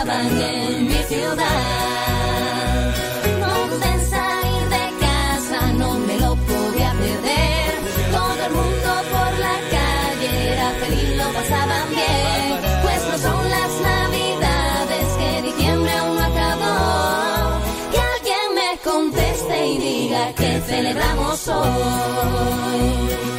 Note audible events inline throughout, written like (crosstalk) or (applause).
pasaban en mi ciudad. No dudé en salir de casa, no me lo podía perder. Todo el mundo por la calle era feliz, lo pasaban bien. Pues no son las navidades que diciembre aún no acabó. Que alguien me conteste y diga que celebramos hoy.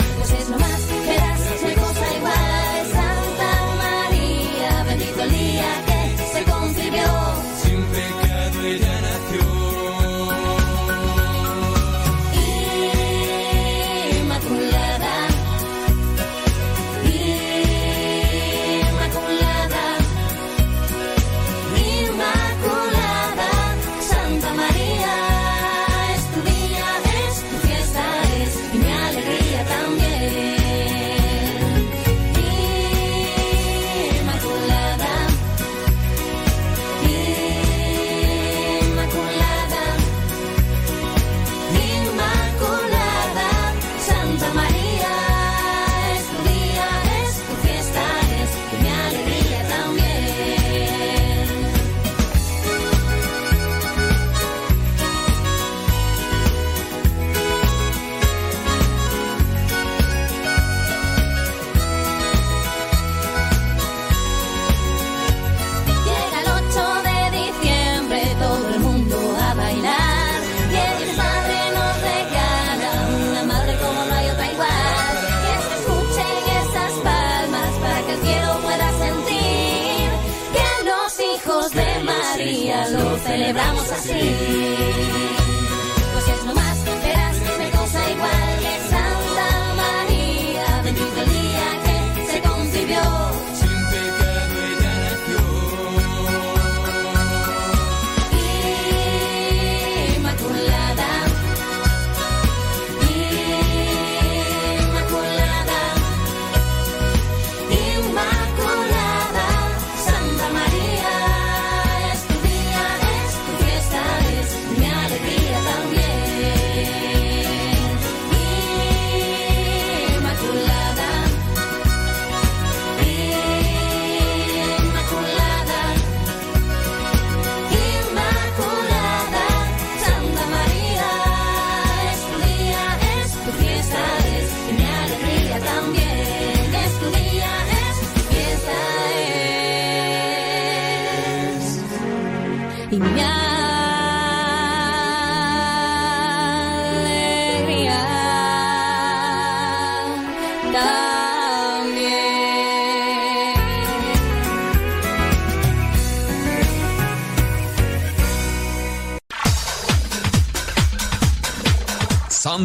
Celebramos así.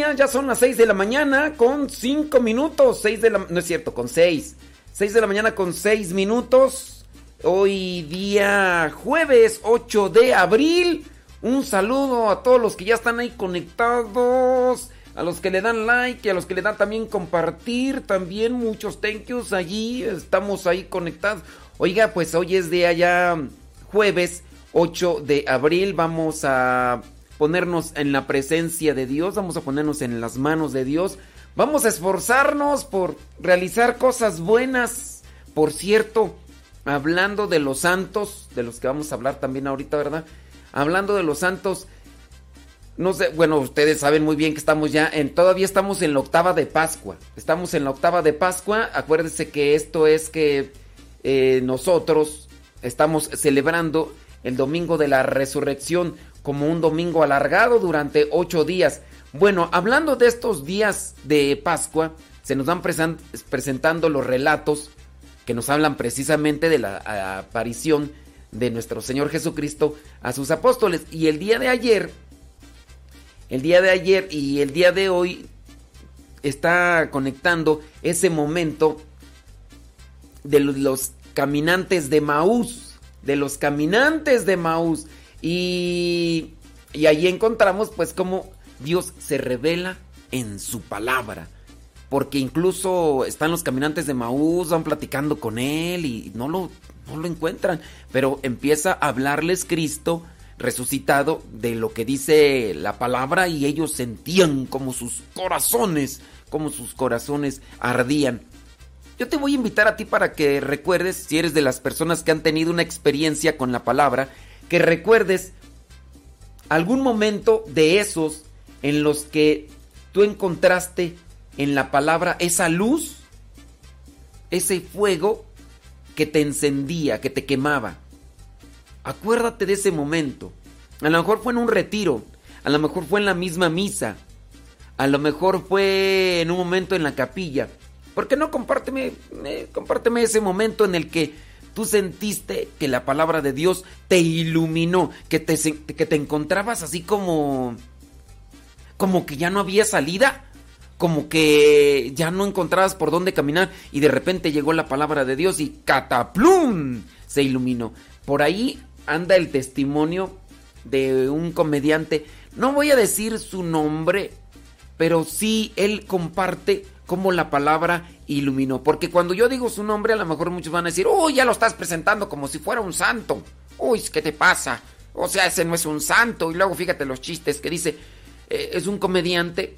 Gracias. Ya son las 6 de la mañana con 5 minutos. 6 de la... No es cierto, con 6. 6 de la mañana con 6 minutos. Hoy día jueves 8 de abril. Un saludo a todos los que ya están ahí conectados. A los que le dan like y a los que le dan también compartir. También muchos thank yous allí. Estamos ahí conectados. Oiga, pues hoy es día ya jueves 8 de abril. Vamos a ponernos en la presencia de Dios, vamos a ponernos en las manos de Dios, vamos a esforzarnos por realizar cosas buenas. Por cierto, hablando de los santos, de los que vamos a hablar también ahorita, ¿verdad? Hablando de los santos, no sé, bueno, ustedes saben muy bien que estamos ya en, todavía estamos en la octava de Pascua. Estamos en la octava de Pascua. Acuérdense que esto es que eh, nosotros estamos celebrando el domingo de la resurrección como un domingo alargado durante ocho días. Bueno, hablando de estos días de Pascua, se nos van presentando los relatos que nos hablan precisamente de la aparición de nuestro Señor Jesucristo a sus apóstoles. Y el día de ayer, el día de ayer y el día de hoy está conectando ese momento de los caminantes de Maús, de los caminantes de Maús. Y, y ahí encontramos pues cómo Dios se revela en su palabra. Porque incluso están los caminantes de Maús, van platicando con él y no lo, no lo encuentran. Pero empieza a hablarles Cristo resucitado de lo que dice la palabra y ellos sentían como sus corazones, como sus corazones ardían. Yo te voy a invitar a ti para que recuerdes, si eres de las personas que han tenido una experiencia con la palabra, que recuerdes algún momento de esos en los que tú encontraste en la palabra esa luz, ese fuego que te encendía, que te quemaba. Acuérdate de ese momento. A lo mejor fue en un retiro, a lo mejor fue en la misma misa, a lo mejor fue en un momento en la capilla. ¿Por qué no compárteme, eh, compárteme ese momento en el que tú sentiste que la palabra de Dios te iluminó, que te, que te encontrabas así como, como que ya no había salida? como que ya no encontrabas por dónde caminar y de repente llegó la palabra de Dios y cataplum se iluminó. Por ahí anda el testimonio de un comediante, no voy a decir su nombre, pero sí él comparte cómo la palabra iluminó. Porque cuando yo digo su nombre, a lo mejor muchos van a decir, uy, ya lo estás presentando como si fuera un santo. Uy, ¿qué te pasa? O sea, ese no es un santo. Y luego fíjate los chistes que dice, eh, es un comediante.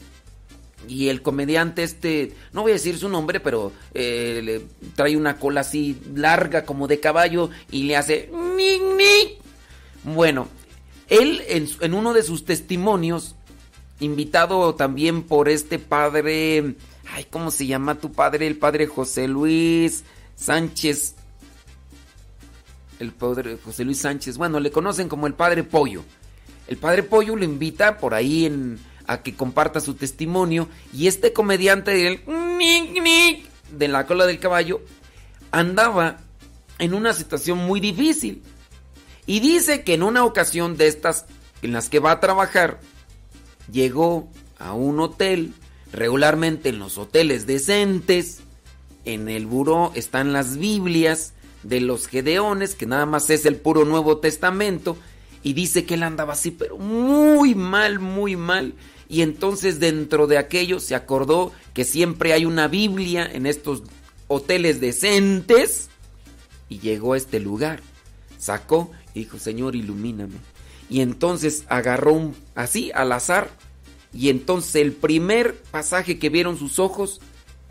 Y el comediante este, no voy a decir su nombre, pero eh, le trae una cola así larga como de caballo y le hace... Ni, ni. Bueno, él en uno de sus testimonios, invitado también por este padre Ay, ¿cómo se llama tu padre? El padre José Luis Sánchez. El padre José Luis Sánchez. Bueno, le conocen como el padre Pollo. El padre Pollo lo invita por ahí a que comparta su testimonio. Y este comediante de la cola del caballo andaba en una situación muy difícil. Y dice que en una ocasión de estas en las que va a trabajar, llegó a un hotel regularmente en los hoteles decentes, en el buró están las Biblias de los Gedeones, que nada más es el puro Nuevo Testamento, y dice que él andaba así, pero muy mal, muy mal. Y entonces dentro de aquello se acordó que siempre hay una Biblia en estos hoteles decentes, y llegó a este lugar, sacó y dijo, Señor, ilumíname. Y entonces agarró así al azar y entonces el primer pasaje que vieron sus ojos,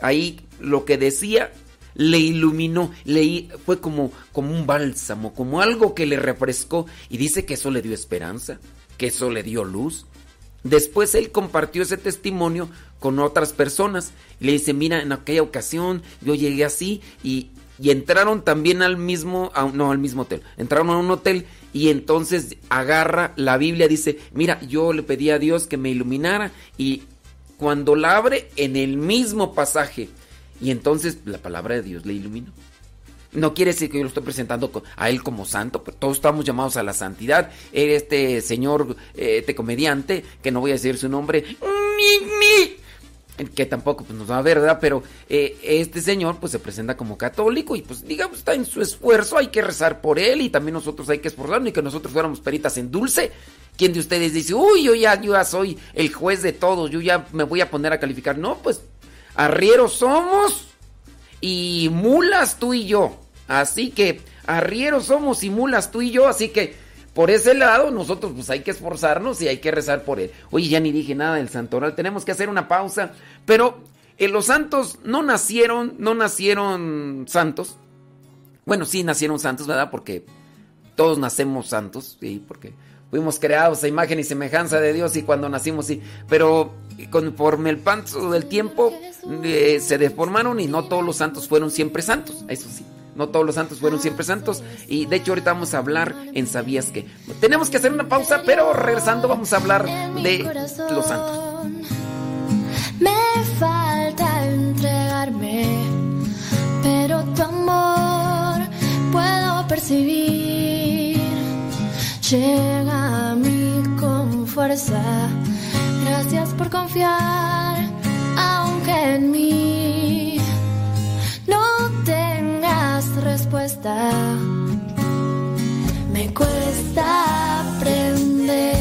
ahí lo que decía, le iluminó, le, fue como, como un bálsamo, como algo que le refrescó. Y dice que eso le dio esperanza, que eso le dio luz. Después él compartió ese testimonio con otras personas. Le dice, mira, en aquella ocasión yo llegué así y, y entraron también al mismo, no al mismo hotel, entraron a un hotel y entonces agarra la Biblia, dice, mira, yo le pedí a Dios que me iluminara y cuando la abre en el mismo pasaje y entonces la palabra de Dios le iluminó. No quiere decir que yo lo estoy presentando a él como santo, pero todos estamos llamados a la santidad. Este señor, este comediante, que no voy a decir su nombre, que tampoco pues, nos va a ver, ¿verdad? Pero eh, este señor pues se presenta como católico y pues digamos está en su esfuerzo, hay que rezar por él y también nosotros hay que esforzarnos y que nosotros fuéramos peritas en dulce. ¿Quién de ustedes dice, uy, yo ya, yo ya soy el juez de todos, yo ya me voy a poner a calificar? No, pues arrieros somos y mulas tú y yo. Así que arrieros somos y mulas tú y yo, así que por ese lado, nosotros pues hay que esforzarnos y hay que rezar por él. Oye, ya ni dije nada del santoral, tenemos que hacer una pausa. Pero eh, los santos no nacieron, no nacieron santos. Bueno, sí nacieron santos, ¿verdad? Porque todos nacemos santos, sí, porque fuimos creados a imagen y semejanza de Dios y cuando nacimos sí. Pero conforme el paso del tiempo eh, se deformaron y no todos los santos fueron siempre santos, eso sí. No todos los santos fueron siempre santos. Y de hecho ahorita vamos a hablar en Sabías que. Tenemos que hacer una pausa, pero regresando vamos a hablar de los santos. Me falta entregarme, pero tu amor puedo percibir. Llega a mí con fuerza. Gracias por confiar, aunque en mí Me cuesta aprender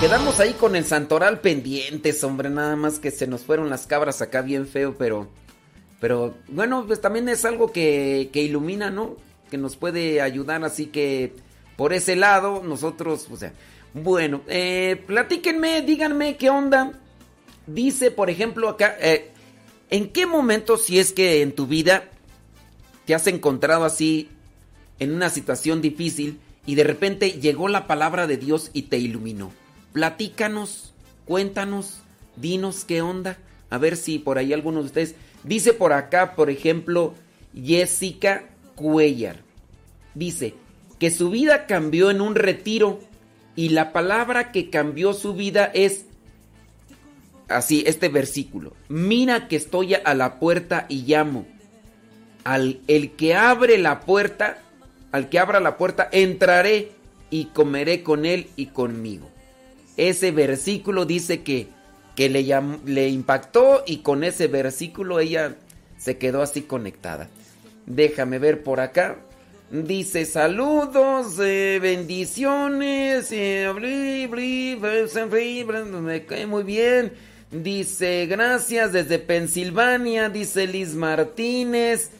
Quedamos ahí con el santoral pendientes, hombre, nada más que se nos fueron las cabras acá bien feo, pero... Pero bueno, pues también es algo que, que ilumina, ¿no? Que nos puede ayudar, así que por ese lado nosotros, o sea... Bueno, eh, platíquenme, díganme qué onda. Dice, por ejemplo, acá, eh, ¿en qué momento, si es que en tu vida te has encontrado así en una situación difícil y de repente llegó la palabra de Dios y te iluminó? Platícanos, cuéntanos, dinos qué onda. A ver si por ahí algunos de ustedes. Dice por acá, por ejemplo, Jessica Cuellar. Dice que su vida cambió en un retiro y la palabra que cambió su vida es así, este versículo. Mira que estoy a la puerta y llamo. Al el que abre la puerta, al que abra la puerta, entraré y comeré con él y conmigo. Ese versículo dice que, que le, le impactó y con ese versículo ella se quedó así conectada. Déjame ver por acá. Dice saludos, eh, bendiciones, eh, me cae muy bien. Dice gracias desde Pensilvania, dice Liz Martínez.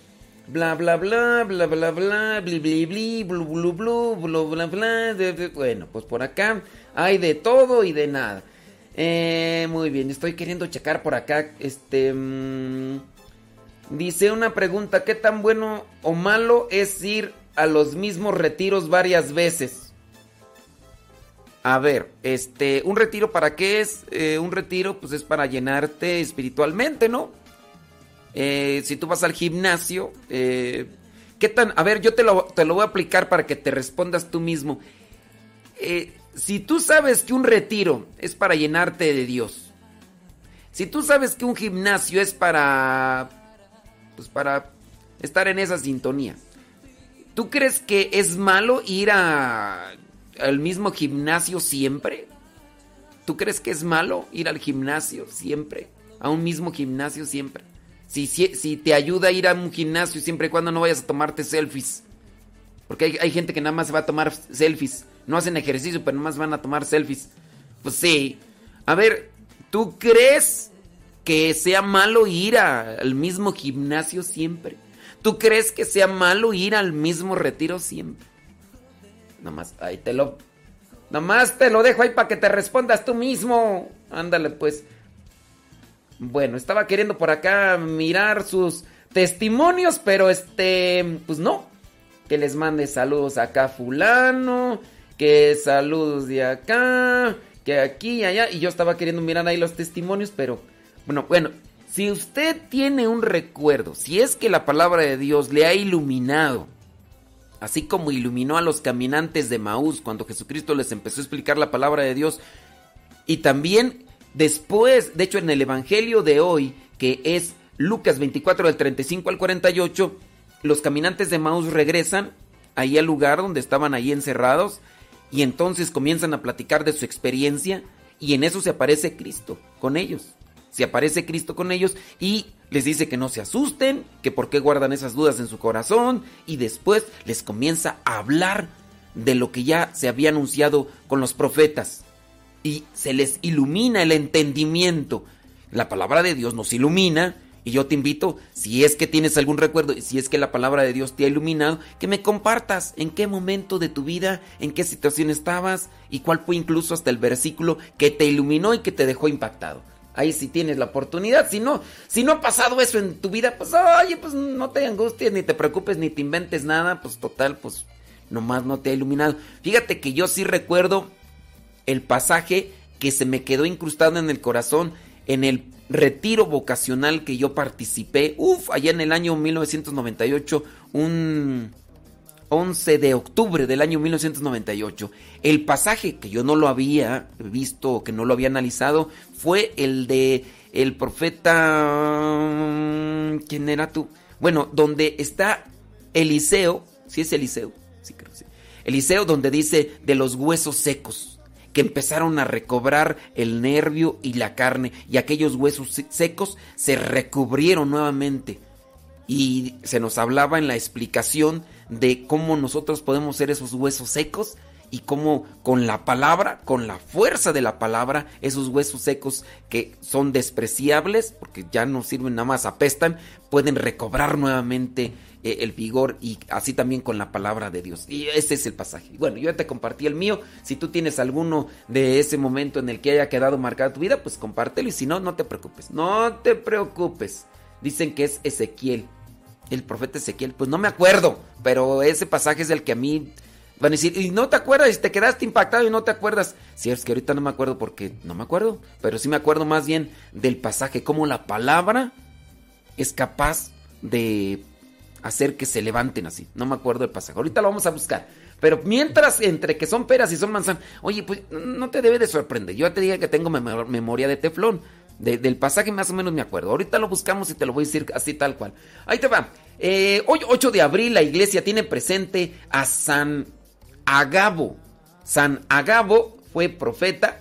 Bla bla bla bla bla bla bli bli bli blu blu blu bla bla bueno pues por acá hay de todo y de nada Eh, muy bien estoy queriendo checar por acá este mm, Dice una pregunta, ¿qué tan bueno o malo es ir a los mismos retiros varias veces? A ver, este, un retiro para qué es? Eh, un retiro pues es para llenarte espiritualmente, ¿no? Eh, si tú vas al gimnasio, ¿qué tan? A ver, yo te lo, te lo voy a aplicar para que te respondas tú mismo. Si tú sabes que un retiro es para llenarte de Dios, si tú sabes que un gimnasio es para pues para estar en esa sintonía. ¿Tú crees que es malo ir al mismo gimnasio siempre? ¿Tú crees que es malo ir al gimnasio siempre? A un mismo gimnasio siempre. Si, si, si te ayuda a ir a un gimnasio siempre y cuando no vayas a tomarte selfies. Porque hay, hay gente que nada más va a tomar selfies. No hacen ejercicio, pero nada más van a tomar selfies. Pues sí. A ver, ¿tú crees que sea malo ir al mismo gimnasio siempre? ¿Tú crees que sea malo ir al mismo retiro siempre? Nada más, ahí te lo... Nada más te lo dejo ahí para que te respondas tú mismo. Ándale pues. Bueno, estaba queriendo por acá mirar sus testimonios, pero este, pues no. Que les mande saludos acá fulano, que saludos de acá, que aquí y allá. Y yo estaba queriendo mirar ahí los testimonios, pero bueno, bueno, si usted tiene un recuerdo, si es que la palabra de Dios le ha iluminado así como iluminó a los caminantes de Maús cuando Jesucristo les empezó a explicar la palabra de Dios. Y también después, de hecho en el Evangelio de hoy, que es Lucas 24 del 35 al 48, los caminantes de Maús regresan ahí al lugar donde estaban ahí encerrados y entonces comienzan a platicar de su experiencia y en eso se aparece Cristo con ellos. Se aparece Cristo con ellos y les dice que no se asusten, que por qué guardan esas dudas en su corazón y después les comienza a hablar de lo que ya se había anunciado con los profetas y se les ilumina el entendimiento. La palabra de Dios nos ilumina y yo te invito, si es que tienes algún recuerdo, si es que la palabra de Dios te ha iluminado, que me compartas en qué momento de tu vida, en qué situación estabas y cuál fue incluso hasta el versículo que te iluminó y que te dejó impactado. Ahí sí tienes la oportunidad. Si no, si no ha pasado eso en tu vida, pues oye, pues no te angusties, ni te preocupes, ni te inventes nada. Pues total, pues nomás no te ha iluminado. Fíjate que yo sí recuerdo el pasaje que se me quedó incrustado en el corazón en el retiro vocacional que yo participé. Uf, allá en el año 1998, un 11 de octubre del año 1998. El pasaje que yo no lo había visto, que no lo había analizado, fue el de el profeta... ¿Quién era tú? Bueno, donde está Eliseo, si es Eliseo, sí creo sí. Eliseo donde dice de los huesos secos, que empezaron a recobrar el nervio y la carne, y aquellos huesos secos se recubrieron nuevamente. Y se nos hablaba en la explicación de cómo nosotros podemos ser esos huesos secos y cómo con la palabra, con la fuerza de la palabra, esos huesos secos que son despreciables, porque ya no sirven nada más, apestan, pueden recobrar nuevamente eh, el vigor y así también con la palabra de Dios. Y ese es el pasaje. Bueno, yo ya te compartí el mío. Si tú tienes alguno de ese momento en el que haya quedado marcada tu vida, pues compártelo y si no, no te preocupes. No te preocupes. Dicen que es Ezequiel. El profeta Ezequiel, pues no me acuerdo, pero ese pasaje es el que a mí van a decir, y no te acuerdas, y te quedaste impactado y no te acuerdas. Si es que ahorita no me acuerdo porque no me acuerdo, pero sí me acuerdo más bien del pasaje, cómo la palabra es capaz de hacer que se levanten así. No me acuerdo del pasaje. Ahorita lo vamos a buscar. Pero mientras, entre que son peras y son manzanas, oye, pues no te debe de sorprender. Yo ya te dije que tengo memoria de teflón del pasaje más o menos me acuerdo. Ahorita lo buscamos y te lo voy a decir así tal cual. Ahí te va. Eh, hoy 8 de abril la iglesia tiene presente a San Agabo. San Agabo fue profeta,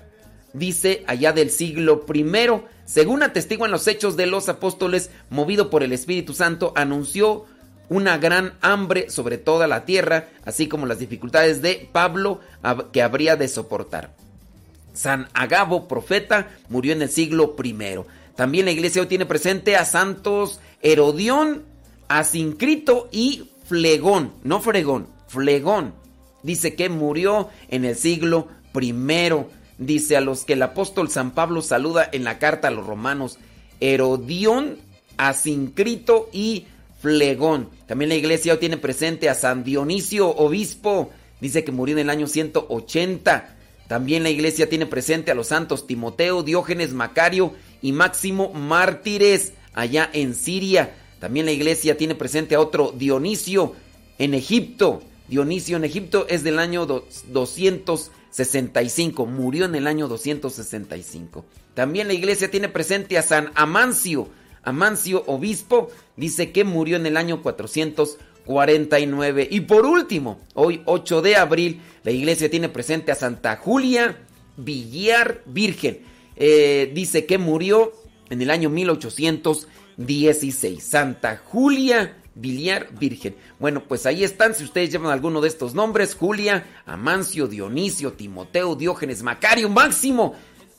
dice allá del siglo primero. Según atestiguan los hechos de los apóstoles, movido por el Espíritu Santo, anunció una gran hambre sobre toda la tierra, así como las dificultades de Pablo que habría de soportar. San Agabo, profeta, murió en el siglo I. También la iglesia hoy tiene presente a santos Herodión, Asincrito y Flegón, no Fregón, Flegón. Dice que murió en el siglo I. Dice a los que el apóstol San Pablo saluda en la carta a los romanos, Herodión, Asincrito y Flegón. También la iglesia tiene presente a San Dionisio, obispo. Dice que murió en el año 180. También la iglesia tiene presente a los santos Timoteo, Diógenes, Macario y Máximo mártires allá en Siria. También la iglesia tiene presente a otro Dionisio en Egipto. Dionisio en Egipto es del año 265, murió en el año 265. También la iglesia tiene presente a San Amancio. Amancio, obispo, dice que murió en el año 400 49. Y por último, hoy 8 de abril, la iglesia tiene presente a Santa Julia Villar Virgen. Eh, dice que murió en el año 1816. Santa Julia Villar Virgen. Bueno, pues ahí están. Si ustedes llevan alguno de estos nombres: Julia, Amancio, Dionisio, Timoteo, Diógenes, Macario, Máximo.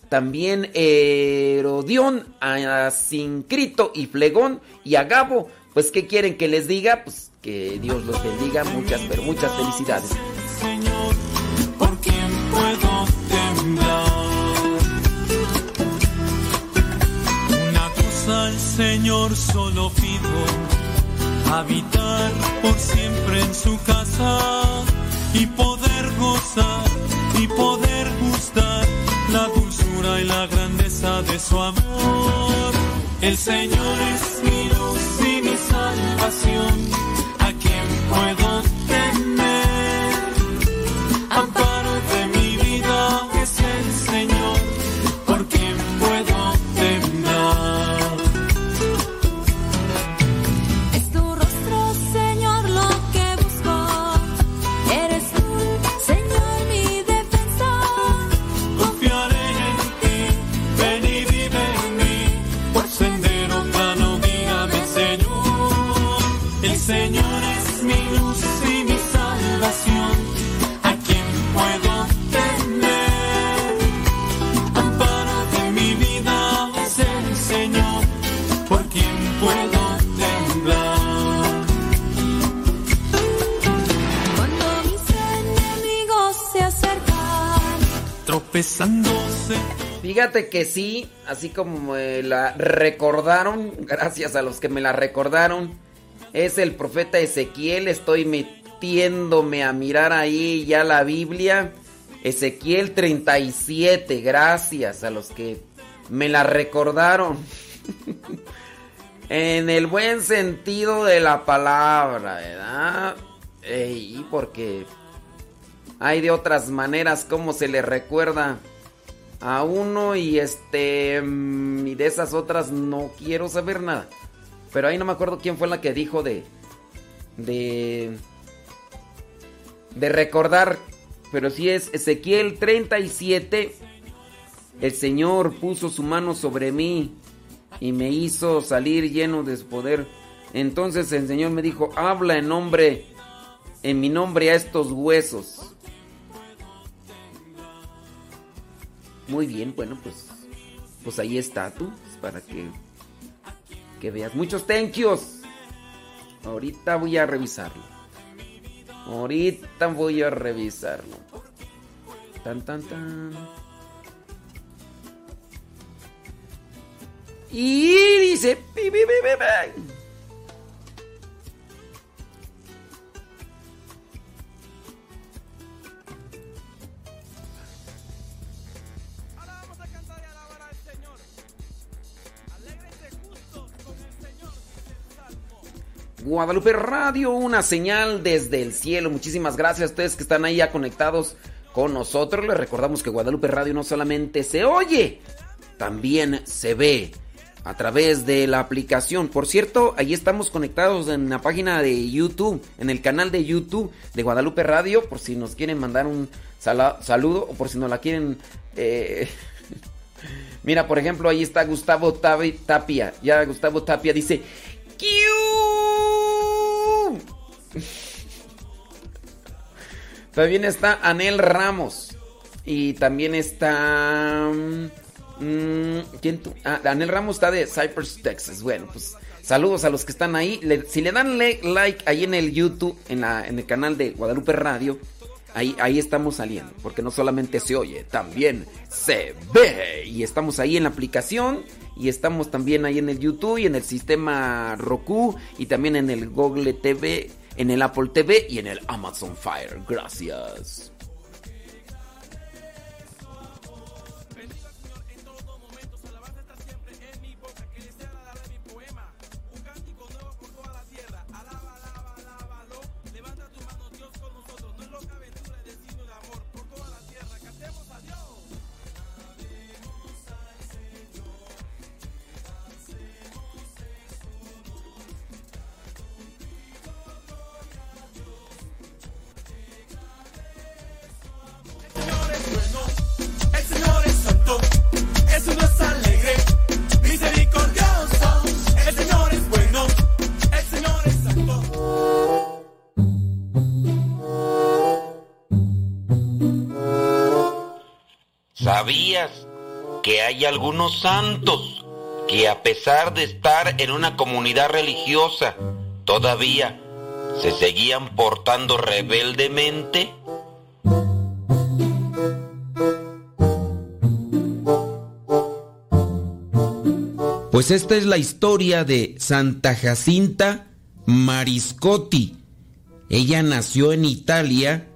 También Herodión, Asincrito y Flegón y Agabo. Pues, ¿qué quieren que les diga? Pues que Dios los bendiga, muchas, pero muchas felicidades. Señor, ¿por puedo temblar? Una cosa al Señor solo pido, habitar por siempre en su casa y poder gozar y poder gustar la y la grandeza de su amor. El Señor es mi luz y mi salvación puedo tener. Fíjate que sí, así como me la recordaron, gracias a los que me la recordaron, es el profeta Ezequiel, estoy metiéndome a mirar ahí ya la Biblia. Ezequiel 37, gracias a los que me la recordaron. (laughs) en el buen sentido de la palabra, ¿verdad? Y porque hay de otras maneras como se le recuerda a uno y este mm, y de esas otras no quiero saber nada. Pero ahí no me acuerdo quién fue la que dijo de de de recordar, pero si es Ezequiel 37 el Señor puso su mano sobre mí y me hizo salir lleno de su poder. Entonces el Señor me dijo, "Habla en nombre en mi nombre a estos huesos." Muy bien, bueno, pues pues ahí está tú, pues, para que que veas muchos thank yous. Ahorita voy a revisarlo. Ahorita voy a revisarlo. Tan tan tan. Y dice, Guadalupe Radio, una señal desde el cielo. Muchísimas gracias a ustedes que están ahí ya conectados con nosotros. Les recordamos que Guadalupe Radio no solamente se oye, también se ve a través de la aplicación. Por cierto, ahí estamos conectados en la página de YouTube, en el canal de YouTube de Guadalupe Radio, por si nos quieren mandar un saludo o por si nos la quieren... Eh, (laughs) Mira, por ejemplo, ahí está Gustavo Tapia. Ya Gustavo Tapia dice... También está Anel Ramos. Y también está. Mm, ¿Quién tú? Ah, Anel Ramos está de Cypress, Texas. Bueno, pues saludos a los que están ahí. si le dan like ahí en el YouTube, en, en el canal de Guadalupe Radio, ahí, ahí estamos saliendo. Porque no solamente se oye, también se ve. Y estamos ahí en la aplicación y estamos también ahí en el YouTube y en el sistema Roku y también en el Google TV, en el Apple TV y en el Amazon Fire. Gracias. ¿Sabías que hay algunos santos que a pesar de estar en una comunidad religiosa, todavía se seguían portando rebeldemente? Pues esta es la historia de Santa Jacinta Mariscotti. Ella nació en Italia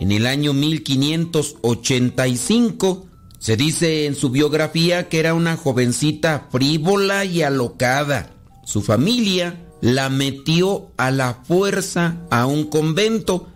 en el año 1585 se dice en su biografía que era una jovencita frívola y alocada. Su familia la metió a la fuerza a un convento,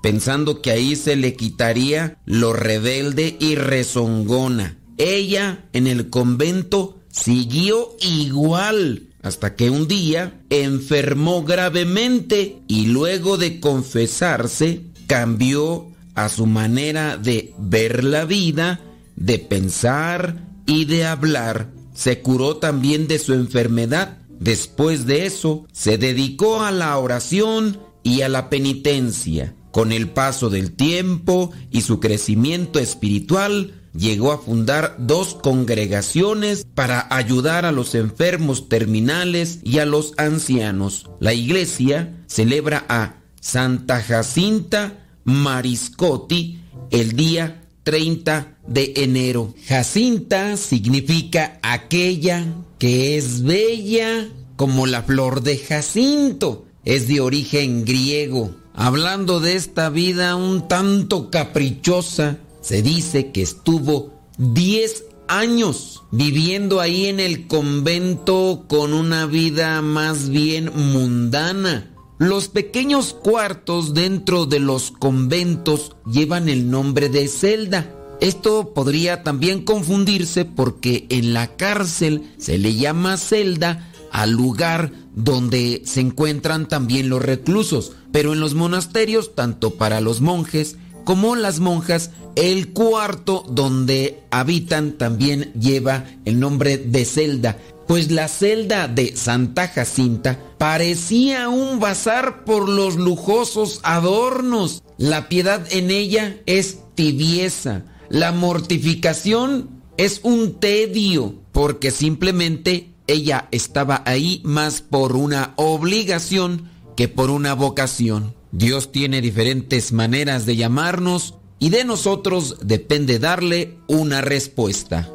pensando que ahí se le quitaría lo rebelde y rezongona. Ella en el convento siguió igual hasta que un día enfermó gravemente y luego de confesarse cambió a su manera de ver la vida de pensar y de hablar. Se curó también de su enfermedad. Después de eso, se dedicó a la oración y a la penitencia. Con el paso del tiempo y su crecimiento espiritual, llegó a fundar dos congregaciones para ayudar a los enfermos terminales y a los ancianos. La iglesia celebra a Santa Jacinta Mariscotti el día 30 de enero. Jacinta significa aquella que es bella como la flor de Jacinto. Es de origen griego. Hablando de esta vida un tanto caprichosa, se dice que estuvo 10 años viviendo ahí en el convento con una vida más bien mundana. Los pequeños cuartos dentro de los conventos llevan el nombre de celda. Esto podría también confundirse porque en la cárcel se le llama celda al lugar donde se encuentran también los reclusos, pero en los monasterios, tanto para los monjes como las monjas, el cuarto donde habitan también lleva el nombre de celda, pues la celda de Santa Jacinta parecía un bazar por los lujosos adornos. La piedad en ella es tibieza, la mortificación es un tedio, porque simplemente ella estaba ahí más por una obligación que por una vocación. Dios tiene diferentes maneras de llamarnos y de nosotros depende darle una respuesta.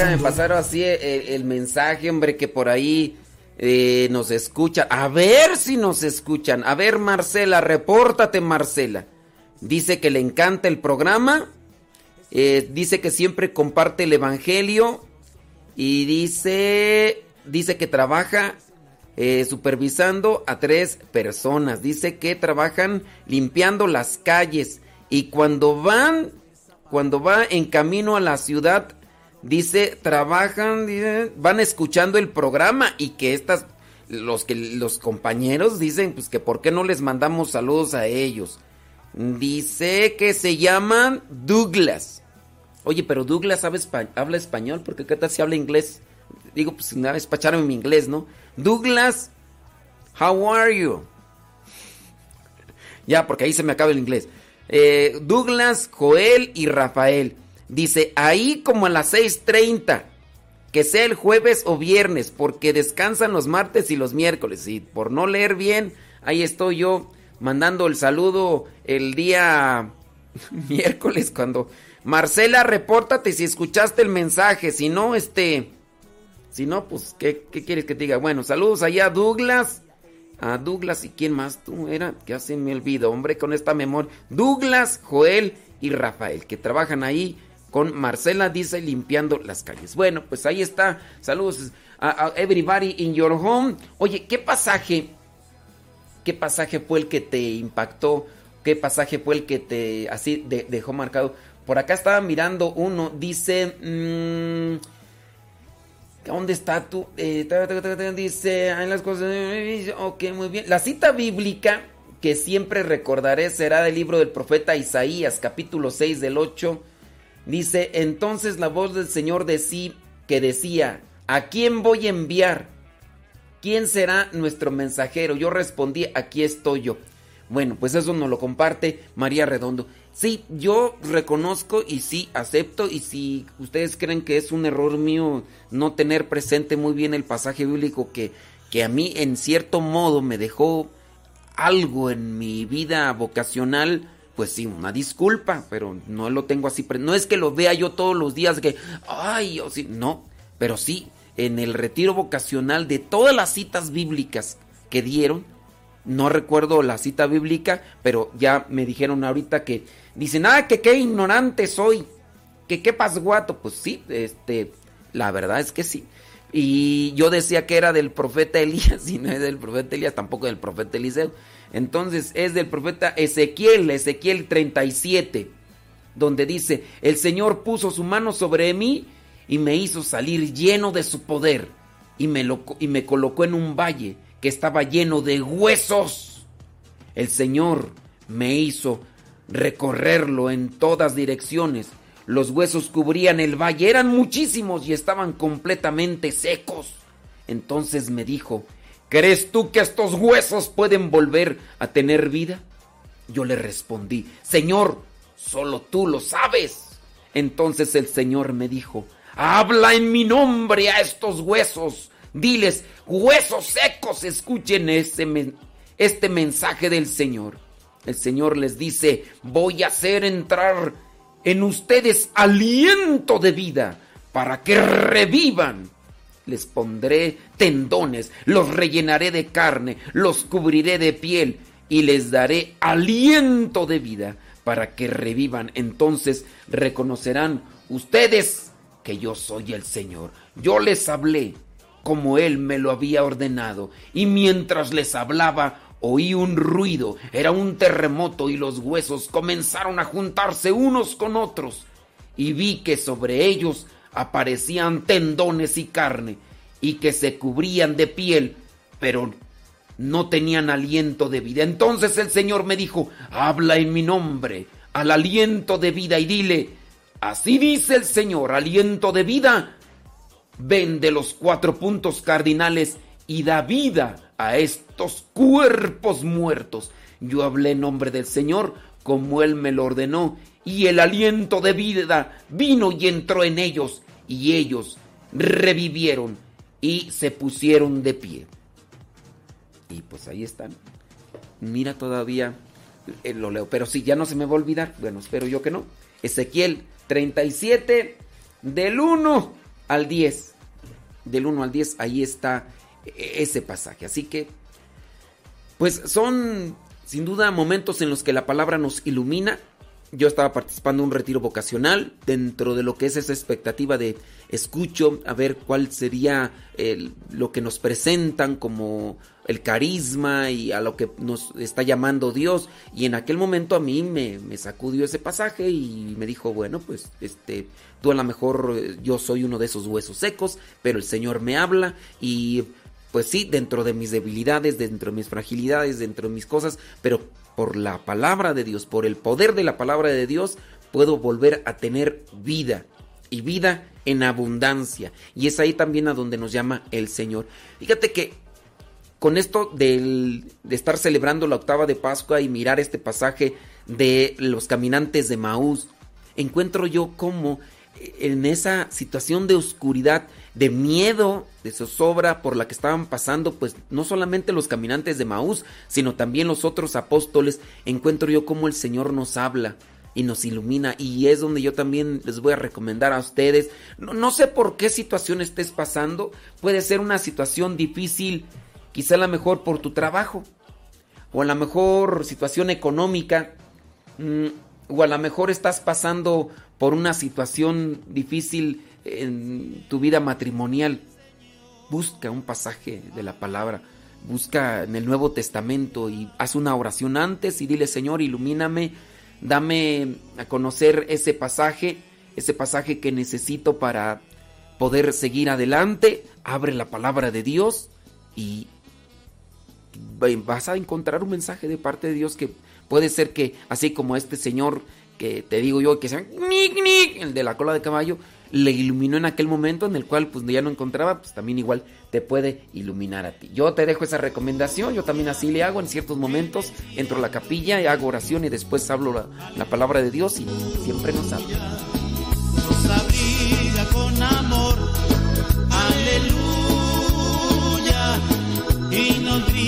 Déjame pasar así el, mensaje, hombre, que por ahí eh, nos escuchan. A ver si nos escuchan. A ver, Marcela, repórtate, Marcela. Dice que le encanta el programa. Eh, dice que siempre comparte el Evangelio. Y dice, dice que trabaja eh, supervisando a tres personas. Dice que trabajan limpiando las calles. Y cuando van, cuando va en camino a la ciudad, dice, trabajan, van escuchando el programa y que estas, los que los compañeros dicen, pues que por qué no les mandamos saludos a ellos. Dice que se llaman Douglas. Oye, pero Douglas habla español, porque qué tal si habla inglés. Digo, pues me despacharon mi inglés, ¿no? Douglas, how are you? ya, porque ahí se me acaba el inglés. Eh, Douglas, Joel y Rafael. Dice, ahí como a las 6.30, que sea el jueves o viernes, porque descansan los martes y los miércoles. Y por no leer bien, ahí estoy yo mandando el saludo el día (laughs) miércoles cuando... Marcela, repórtate si escuchaste el mensaje, si no, este... Si no, pues, ¿qué, qué quieres que te diga? Bueno, saludos allá a Douglas. A Douglas y quién más tú era, que hace me olvido, hombre, con esta memoria. Douglas, Joel y Rafael, que trabajan ahí con Marcela dice limpiando las calles. Bueno, pues ahí está. Saludos a, everybody in your home. Oye, ¿qué pasaje? ¿Qué pasaje fue el que te impactó? ¿Qué pasaje fue el que te así dejó marcado? Por acá estaba mirando uno, dice... Mmm, ¿Dónde está tú? Eh, dice, hay las cosas... Ok, muy bien. La cita bíblica que siempre recordaré será del libro del profeta Isaías, capítulo 6 del 8 Dice, entonces la voz del Señor sí que decía, ¿a quién voy a enviar? ¿Quién será nuestro mensajero? Yo respondí, aquí estoy yo. Bueno, pues eso nos lo comparte María Redondo. Sí, yo reconozco y sí acepto y si ustedes creen que es un error mío no tener presente muy bien el pasaje bíblico que, que a mí en cierto modo me dejó algo en mi vida vocacional, pues sí, una disculpa, pero no lo tengo así. No es que lo vea yo todos los días que, ay, yo sí, no, pero sí, en el retiro vocacional de todas las citas bíblicas que dieron, no recuerdo la cita bíblica, pero ya me dijeron ahorita que dicen, ah, que qué ignorante soy, que qué pasguato. Pues sí, este, la verdad es que sí. Y yo decía que era del profeta Elías, (laughs) y no es del profeta Elías, tampoco del profeta Eliseo. Entonces es del profeta Ezequiel, Ezequiel 37, donde dice, el Señor puso su mano sobre mí y me hizo salir lleno de su poder y me, lo, y me colocó en un valle que estaba lleno de huesos. El Señor me hizo recorrerlo en todas direcciones. Los huesos cubrían el valle, eran muchísimos y estaban completamente secos. Entonces me dijo, ¿Crees tú que estos huesos pueden volver a tener vida? Yo le respondí, Señor, Solo tú lo sabes. Entonces el Señor me dijo, habla en mi nombre a estos huesos. Diles, huesos secos, escuchen este mensaje del Señor. El Señor les dice, voy a hacer entrar en ustedes aliento de vida para que revivan. Les pondré tendones, los rellenaré de carne, los cubriré de piel y les daré aliento de vida para que revivan. Entonces reconocerán ustedes que yo soy el Señor. Yo les hablé como Él me lo había ordenado y mientras les hablaba oí un ruido, era un terremoto y los huesos comenzaron a juntarse unos con otros y vi que sobre ellos aparecían tendones y carne y que se cubrían de piel, pero no tenían aliento de vida. Entonces el Señor me dijo, habla en mi nombre al aliento de vida y dile, así dice el Señor, aliento de vida, ven de los cuatro puntos cardinales y da vida a estos cuerpos muertos. Yo hablé en nombre del Señor como Él me lo ordenó y el aliento de vida vino y entró en ellos y ellos revivieron y se pusieron de pie. Y pues ahí están. Mira todavía, eh, lo leo, pero si ya no se me va a olvidar. Bueno, espero yo que no. Ezequiel 37, del 1 al 10. Del 1 al 10, ahí está eh, ese pasaje. Así que, pues son sin duda momentos en los que la palabra nos ilumina yo estaba participando en un retiro vocacional dentro de lo que es esa expectativa de escucho a ver cuál sería lo que nos presentan como el carisma y a lo que nos está llamando Dios. Y en aquel momento a mí me, me sacudió ese pasaje y me dijo bueno pues este tú a lo mejor eh, yo soy uno de esos huesos secos pero el Señor me habla y pues sí, dentro de mis debilidades, dentro de mis fragilidades, dentro de mis cosas, pero por la palabra de Dios, por el poder de la palabra de Dios, puedo volver a tener vida y vida en abundancia. Y es ahí también a donde nos llama el Señor. Fíjate que con esto de estar celebrando la octava de Pascua y mirar este pasaje de los caminantes de Maús, encuentro yo cómo en esa situación de oscuridad, de miedo, de zozobra por la que estaban pasando, pues no solamente los caminantes de Maús, sino también los otros apóstoles, encuentro yo cómo el Señor nos habla y nos ilumina y es donde yo también les voy a recomendar a ustedes, no, no sé por qué situación estés pasando, puede ser una situación difícil, quizá a lo mejor por tu trabajo, o a lo mejor situación económica, mm, o a lo mejor estás pasando por una situación difícil en tu vida matrimonial, busca un pasaje de la palabra, busca en el Nuevo Testamento y haz una oración antes y dile, Señor, ilumíname, dame a conocer ese pasaje, ese pasaje que necesito para poder seguir adelante, abre la palabra de Dios y vas a encontrar un mensaje de parte de Dios que puede ser que, así como este señor que te digo yo, que sea el de la cola de caballo, le iluminó en aquel momento en el cual pues ya no encontraba, pues también igual te puede iluminar a ti. Yo te dejo esa recomendación, yo también así le hago en ciertos momentos, entro a la capilla y hago oración y después hablo la, la palabra de Dios y siempre nos habla. Nos abriga con amor, aleluya, y nos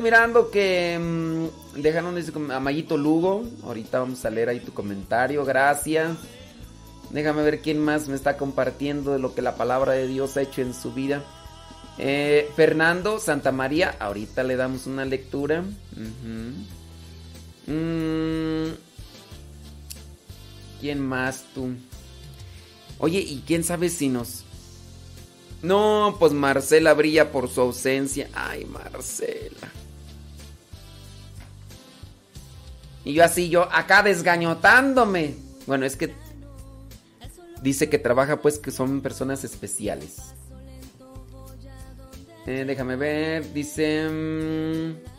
mirando que mm, dejaron a Mayito Lugo. Ahorita vamos a leer ahí tu comentario. Gracias. Déjame ver quién más me está compartiendo de lo que la palabra de Dios ha hecho en su vida. Eh, Fernando Santa María. Ahorita le damos una lectura. Mm, ¿Quién más tú? Oye, ¿y quién sabe si nos no, pues Marcela brilla por su ausencia. Ay, Marcela. Y yo así, yo acá desgañotándome. Bueno, es que dice que trabaja pues que son personas especiales. Eh, déjame ver, dice... mm,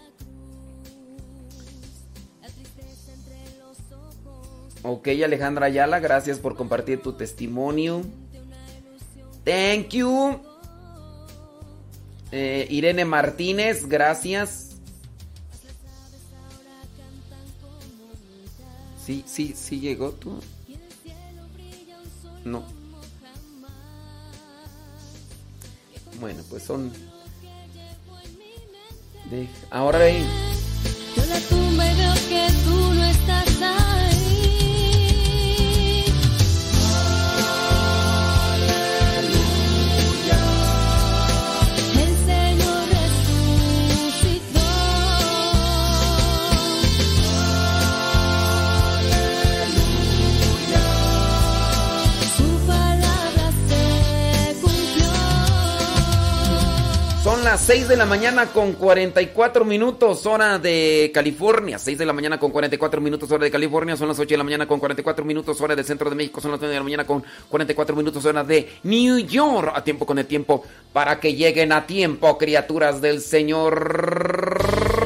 Ok, Alejandra Ayala, gracias por compartir tu testimonio. Thank you. Eh, Irene Martínez, gracias. Sí, sí, sí llegó tú. No. Bueno, pues son. de- Ahora ve. Yo la tumba y veo que tú no estás ahí. Las 6 de la mañana con 44 minutos, hora de California. 6 de la mañana con 44 minutos, hora de California. Son las 8 de la mañana con 44 minutos, hora del centro de México. Son las 9 de la mañana con 44 minutos, hora de New York. A tiempo con el tiempo, para que lleguen a tiempo, criaturas del Señor.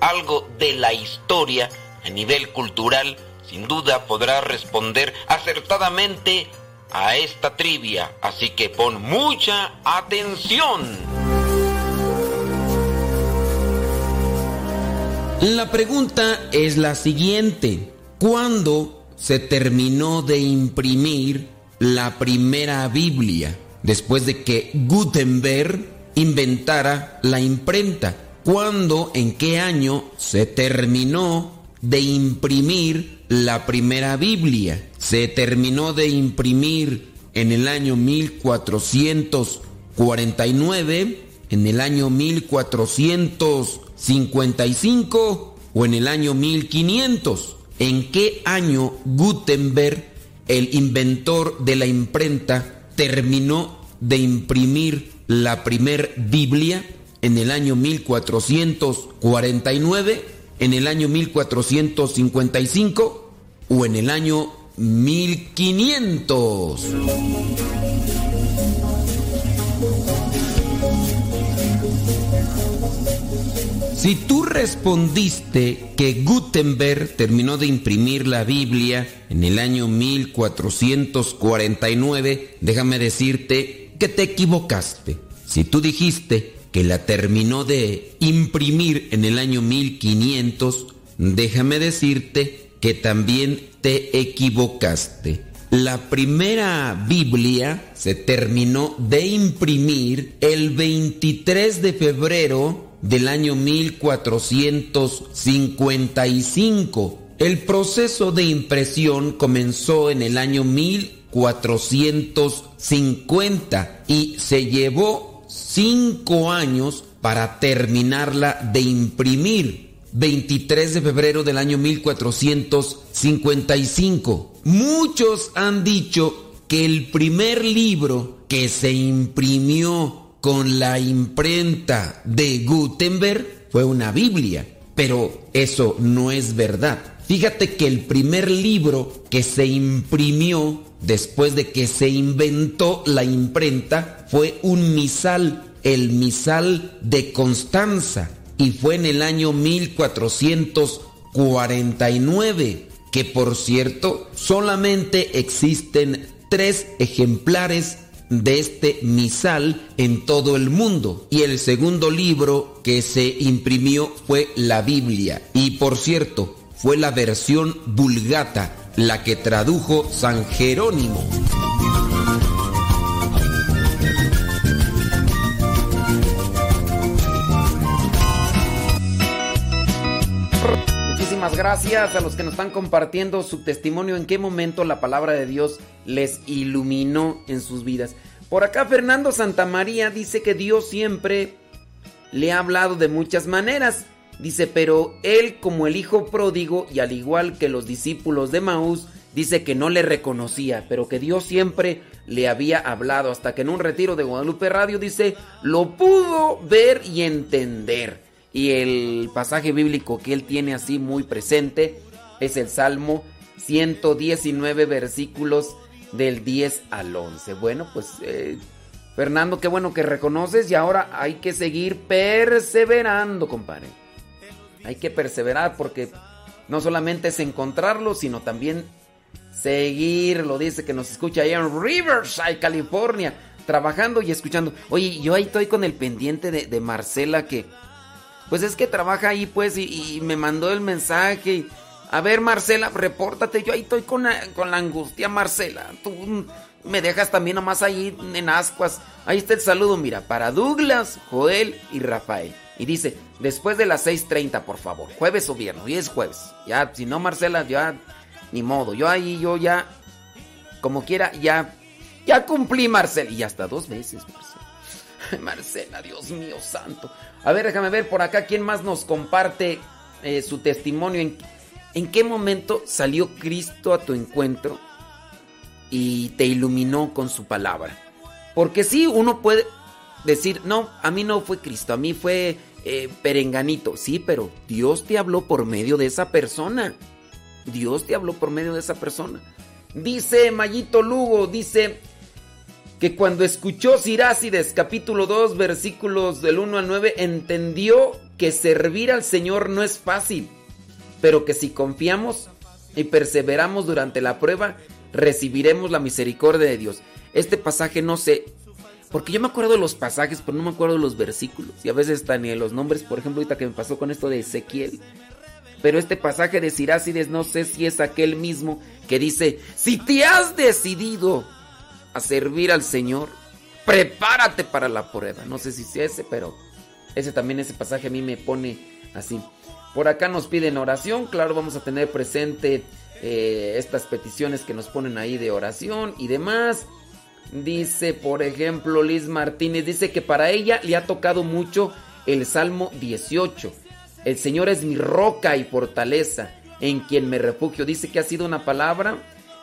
Algo de la historia a nivel cultural, sin duda podrás responder acertadamente a esta trivia. Así que pon mucha atención. La pregunta es la siguiente. ¿Cuándo se terminó de imprimir la primera Biblia? Después de que Gutenberg inventara la imprenta. ¿Cuándo, en qué año se terminó de imprimir la primera Biblia? Se terminó de imprimir en el año 1449, en el año 1455 o en el año 1500. ¿En qué año Gutenberg, el inventor de la imprenta, terminó de imprimir la primer Biblia? ¿En el año 1449? ¿En el año 1455? ¿O en el año 1500? Si tú respondiste que Gutenberg terminó de imprimir la Biblia en el año 1449, déjame decirte que te equivocaste. Si tú dijiste que la terminó de imprimir en el año 1500, déjame decirte que también te equivocaste. La primera Biblia se terminó de imprimir el 23 de febrero del año 1455. El proceso de impresión comenzó en el año 1450 y se llevó cinco años para terminarla de imprimir. 23 de febrero del año 1455. Muchos han dicho que el primer libro que se imprimió con la imprenta de Gutenberg fue una Biblia. pero eso no es verdad. Fíjate que el primer libro que se imprimió después de que se inventó la imprenta fue un misal, el misal de Constanza, y fue en el año 1449, que por cierto solamente existen tres ejemplares de este misal en todo el mundo. Y el segundo libro que se imprimió fue la Biblia. Y por cierto, fue la versión vulgata, la que tradujo San Jerónimo. Muchísimas gracias a los que nos están compartiendo su testimonio, en qué momento la palabra de Dios les iluminó en sus vidas. Por acá Fernando Santamaría dice que Dios siempre le ha hablado de muchas maneras. Dice, pero él como el hijo pródigo y al igual que los discípulos de Maús, dice que no le reconocía, pero que Dios siempre le había hablado hasta que en un retiro de Guadalupe Radio dice, lo pudo ver y entender. Y el pasaje bíblico que él tiene así muy presente es el Salmo 119 versículos del 10 al 11. Bueno, pues eh, Fernando, qué bueno que reconoces y ahora hay que seguir perseverando, compadre. Hay que perseverar porque no solamente es encontrarlo, sino también seguirlo. Dice que nos escucha allá en Riverside, California, trabajando y escuchando. Oye, yo ahí estoy con el pendiente de, Marcela que, pues es que trabaja ahí, pues, y, me mandó el mensaje. a ver, Marcela, repórtate. Yo ahí estoy con con la angustia, Marcela. Tú me dejas también nomás ahí en ascuas. Ahí está el saludo, mira, para Douglas, Joel y Rafael. Y dice, después de las 6.30, por favor. Jueves o viernes. Hoy es jueves. Ya, si no, Marcela, ya, ni modo. Yo ahí, yo ya, como quiera, ya, ya cumplí, Marcela. Y hasta dos veces, Marcela. (laughs) Marcela, Dios mío santo. A ver, déjame ver por acá quién más nos comparte eh, su testimonio. ¿En, ¿En qué momento salió Cristo a tu encuentro y te iluminó con su palabra? Porque sí, uno puede decir, no, a mí no fue Cristo, a mí fue eh, Perenganito. Sí, pero Dios te habló por medio de esa persona. Dios te habló por medio de esa persona. Dice Mayito Lugo, dice que cuando escuchó Sirácides capítulo 2 versículos del 1 al 9, entendió que servir al Señor no es fácil, pero que si confiamos y perseveramos durante la prueba, recibiremos la misericordia de Dios. Este pasaje no sé, porque yo me acuerdo de los pasajes, pero no me acuerdo de los versículos. Y a veces están ni de los nombres, por ejemplo, ahorita que me pasó con esto de Ezequiel. Pero este pasaje de Sirácides no sé si es aquel mismo que dice, si te has decidido a servir al Señor, prepárate para la prueba. No sé si es ese, pero ese también, ese pasaje a mí me pone así. Por acá nos piden oración, claro, vamos a tener presente eh, estas peticiones que nos ponen ahí de oración y demás. Dice, por ejemplo, Liz Martínez, dice que para ella le ha tocado mucho el Salmo 18. El Señor es mi roca y fortaleza, en quien me refugio. Dice que ha sido una palabra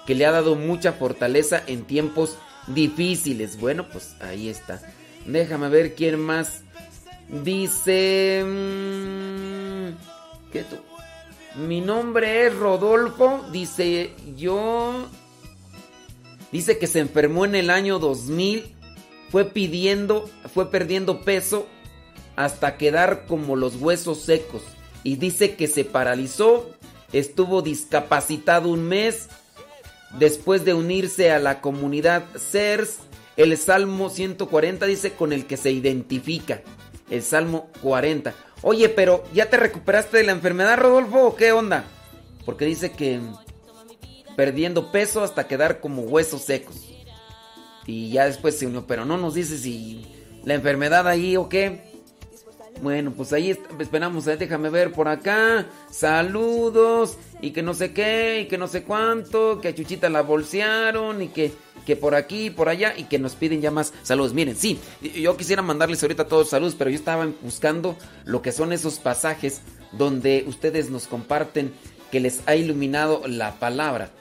que le ha dado mucha fortaleza en tiempos difíciles. Bueno, pues ahí está. Déjame ver quién más. Dice... Mmm, ¿Qué tú? Mi nombre es Rodolfo. Dice yo... Dice que se enfermó en el año 2000. Fue pidiendo, fue perdiendo peso hasta quedar como los huesos secos. Y dice que se paralizó, estuvo discapacitado un mes. Después de unirse a la comunidad CERS, el Salmo 140 dice con el que se identifica. El Salmo 40. Oye, pero ¿ya te recuperaste de la enfermedad, Rodolfo? ¿O qué onda? Porque dice que perdiendo peso hasta quedar como huesos secos. Y ya después se unió, pero no nos dice si la enfermedad ahí o qué. Bueno, pues ahí esperamos, eh, déjame ver por acá. Saludos y que no sé qué y que no sé cuánto, que a Chuchita la bolsearon y que, que por aquí y por allá y que nos piden ya más saludos. Miren, sí, yo quisiera mandarles ahorita todos saludos, pero yo estaba buscando lo que son esos pasajes donde ustedes nos comparten que les ha iluminado la palabra.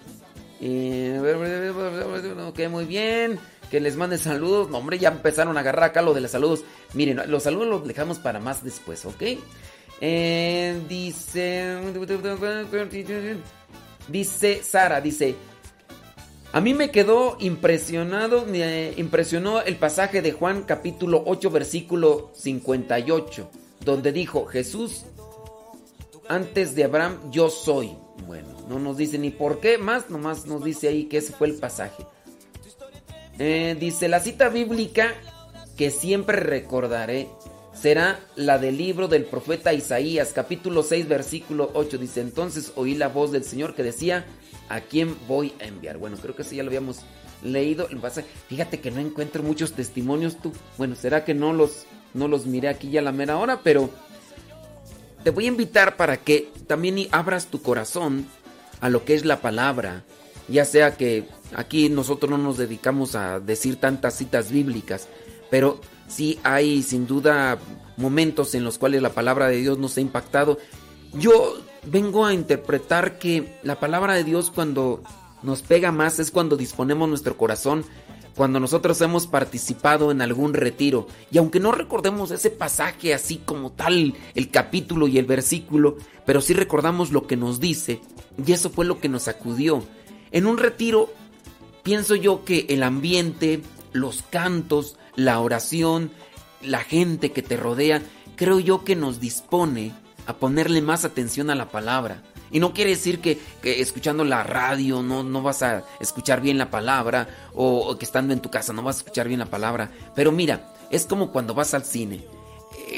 Ok, muy bien. Que les mande saludos. No, hombre, ya empezaron a agarrar acá lo de los saludos. Miren, los saludos los dejamos para más después, ¿ok? Eh, dice. Dice Sara, dice. A mí me quedó impresionado, me impresionó el pasaje de Juan capítulo 8 versículo 58, donde dijo, Jesús, antes de Abraham yo soy. Bueno, no nos dice ni por qué más, nomás nos dice ahí que ese fue el pasaje. Eh, dice, la cita bíblica que siempre recordaré será la del libro del profeta Isaías, capítulo 6, versículo 8. Dice, entonces oí la voz del Señor que decía, ¿a quién voy a enviar? Bueno, creo que eso ya lo habíamos leído. Fíjate que no encuentro muchos testimonios tú. Bueno, será que no los, no los miré aquí ya a la mera hora, pero te voy a invitar para que también abras tu corazón a lo que es la palabra. Ya sea que aquí nosotros no nos dedicamos a decir tantas citas bíblicas, pero sí hay sin duda momentos en los cuales la palabra de Dios nos ha impactado. Yo vengo a interpretar que la palabra de Dios cuando nos pega más es cuando disponemos nuestro corazón, cuando nosotros hemos participado en algún retiro. Y aunque no recordemos ese pasaje así como tal, el capítulo y el versículo, pero sí recordamos lo que nos dice, y eso fue lo que nos acudió. En un retiro, pienso yo que el ambiente, los cantos, la oración, la gente que te rodea, creo yo que nos dispone a ponerle más atención a la palabra. Y no quiere decir que, escuchando la radio no, no, vas a escuchar bien la palabra o, que estando en tu casa no vas a escuchar bien la palabra. Pero mira, es como cuando vas al cine.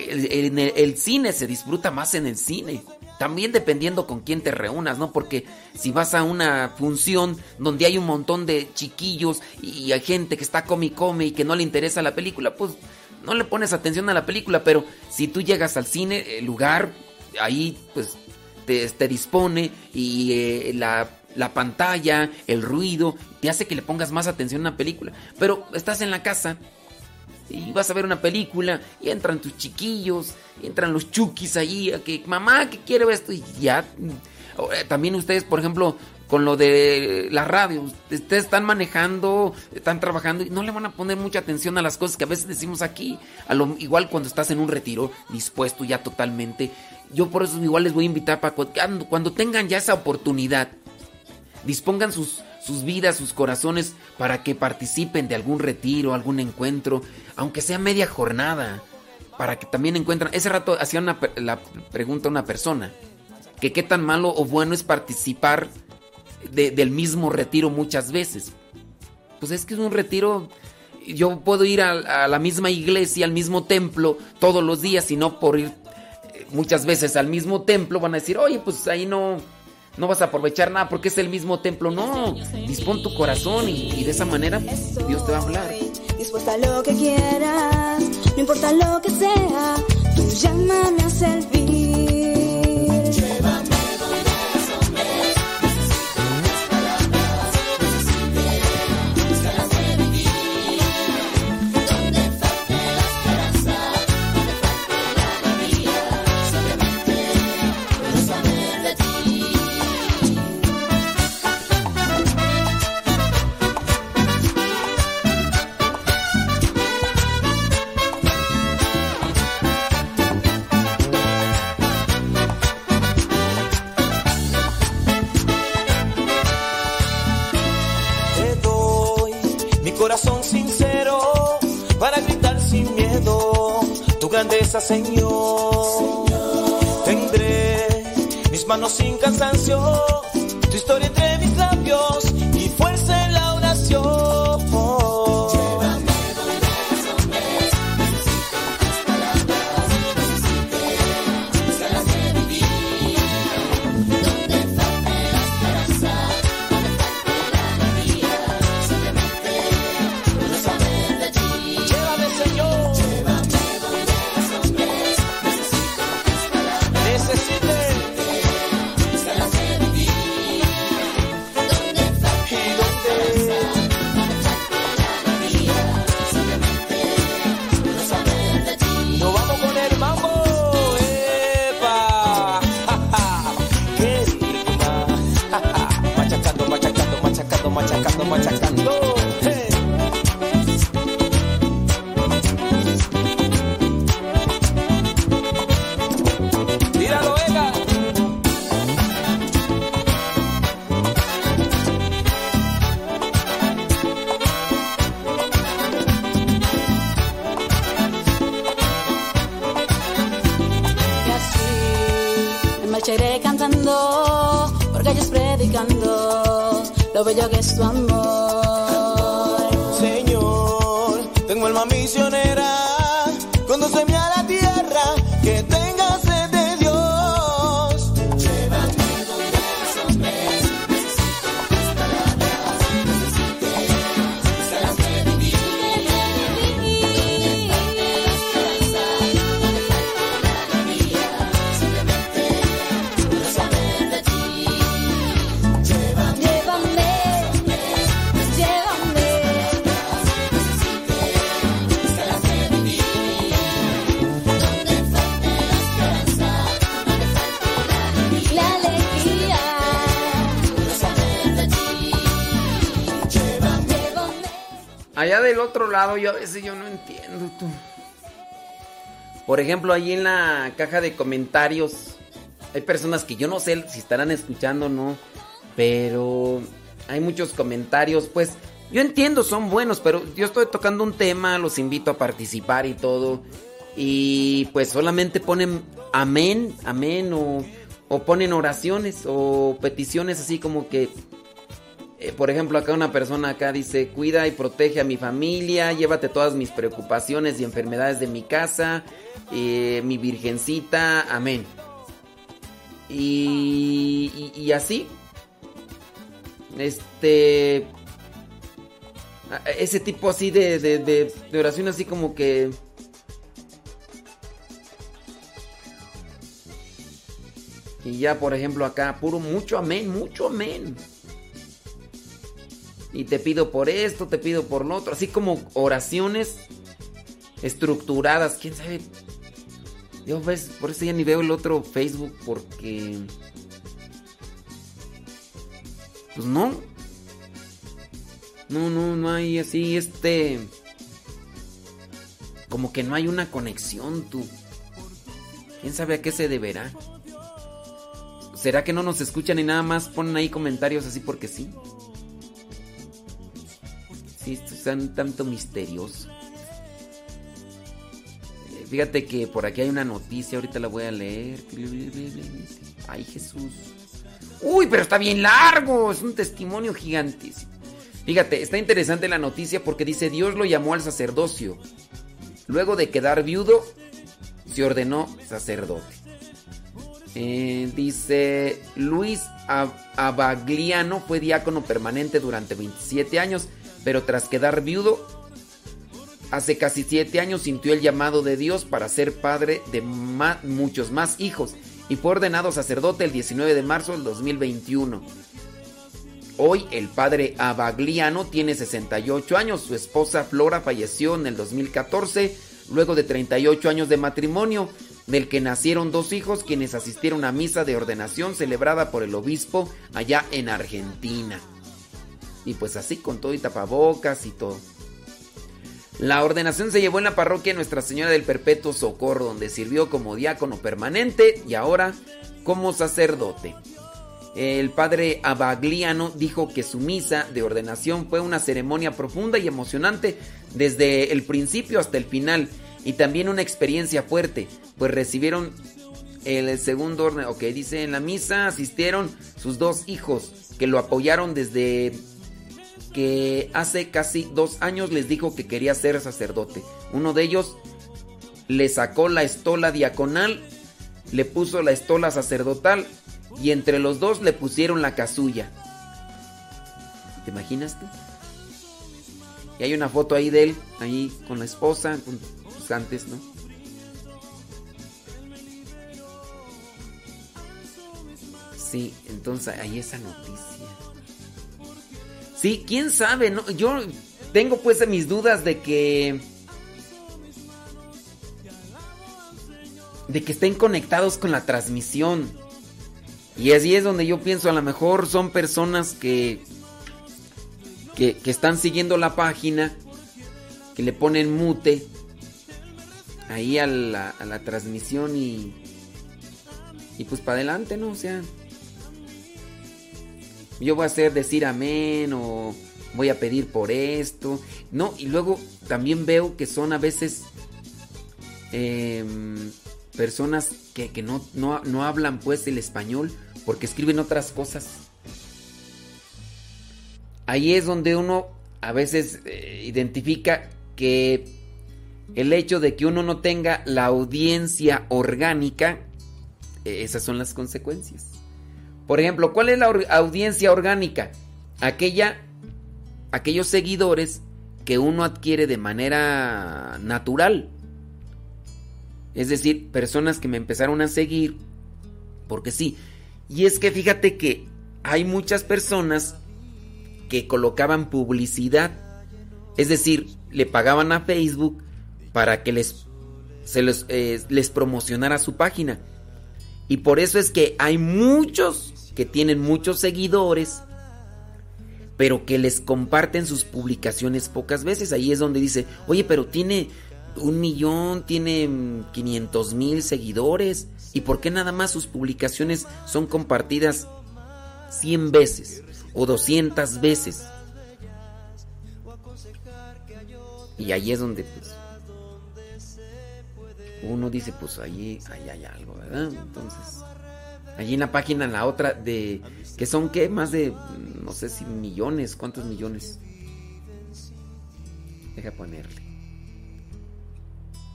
El, el, cine se disfruta más en el cine. También dependiendo con quién te reúnas, ¿no? Porque si vas a una función donde hay un montón de chiquillos y hay gente que está come y come y que no le interesa la película, pues no le pones atención a la película. Pero si tú llegas al cine, el lugar ahí pues te, dispone y eh, la, la pantalla, el ruido, te hace que le pongas más atención a la película. Pero estás en la casa y vas a ver una película y entran tus chiquillos, y entran los chukis allí, a que mamá que quiere ver esto y ya. Eh, también ustedes, por ejemplo, con lo de la radio, ustedes están manejando, están trabajando y no le van a poner mucha atención a las cosas que a veces decimos aquí. A lo, igual cuando estás en un retiro, dispuesto ya totalmente. Yo por eso igual les voy a invitar para cuando, cuando tengan ya esa oportunidad, dispongan sus, sus vidas, sus corazones para que participen de algún retiro, algún encuentro, aunque sea media jornada, para que también encuentren. Ese rato hacía una, la pregunta a una persona, que qué tan malo o bueno es participar del mismo retiro muchas veces. Pues es que es un retiro, yo puedo ir a, la misma iglesia, al mismo templo todos los días y no por ir eh, muchas veces al mismo templo van a decir, oye, pues ahí no no vas a aprovechar nada porque es el mismo templo. No, dispón tu corazón y, de esa manera Dios te va a hablar. Dispuesta lo que quieras, no importa lo que sea, tú llámame a servir. Grandeza, Señor. Tendré mis manos sin cansancio, tu historia machacando, machacando. Lo bello que es tu amor. Yo a veces yo no entiendo tú. Por ejemplo, ahí en la caja de comentarios hay personas que yo no sé si estarán escuchando o no, pero hay muchos comentarios, pues yo entiendo, son buenos, pero yo estoy tocando un tema, los invito a participar y todo. Y pues solamente ponen amén, amén o, o ponen oraciones o peticiones así como que eh, por ejemplo, acá una persona acá dice, cuida y protege a mi familia, llévate todas mis preocupaciones y enfermedades de mi casa, eh, mi virgencita, amén. Y, así, este, ese tipo así de, de, de, de oración así como que... Y ya, por ejemplo, acá, puro mucho amén, mucho amén. Y te pido por esto, te pido por lo otro. Así como oraciones estructuradas. ¿Quién sabe? Yo ves, por eso ya ni veo el otro Facebook porque... Pues no. No, no, no hay así este... Como que no hay una conexión, tú. ¿Quién sabe a qué se deberá? ¿Será que no nos escuchan y nada más ponen ahí comentarios así porque sí? Sí, esto es tan- tanto misterioso. Eh, Fíjate que por aquí hay una noticia, ahorita la voy a leer. Ay, Jesús. Uy, pero está bien largo, es un testimonio gigantísimo. Fíjate, está interesante la noticia porque dice Dios lo llamó al sacerdocio. Luego de quedar viudo, se ordenó sacerdote. Eh, dice Luis Ab- Abagliano fue diácono permanente durante 27 años, pero tras quedar viudo, hace casi 7 años sintió el llamado de Dios para ser padre de muchos más hijos y fue ordenado sacerdote el 19 de marzo del 2021. Hoy el padre Abagliano tiene 68 años, su esposa Flora falleció en el 2014 luego de 38 años de matrimonio, del que nacieron dos hijos quienes asistieron a misa de ordenación celebrada por el obispo allá en Argentina. Y pues así con todo y tapabocas y todo. La ordenación se llevó en la parroquia Nuestra Señora del Perpetuo Socorro, donde sirvió como diácono permanente y ahora como sacerdote. El padre Abagliano dijo que su misa de ordenación fue una ceremonia profunda y emocionante desde el principio hasta el final y también una experiencia fuerte, pues recibieron el segundo orden, ok, dice en la misa asistieron sus dos hijos que lo apoyaron desde que hace casi dos años les dijo que quería ser sacerdote. Uno de ellos le sacó la estola diaconal, le puso la estola sacerdotal y entre los dos le pusieron la casulla. ¿Te imaginas tú? Y hay una foto ahí de él, ahí con la esposa, con, antes, ¿no? Sí, entonces ahí esa noticia. Sí, quién sabe, ¿no? Yo tengo pues mis dudas de que. de que estén conectados con la transmisión. Y así es donde yo pienso, a lo mejor son personas que, que, están siguiendo la página, que le ponen mute ahí a la, a la transmisión y, y pues para adelante, ¿no? O sea, yo voy a hacer decir amén o voy a pedir por esto. No, y luego también veo que son a veces... em, personas que, que no, no, no hablan pues el español porque escriben otras cosas. Ahí es donde uno a veces eh, identifica que el hecho de que uno no tenga la audiencia orgánica, eh, esas son las consecuencias. Por ejemplo, ¿cuál es la audiencia orgánica? Aquella, aquellos seguidores que uno adquiere de manera natural. Es decir, personas que me empezaron a seguir porque sí. Y es que fíjate que hay muchas personas que colocaban publicidad. Es decir, le pagaban a Facebook para que les, se les, eh, les promocionara su página. Y por eso es que hay muchos que tienen muchos seguidores, pero que les comparten sus publicaciones pocas veces. Ahí es donde dice, oye, pero tiene un millón, tiene mm, 500 mil seguidores. ¿Y por qué nada más sus publicaciones son compartidas 100 veces o 200 veces? Y ahí es donde pues, uno dice, pues ahí, ahí hay algo, ¿verdad? Entonces, allí en la página, la otra de, que son qué, más de, no sé si millones, ¿cuántos millones? Deja ponerle.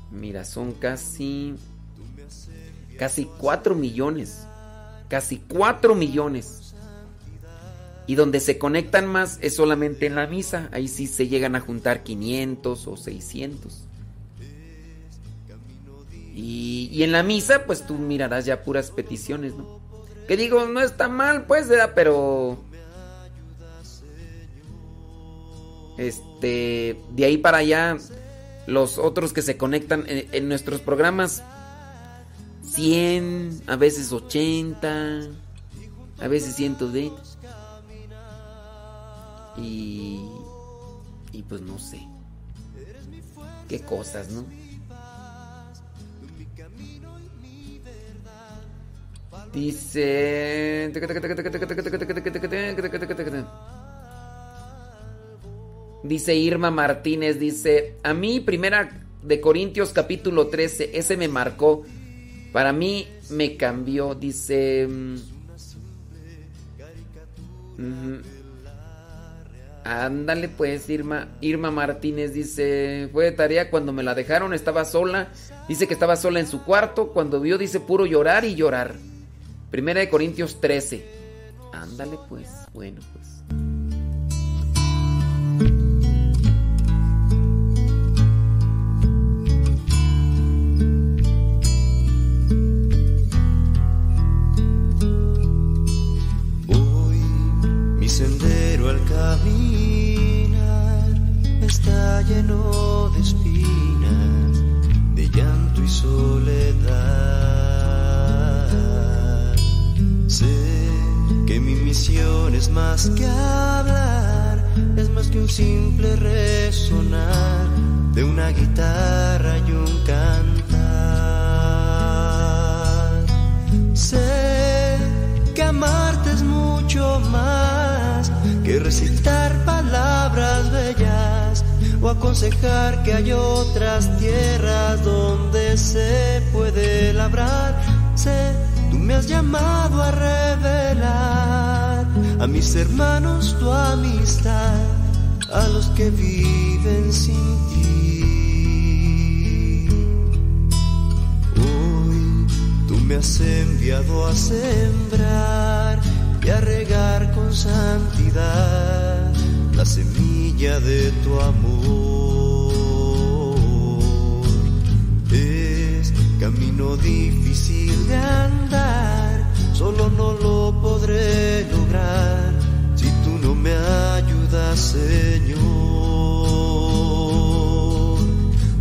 Mira, son casi, casi 4 millones, casi 4 millones. Y donde se conectan más es solamente en la misa, ahí sí se llegan a juntar 500 o 600. Y, y en la misa, pues tú mirarás ya puras peticiones, ¿no? Que digo, no está mal, pues, ¿verdad? Pero. Este. De ahí para allá, los otros que se conectan en, en nuestros programas: 100, a veces 80, a veces 120. Y. Y pues no sé. Qué cosas, ¿no? Dice. Dice Irma Martínez, dice, a mí primera de Corintios capítulo 13, ese me marcó, para mí me cambió, dice... mm. Ándale pues, Irma, Irma Martínez dice, fue de tarea cuando me la dejaron, estaba sola, dice que estaba sola en su cuarto, cuando vio dice puro llorar y llorar. Primera de Corintios 13. Ándale pues, bueno pues. Hoy mi sendero al caminar está lleno de espinas, de llanto y soledad. Sé que mi misión es más que hablar, es más que un simple resonar de una guitarra y un cantar. Sé que amarte es mucho más que recitar palabras bellas o aconsejar que hay otras tierras donde se puede labrar. Sé, me has llamado a revelar a mis hermanos tu amistad, a los que viven sin ti. Hoy tú me has enviado a sembrar y a regar con santidad la semilla de tu amor. Camino difícil de andar, solo no lo podré lograr si tú no me ayudas, Señor.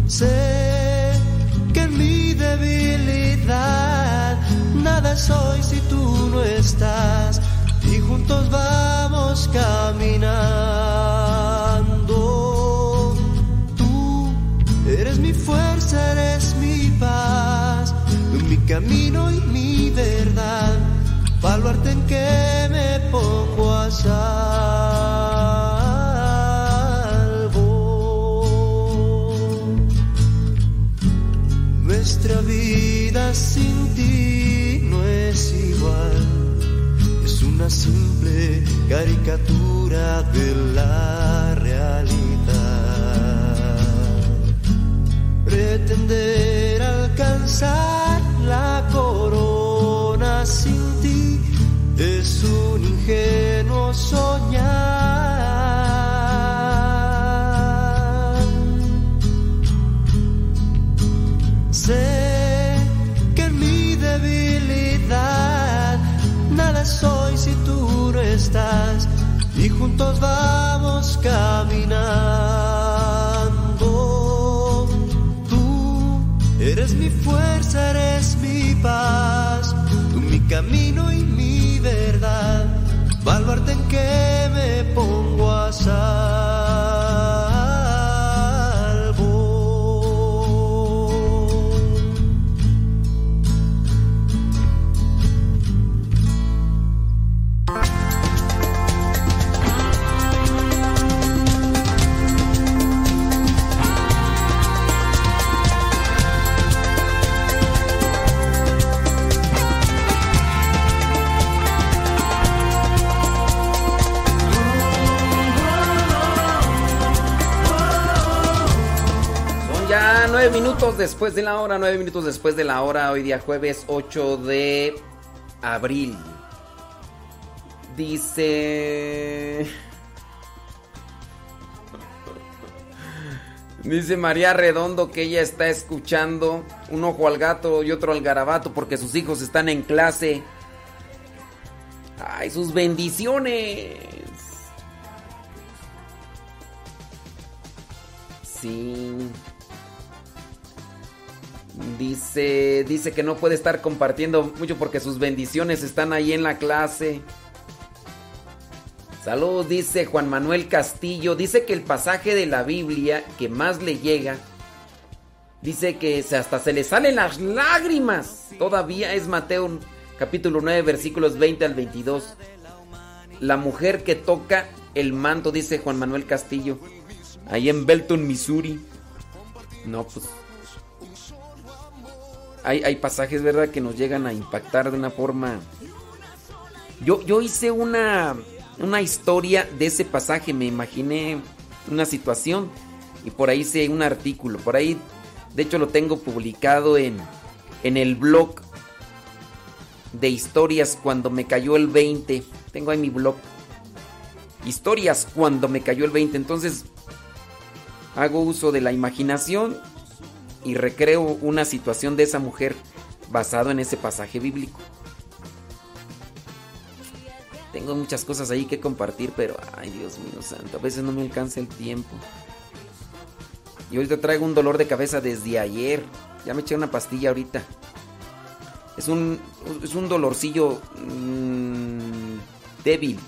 Sé que en mi debilidad nada soy si tú no estás y juntos vamos caminando. Tú eres mi fuerza, eres mi camino y mi verdad, baluarte en que me pongo a salvo. Nuestra vida sin ti no es igual, es una simple caricatura de la realidad. Pretender alcanzar la corona sin ti es un ingenuo soñar. Sé que en mi debilidad nada soy si tú no estás y juntos vamos caminando. Camino y mi verdad, baluarte en que minutos después de la hora, nueve minutos después de la hora, hoy día jueves 8 de abril. Dice... Dice María Redondo que ella está escuchando un ojo al gato y otro al garabato porque sus hijos están en clase. ¡Ay, sus bendiciones! Sí. Dice, dice que no puede estar compartiendo mucho porque sus bendiciones están ahí en la clase. Saludos, dice Juan Manuel Castillo. Dice que el pasaje de la Biblia que más le llega, dice que hasta se le salen las lágrimas. Todavía es Mateo capítulo 9 versículos 20 al 22. La mujer que toca el manto, dice Juan Manuel Castillo. Ahí en Belton, Missouri. No, pues. Hay, pasajes, ¿verdad?, que nos llegan a impactar de una forma. Yo, yo hice una, una historia de ese pasaje, me imaginé una situación y por ahí hice un artículo. Por ahí, de hecho, lo tengo publicado en, en el blog de historias cuando me cayó el 20. Tengo ahí mi blog. Historias cuando me cayó el 20. Entonces, hago uso de la imaginación y recreo una situación de esa mujer basado en ese pasaje bíblico. Tengo muchas cosas ahí que compartir, pero ay Dios mío santo, a veces no me alcanza el tiempo. Y ahorita traigo un dolor de cabeza desde ayer. Ya me eché una pastilla ahorita. Es un, es un dolorcillo mm, débil.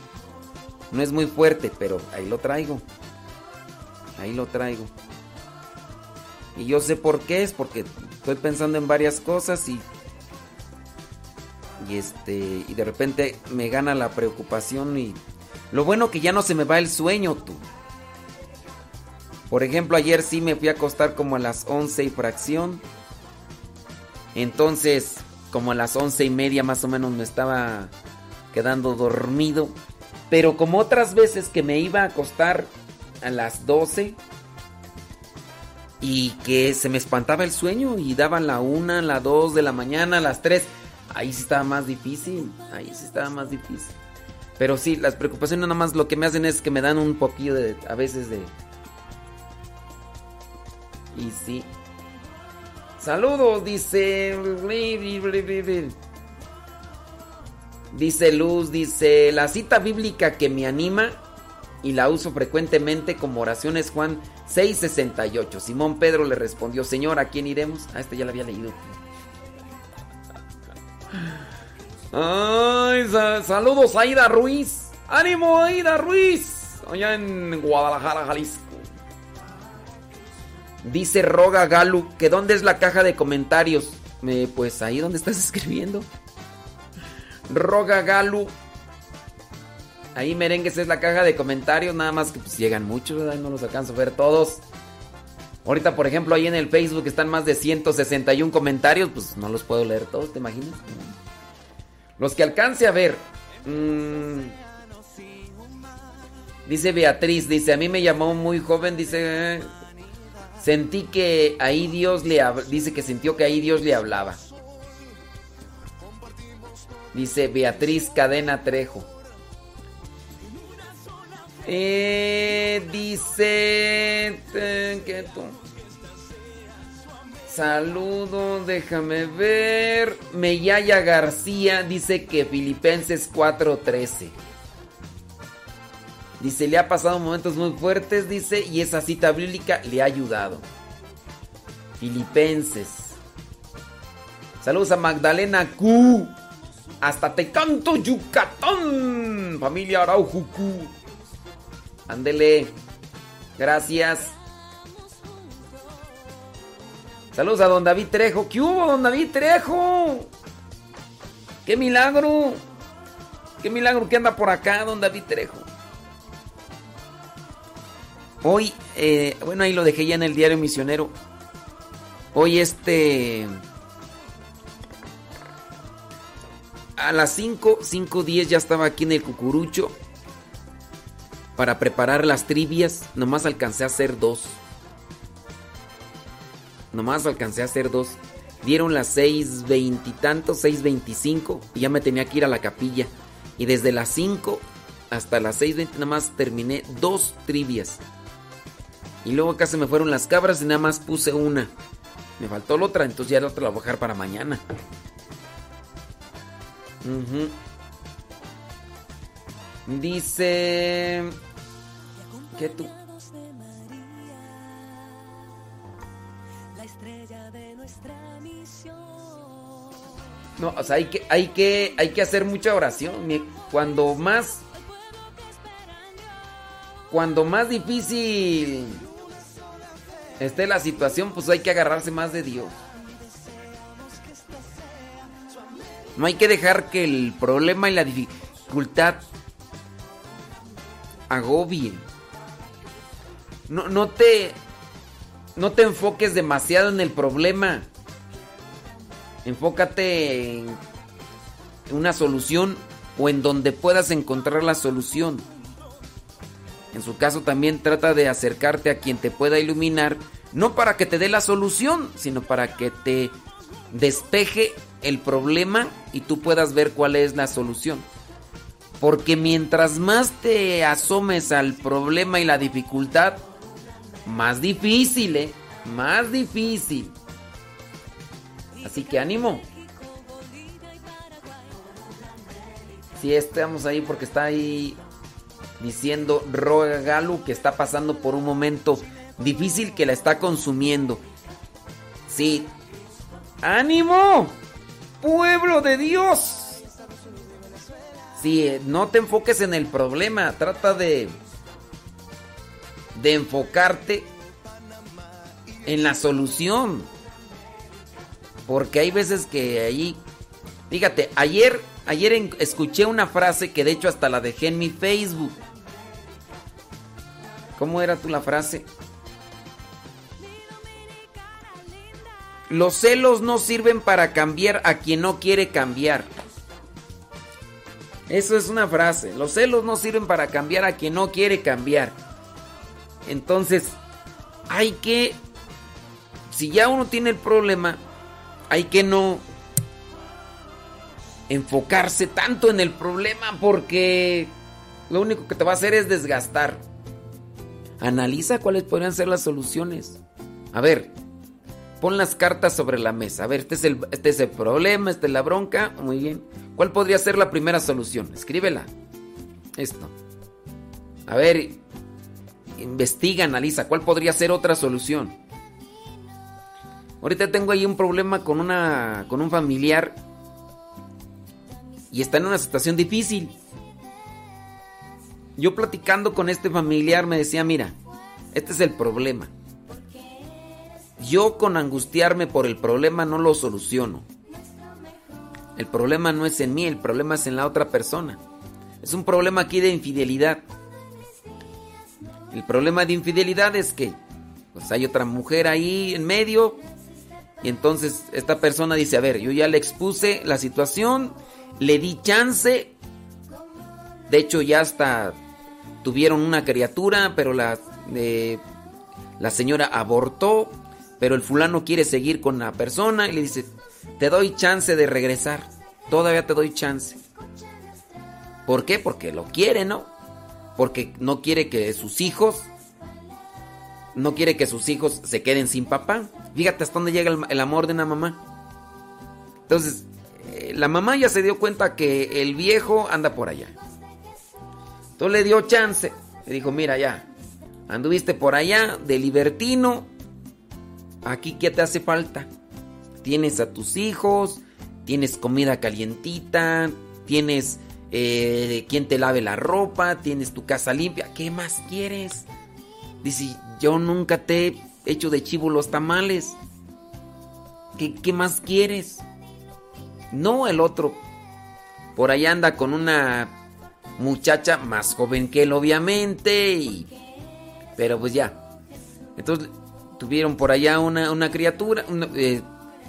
No es muy fuerte, pero ahí lo traigo. Ahí lo traigo. Y yo sé por qué es, porque estoy pensando en varias cosas y. Y este. Y de repente me gana la preocupación y. Lo bueno que ya no se me va el sueño, tú. Por ejemplo, ayer sí me fui a acostar como a las 11 y fracción. Entonces, como a las once y media más o menos me estaba quedando dormido. Pero como otras veces que me iba a acostar a las 12 y que se me espantaba el sueño y daban la una, la 2 de la mañana, las 3. Ahí sí estaba más difícil, ahí sí estaba más difícil. Pero sí, las preocupaciones nada más lo que me hacen es que me dan un poquillo de, a veces de... Y sí. Saludos, dice... Dice Luz, dice, la cita bíblica que me anima y la uso frecuentemente como oración es Juan 6:68. Simón Pedro le respondió, Señor, ¿a quién iremos? Ah, este ya lo había leído. Saludos a Ruiz. ¡Ánimo, Aida Ruiz! Allá en Guadalajara, Jalisco. Dice Roga Galu que dónde es la caja de comentarios. Eh, pues ahí donde estás (laughs) escribiendo. Roga Galu. Ahí merengues es la caja de comentarios. Nada más que pues llegan muchos, ¿verdad? No los alcanzo a ver todos. Ahorita, por ejemplo, ahí en el Facebook están más de 161 comentarios. Pues no los puedo leer todos, ¿te imaginas? Los que alcance a ver. Mm. Dice Beatriz, dice, a mí me llamó muy joven, dice, sentí que ahí Dios le dice que sintió que ahí Dios le hablaba. Dice Beatriz Cadena Trejo. Eh, dice que tú. Saludo, déjame ver. Meyaya García dice que Filipenses 4:13. Dice, le ha pasado momentos muy fuertes, dice, y esa cita bíblica le ha ayudado. Filipenses. Saludos a Magdalena Q. Hasta te canto Yucatán. Familia Araujo Q. Ándele. Gracias. Saludos a don David Trejo. ¿Qué hubo, don David Trejo? ¡Qué milagro! ¡Qué milagro que anda por acá, don David Trejo! Hoy, eh, bueno, ahí lo dejé ya en el diario misionero. Hoy este... A las 5, 5.10 ya estaba aquí en el cucurucho para preparar las trivias. Nomás alcancé a hacer dos. Nomás alcancé a hacer dos. Dieron las seis veintitantos, seis veinticinco. Y ya me tenía que ir a la capilla. Y desde las 5 hasta las 6.20 nada más terminé dos trivias. Y luego acá se me fueron las cabras y nada más puse una. Me faltó la otra, entonces ya la otra la voy a dejar para mañana. Ujú. Dice... ¿Qué tú? No, o sea, hay que, hay que, hay que hacer mucha oración. Cuando más. Cuando más difícil esté la situación, pues hay que agarrarse más de Dios. No hay que dejar que el problema y la dificultad agobien. No, no te. No te enfoques demasiado en el problema. Enfócate en una solución o en donde puedas encontrar la solución. En su caso también trata de acercarte a quien te pueda iluminar, no para que te dé la solución, sino para que te despeje el problema y tú puedas ver cuál es la solución. Porque mientras más te asomes al problema y la dificultad, más difícil, ¿eh? Más difícil. Así que ánimo. Sí, estamos ahí porque está ahí diciendo Roga que está pasando por un momento difícil que la está consumiendo. Sí. ¡Ánimo! ¡Pueblo de Dios! Sí, no te enfoques en el problema, trata de de enfocarte en la solución. Porque hay veces que ahí fíjate, ayer ayer escuché una frase que de hecho hasta la dejé en mi Facebook. ¿Cómo era tú la frase? Los celos no sirven para cambiar a quien no quiere cambiar. Eso es una frase. Los celos no sirven para cambiar a quien no quiere cambiar. Entonces, hay que, si ya uno tiene el problema, hay que no enfocarse tanto en el problema porque lo único que te va a hacer es desgastar. Analiza cuáles podrían ser las soluciones. A ver, pon las cartas sobre la mesa. A ver, este es el, este es el problema, esta es la bronca. Muy bien. ¿Cuál podría ser la primera solución? Escríbela. Esto. A ver, investiga, analiza. ¿Cuál podría ser otra solución? Ahorita tengo ahí un problema con una con un familiar y está en una situación difícil. Yo platicando con este familiar me decía, mira, este es el problema. Yo con angustiarme por el problema no lo soluciono. El problema no es en mí, el problema es en la otra persona. Es un problema aquí de infidelidad. El problema de infidelidad es que pues hay otra mujer ahí en medio y entonces esta persona dice, a ver, yo ya le expuse la situación, le di chance De hecho, ya hasta tuvieron una criatura, pero la, eh, la señora abortó, pero el fulano quiere seguir con la persona y le dice, te doy chance de regresar, todavía te doy chance. ¿Por qué? Porque lo quiere, ¿no? Porque no quiere que sus hijos, no quiere que sus hijos se queden sin papá. Fíjate hasta dónde llega el, amor de una mamá. Entonces, eh, la mamá ya se dio cuenta que el viejo anda por allá. Entonces le dio chance. Le dijo, mira ya, anduviste por allá de libertino. Aquí, ¿qué te hace falta? Tienes a tus hijos, tienes comida calientita, tienes eh, quien te lave la ropa, tienes tu casa limpia. ¿Qué más quieres? Dice, yo nunca te he hecho de chivo los tamales. ¿Qué, qué más quieres? No el otro. Por allá anda con una muchacha más joven que él, obviamente. Pero pues ya. Entonces tuvieron por allá una, una criatura. Una, eh,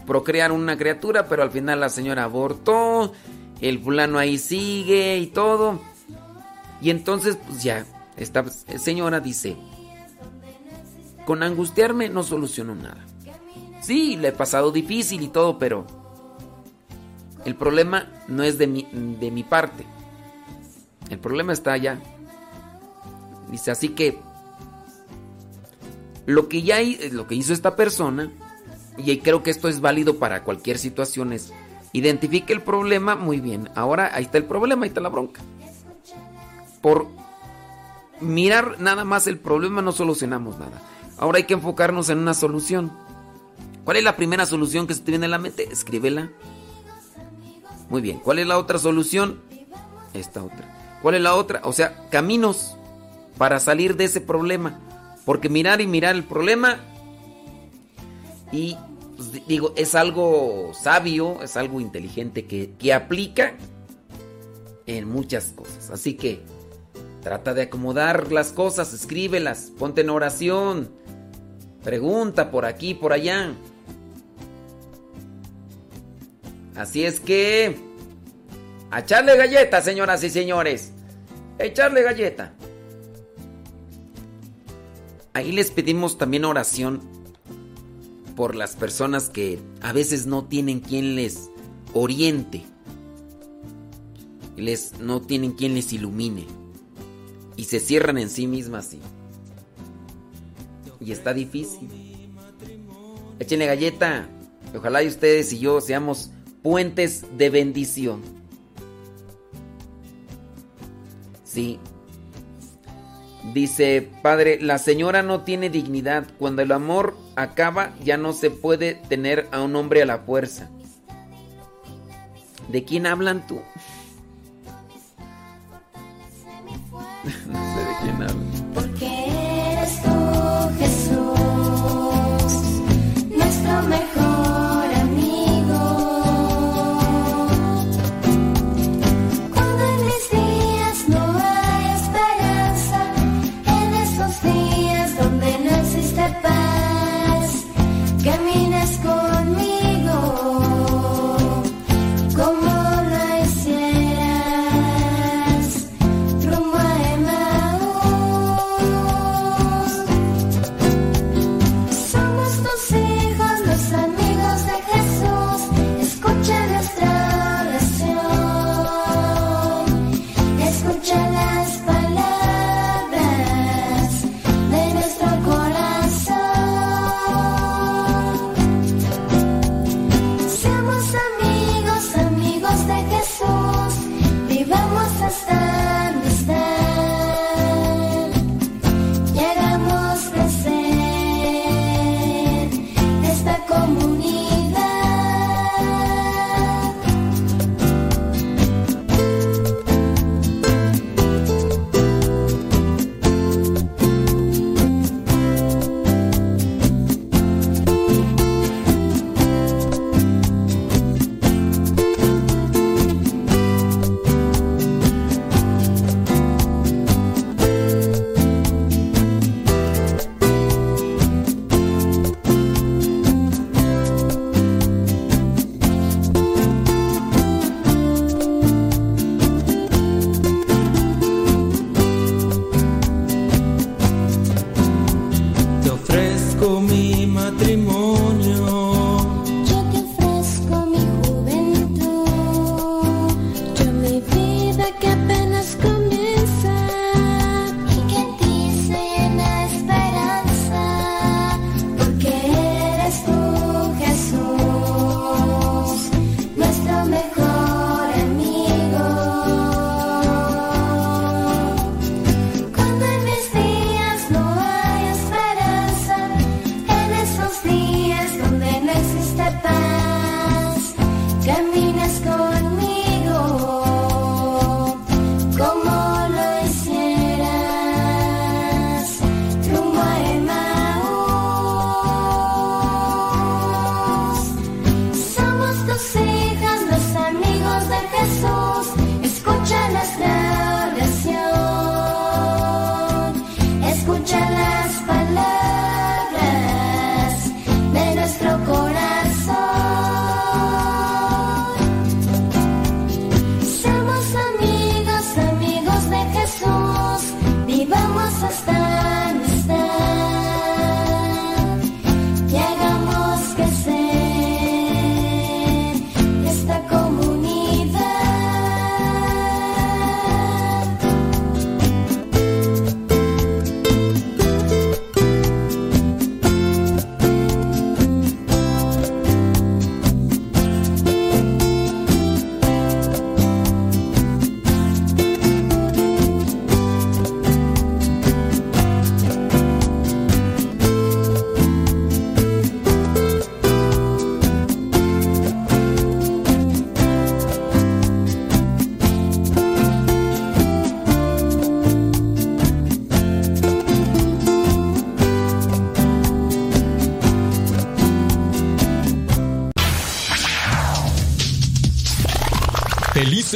procrearon una criatura, pero al final la señora abortó. El fulano ahí sigue y todo. Y entonces, pues ya, esta señora dice, con angustiarme no soluciono nada. Sí, le he pasado difícil y todo, pero el problema no es de mi, de mi parte. El problema está allá. Dice, así que lo que ya lo que hizo esta persona, y creo que esto es válido para cualquier situación, es identifique el problema muy bien. Ahora ahí está el problema, ahí está la bronca. Por mirar nada más el problema no solucionamos nada. Ahora hay que enfocarnos en una solución. ¿Cuál es la primera solución que se te viene a la mente? Escríbela. Muy bien. ¿Cuál es la otra solución? Esta otra. ¿Cuál es la otra? O sea, caminos para salir de ese problema. Porque mirar y mirar el problema y pues, digo, es algo sabio, es algo inteligente que, que aplica en muchas cosas. Así que trata de acomodar las cosas, escríbelas, ponte en oración, pregunta por aquí, por allá. Así es que... A echarle galleta, señoras y señores. Echarle galleta. Ahí les pedimos también oración por las personas que a veces no tienen quien les oriente. Les, no tienen quien les ilumine. Y se cierran en sí mismas y, está difícil. Échenle galleta. Ojalá y ustedes y yo seamos puentes de bendición. Sí. Dice, padre, la señora no tiene dignidad. Cuando el amor acaba, ya no se puede tener a un hombre a la fuerza. ¿De quién hablan tú? (laughs) (laughs)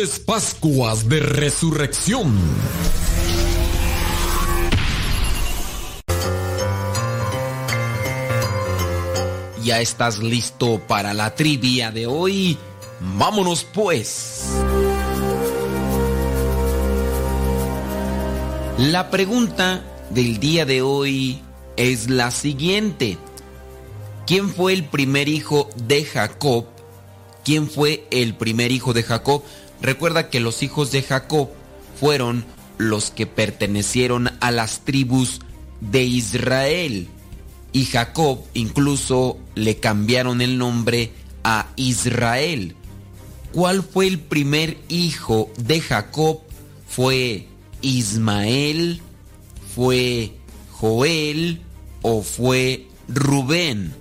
Pascuas de Resurrección. ¿Ya estás listo para la trivia de hoy? Vámonos pues. La pregunta del día de hoy es la siguiente. ¿Quién fue el primer hijo de Jacob? ¿Quién fue el primer hijo de Jacob? Recuerda que los hijos de Jacob fueron los que pertenecieron a las tribus de Israel. Y Jacob incluso le cambiaron el nombre a Israel. ¿Cuál fue el primer hijo de Jacob? ¿Fue Ismael? ¿Fue Joel? ¿O fue Rubén?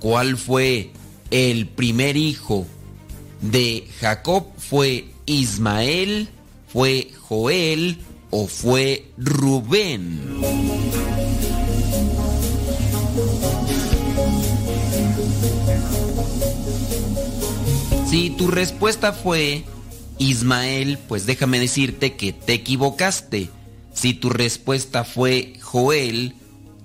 ¿Cuál fue el primer hijo de Jacob? ¿Fue Ismael? ¿Fue Joel? ¿O fue Rubén? Si tu respuesta fue Ismael, pues déjame decirte que te equivocaste. Si tu respuesta fue Joel,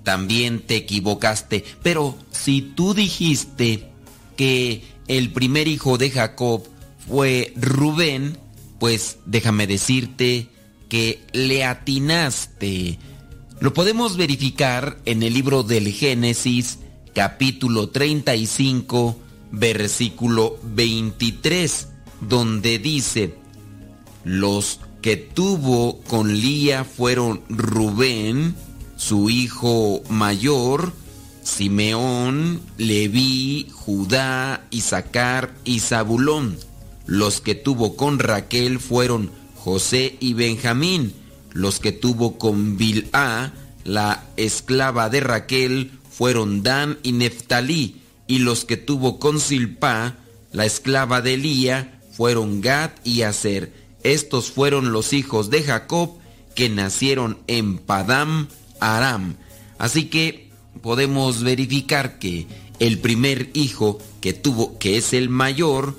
también te equivocaste. Pero si tú dijiste que el primer hijo de Jacob fue Rubén, pues déjame decirte que le atinaste. Lo podemos verificar en el libro del Génesis, capítulo 35, versículo 23, donde dice, los que tuvo con Lía fueron Rubén, su hijo mayor, Simeón, Leví, Judá, Isaacar y Zabulón. Los que tuvo con Raquel fueron José y Benjamín. Los que tuvo con Bilá, la esclava de Raquel, fueron Dan y Neftalí y los que tuvo con Silpa, la esclava de Elía, fueron Gad y Aser. Estos fueron los hijos de Jacob que nacieron en Padam Aram. Así que podemos verificar que el primer hijo que tuvo, que es el mayor,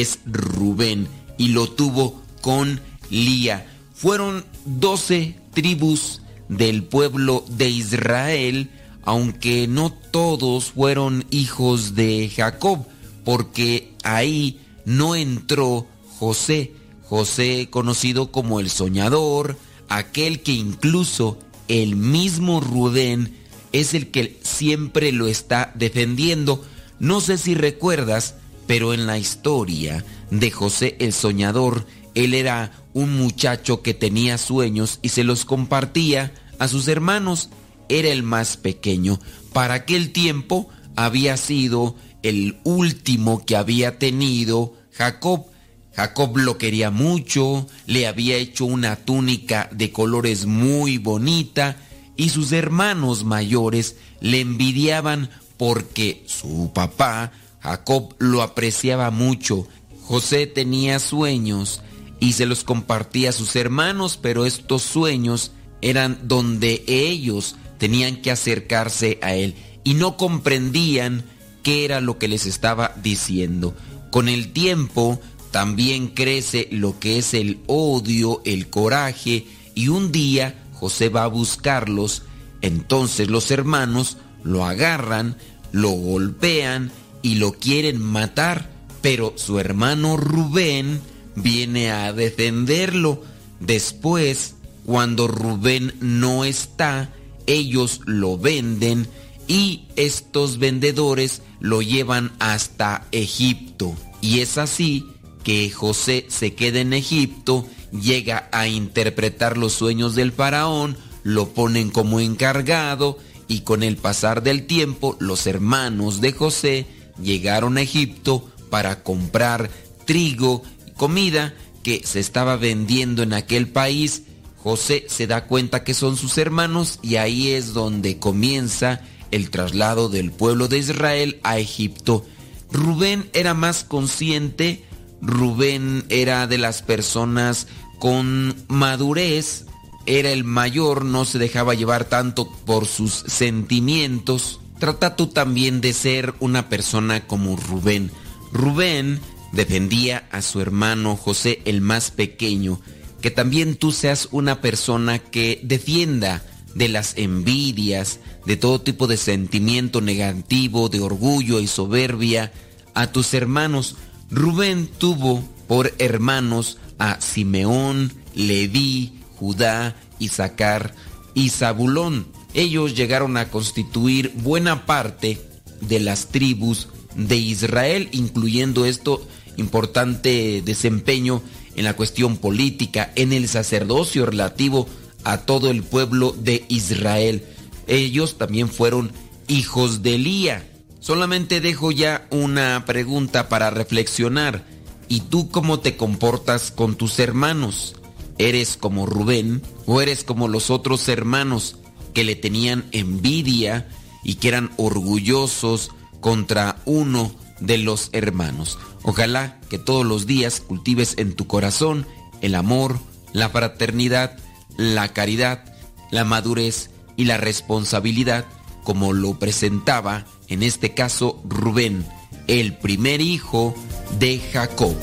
es Rubén y lo tuvo con Lía. Fueron doce tribus del pueblo de Israel aunque no todos fueron hijos de Jacob, porque ahí no entró José, José conocido como el soñador, aquel que incluso el mismo Rubén es el que siempre lo está defendiendo. No sé si recuerdas, pero en la historia de José el soñador, él era un muchacho que tenía sueños y se los compartía a sus hermanos era el más pequeño. Para aquel tiempo había sido el último que había tenido Jacob. Jacob lo quería mucho, le había hecho una túnica de colores muy bonita y sus hermanos mayores le envidiaban porque su papá, Jacob, lo apreciaba mucho. José tenía sueños y se los compartía a sus hermanos, pero estos sueños eran donde ellos tenían que acercarse a él y no comprendían qué era lo que les estaba diciendo. Con el tiempo también crece lo que es el odio, el coraje y un día José va a buscarlos, entonces los hermanos lo agarran, lo golpean y lo quieren matar, pero su hermano Rubén viene a defenderlo. Después, cuando Rubén no está, ellos lo venden y estos vendedores lo llevan hasta Egipto. Y es así que José se queda en Egipto, llega a interpretar los sueños del faraón, lo ponen como encargado y con el pasar del tiempo los hermanos de José llegaron a Egipto para comprar trigo y comida que se estaba vendiendo en aquel país José se da cuenta que son sus hermanos y ahí es donde comienza el traslado del pueblo de Israel a Egipto. Rubén era más consciente, Rubén era de las personas con madurez, era el mayor, no se dejaba llevar tanto por sus sentimientos. Trata tú también de ser una persona como Rubén. Rubén defendía a su hermano José el más pequeño, que también tú seas una persona que defienda de las envidias, de todo tipo de sentimiento negativo, de orgullo y soberbia a tus hermanos. Rubén tuvo por hermanos a Simeón, Leví, Judá, Isaacar y Zabulón. Ellos llegaron a constituir buena parte de las tribus de Israel, incluyendo esto importante desempeño en la cuestión política, en el sacerdocio relativo a todo el pueblo de Israel. Ellos también fueron hijos de Elía. Solamente dejo ya una pregunta para reflexionar. ¿Y tú cómo te comportas con tus hermanos? ¿Eres como Rubén o eres como los otros hermanos que le tenían envidia y que eran orgullosos contra uno de los hermanos? Ojalá que todos los días cultives en tu corazón el amor, la fraternidad, la caridad, la madurez y la responsabilidad como lo presentaba en este caso Rubén, el primer hijo de Jacob.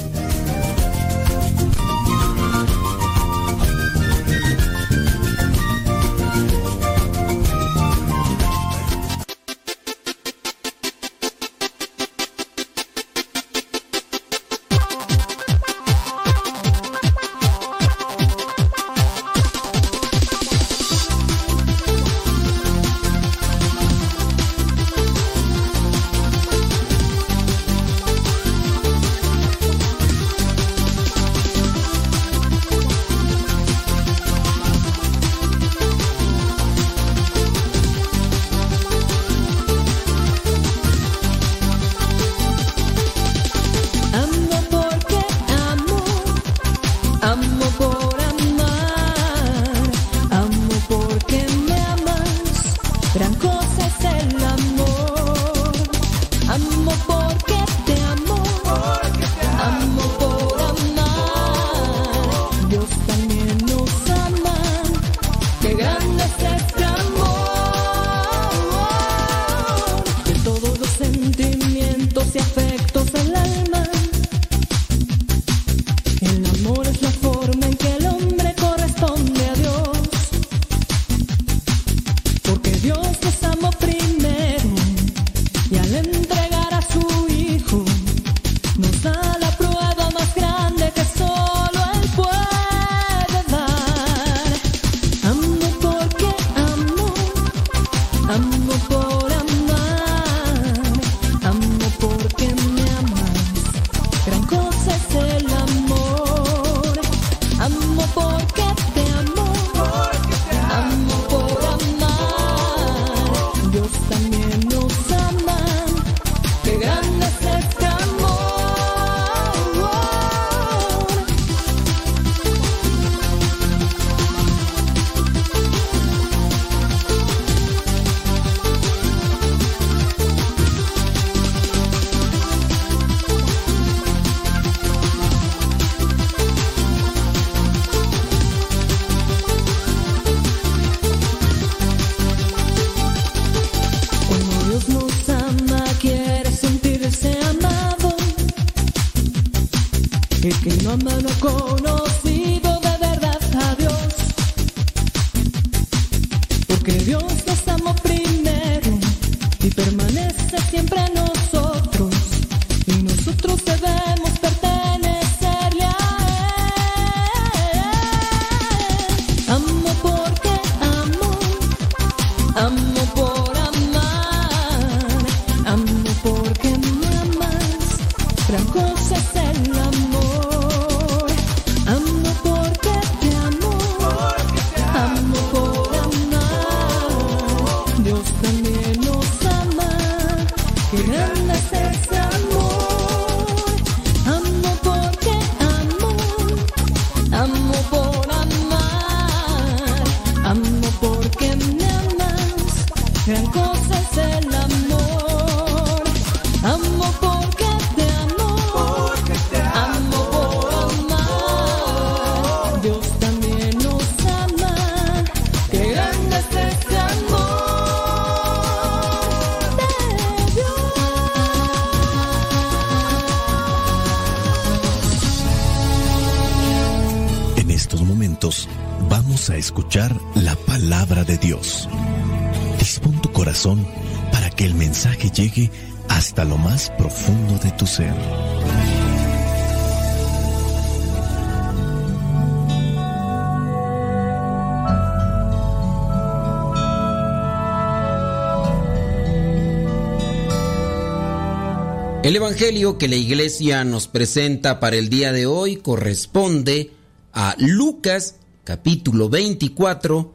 El Evangelio que la iglesia nos presenta para el día de hoy corresponde a Lucas capítulo 24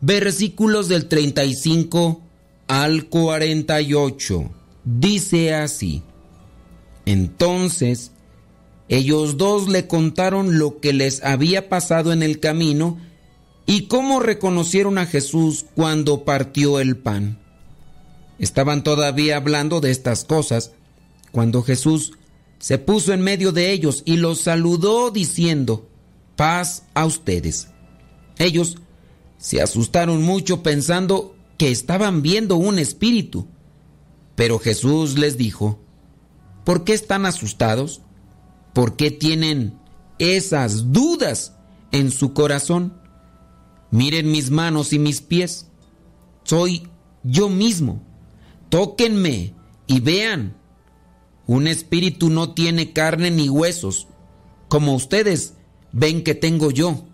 versículos del 35 al 48. Dice así, entonces ellos dos le contaron lo que les había pasado en el camino y cómo reconocieron a Jesús cuando partió el pan. Estaban todavía hablando de estas cosas cuando Jesús se puso en medio de ellos y los saludó diciendo, paz a ustedes. Ellos se asustaron mucho pensando que estaban viendo un espíritu. Pero Jesús les dijo, ¿por qué están asustados? ¿Por qué tienen esas dudas en su corazón? Miren mis manos y mis pies. Soy yo mismo. Tóquenme y vean. Un espíritu no tiene carne ni huesos, como ustedes ven que tengo yo.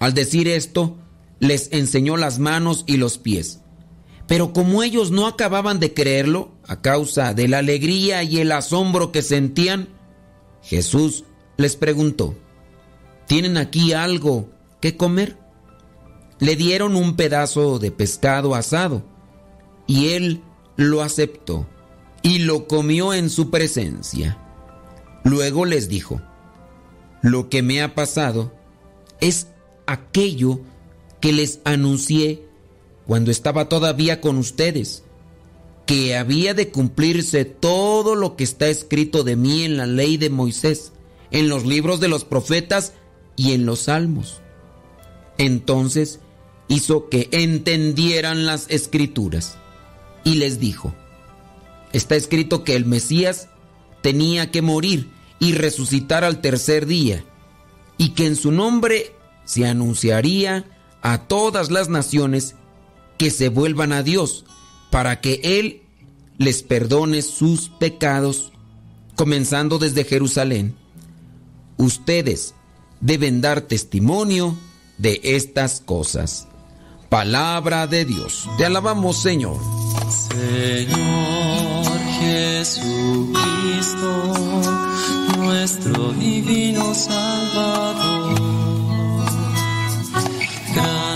Al decir esto, les enseñó las manos y los pies. Pero como ellos no acababan de creerlo, a causa de la alegría y el asombro que sentían, Jesús les preguntó, ¿tienen aquí algo que comer? Le dieron un pedazo de pescado asado y él lo aceptó y lo comió en su presencia. Luego les dijo, lo que me ha pasado es aquello que les anuncié cuando estaba todavía con ustedes, que había de cumplirse todo lo que está escrito de mí en la ley de Moisés, en los libros de los profetas y en los salmos. Entonces hizo que entendieran las escrituras y les dijo, está escrito que el Mesías tenía que morir y resucitar al tercer día, y que en su nombre se anunciaría a todas las naciones que se vuelvan a Dios, para que Él les perdone sus pecados, comenzando desde Jerusalén. Ustedes deben dar testimonio de estas cosas. Palabra de Dios. Te alabamos, Señor. Señor Jesucristo, nuestro divino Salvador.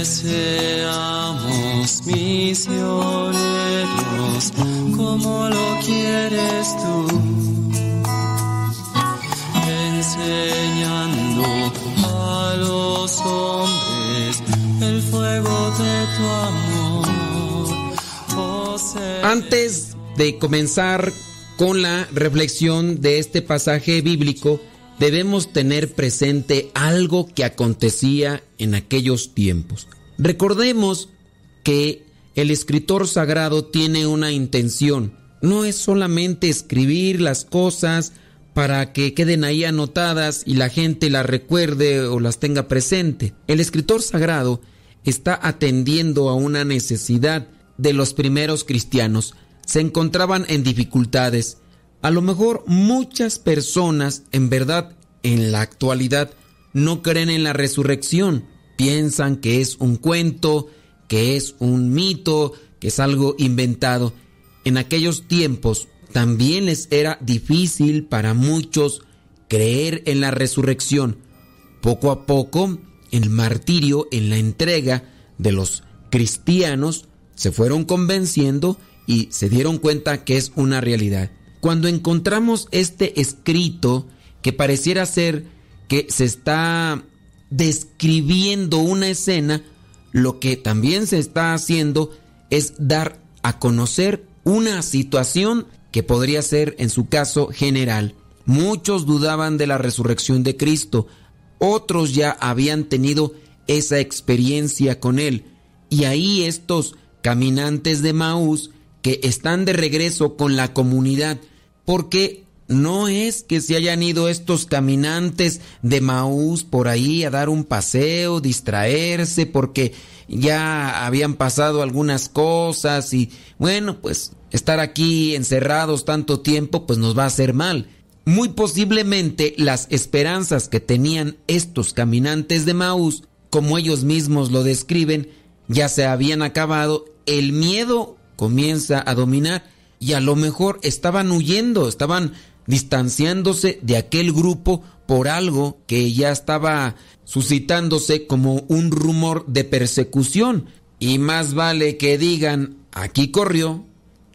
Que seamos misioneros como lo quieres tú, enseñando a los hombres el fuego de tu amor. Oh, Antes de comenzar con la reflexión de este pasaje bíblico, debemos tener presente algo que acontecía en aquellos tiempos. Recordemos que el escritor sagrado tiene una intención. No es solamente escribir las cosas para que queden ahí anotadas y la gente las recuerde o las tenga presente. El escritor sagrado está atendiendo a una necesidad de los primeros cristianos. Se encontraban en dificultades. A lo mejor muchas personas en verdad en la actualidad no creen en la resurrección. Piensan que es un cuento, que es un mito, que es algo inventado. En aquellos tiempos también les era difícil para muchos creer en la resurrección. Poco a poco, el martirio, en la entrega de los cristianos, se fueron convenciendo y se dieron cuenta que es una realidad. Cuando encontramos este escrito que pareciera ser que se está describiendo una escena, lo que también se está haciendo es dar a conocer una situación que podría ser en su caso general. Muchos dudaban de la resurrección de Cristo, otros ya habían tenido esa experiencia con Él. Y ahí estos caminantes de Maús que están de regreso con la comunidad, porque no es que se hayan ido estos caminantes de Maús por ahí a dar un paseo, distraerse, porque ya habían pasado algunas cosas y bueno, pues estar aquí encerrados tanto tiempo pues nos va a hacer mal. Muy posiblemente las esperanzas que tenían estos caminantes de Maús, como ellos mismos lo describen, ya se habían acabado, el miedo comienza a dominar y a lo mejor estaban huyendo, estaban distanciándose de aquel grupo por algo que ya estaba suscitándose como un rumor de persecución. Y más vale que digan, aquí corrió,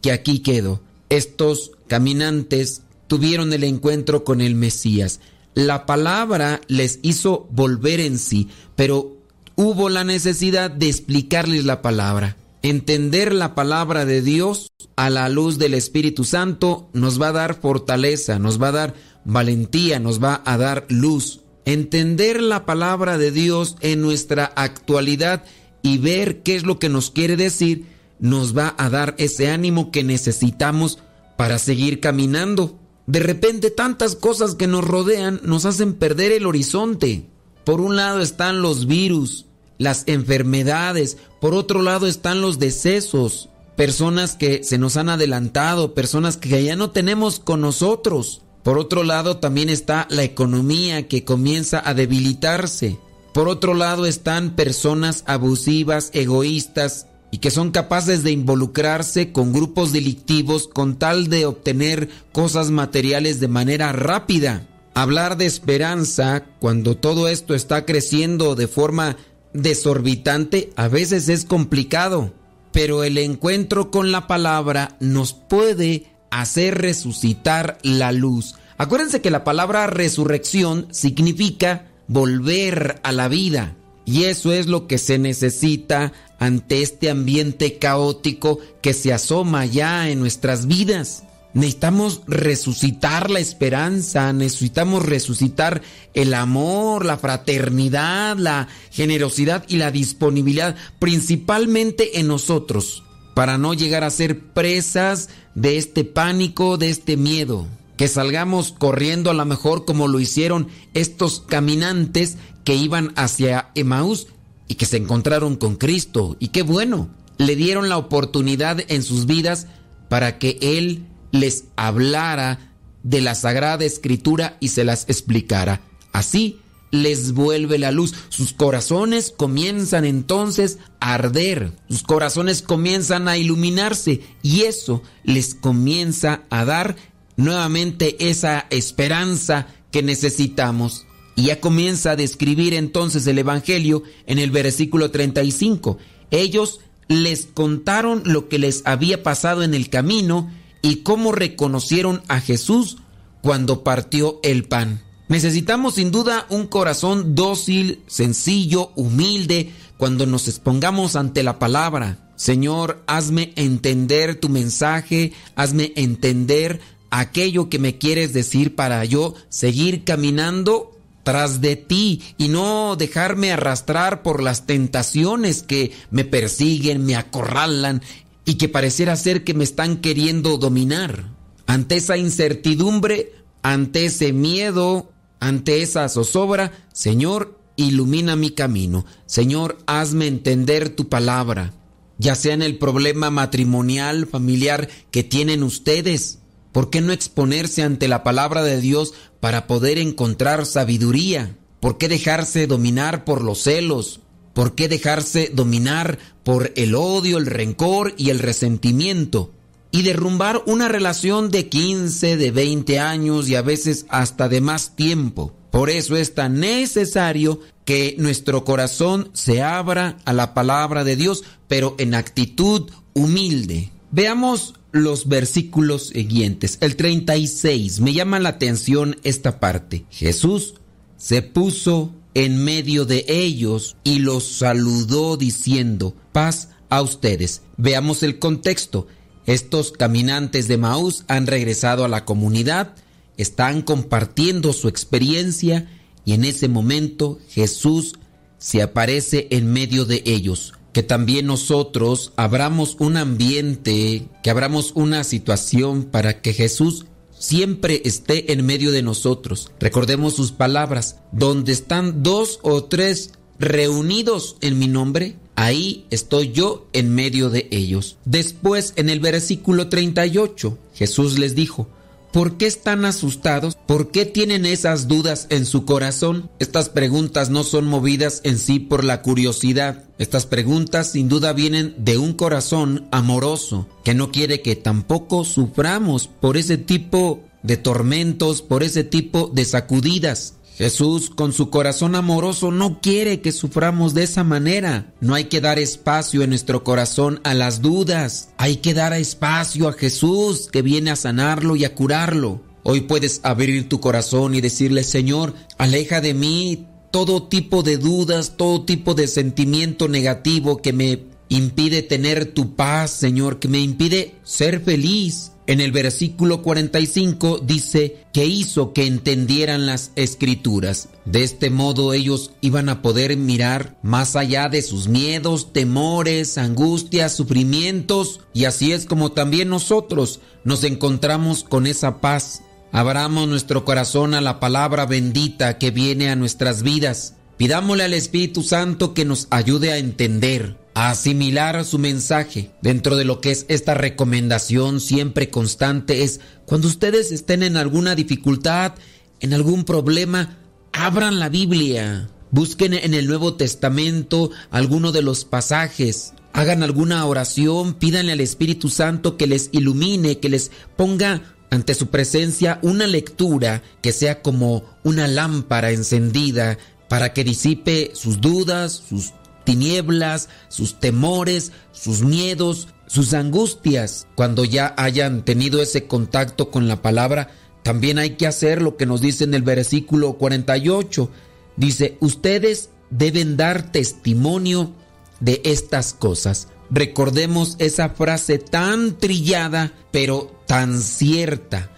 que aquí quedó. Estos caminantes tuvieron el encuentro con el Mesías. La palabra les hizo volver en sí, pero hubo la necesidad de explicarles la palabra. Entender la palabra de Dios a la luz del Espíritu Santo nos va a dar fortaleza, nos va a dar valentía, nos va a dar luz. Entender la palabra de Dios en nuestra actualidad y ver qué es lo que nos quiere decir nos va a dar ese ánimo que necesitamos para seguir caminando. De repente tantas cosas que nos rodean nos hacen perder el horizonte. Por un lado están los virus, las enfermedades, por otro lado están los decesos, personas que se nos han adelantado, personas que ya no tenemos con nosotros. Por otro lado también está la economía que comienza a debilitarse. Por otro lado están personas abusivas, egoístas y que son capaces de involucrarse con grupos delictivos con tal de obtener cosas materiales de manera rápida. Hablar de esperanza cuando todo esto está creciendo de forma desorbitante a veces es complicado, pero el encuentro con la palabra nos puede hacer resucitar la luz. Acuérdense que la palabra resurrección significa volver a la vida. Y eso es lo que se necesita ante este ambiente caótico que se asoma ya en nuestras vidas. Necesitamos resucitar la esperanza, necesitamos resucitar el amor, la fraternidad, la generosidad y la disponibilidad, principalmente en nosotros, para no llegar a ser presas de este pánico, de este miedo. Que salgamos corriendo a lo mejor como lo hicieron estos caminantes que iban hacia Emaús y que se encontraron con Cristo. Y qué bueno, le dieron la oportunidad en sus vidas para que Él les hablara de la Sagrada Escritura y se las explicara. Así les vuelve la luz. Sus corazones comienzan entonces a arder, sus corazones comienzan a iluminarse y eso les comienza a dar nuevamente esa esperanza que necesitamos. Y ya comienza a describir entonces el Evangelio en el versículo 35. Ellos les contaron lo que les había pasado en el camino y cómo reconocieron a Jesús cuando partió el pan. Necesitamos sin duda un corazón dócil, sencillo, humilde, cuando nos expongamos ante la palabra. Señor, hazme entender tu mensaje, hazme entender aquello que me quieres decir para yo seguir caminando tras de ti y no dejarme arrastrar por las tentaciones que me persiguen, me acorralan y que pareciera ser que me están queriendo dominar. Ante esa incertidumbre, ante ese miedo, ante esa zozobra, Señor, ilumina mi camino. Señor, hazme entender tu palabra, ya sea en el problema matrimonial, familiar que tienen ustedes ¿Por qué no exponerse ante la palabra de Dios para poder encontrar sabiduría? ¿Por qué dejarse dominar por los celos? ¿Por qué dejarse dominar por el odio, el rencor y el resentimiento? Y derrumbar una relación de 15, de 20 años y a veces hasta de más tiempo. Por eso es tan necesario que nuestro corazón se abra a la palabra de Dios, pero en actitud humilde. Veamos los versículos siguientes. El 36, me llama la atención esta parte. Jesús se puso en medio de ellos y los saludó diciendo, paz a ustedes. Veamos el contexto. Estos caminantes de Maús han regresado a la comunidad, están compartiendo su experiencia y en ese momento Jesús se aparece en medio de ellos. Que también nosotros abramos un ambiente, que abramos una situación para que Jesús siempre esté en medio de nosotros. Recordemos sus palabras, donde están dos o tres reunidos en mi nombre, ahí estoy yo en medio de ellos. Después, en el versículo 38, Jesús les dijo, ¿Por qué están asustados? ¿Por qué tienen esas dudas en su corazón? Estas preguntas no son movidas en sí por la curiosidad. Estas preguntas sin duda vienen de un corazón amoroso que no quiere que tampoco suframos por ese tipo de tormentos, por ese tipo de sacudidas. Jesús con su corazón amoroso no quiere que suframos de esa manera. No hay que dar espacio en nuestro corazón a las dudas. Hay que dar espacio a Jesús que viene a sanarlo y a curarlo. Hoy puedes abrir tu corazón y decirle, Señor, aleja de mí todo tipo de dudas, todo tipo de sentimiento negativo que me impide tener tu paz, Señor, que me impide ser feliz. En el versículo 45 dice que hizo que entendieran las escrituras. De este modo ellos iban a poder mirar más allá de sus miedos, temores, angustias, sufrimientos. Y así es como también nosotros nos encontramos con esa paz. Abramos nuestro corazón a la palabra bendita que viene a nuestras vidas. Pidámosle al Espíritu Santo que nos ayude a entender a asimilar su mensaje. Dentro de lo que es esta recomendación siempre constante es cuando ustedes estén en alguna dificultad, en algún problema, abran la Biblia. Busquen en el Nuevo Testamento alguno de los pasajes. Hagan alguna oración, pídanle al Espíritu Santo que les ilumine, que les ponga ante su presencia una lectura que sea como una lámpara encendida para que disipe sus dudas, sus tinieblas, sus temores, sus miedos, sus angustias. Cuando ya hayan tenido ese contacto con la palabra, también hay que hacer lo que nos dice en el versículo 48. Dice, ustedes deben dar testimonio de estas cosas. Recordemos esa frase tan trillada, pero tan cierta.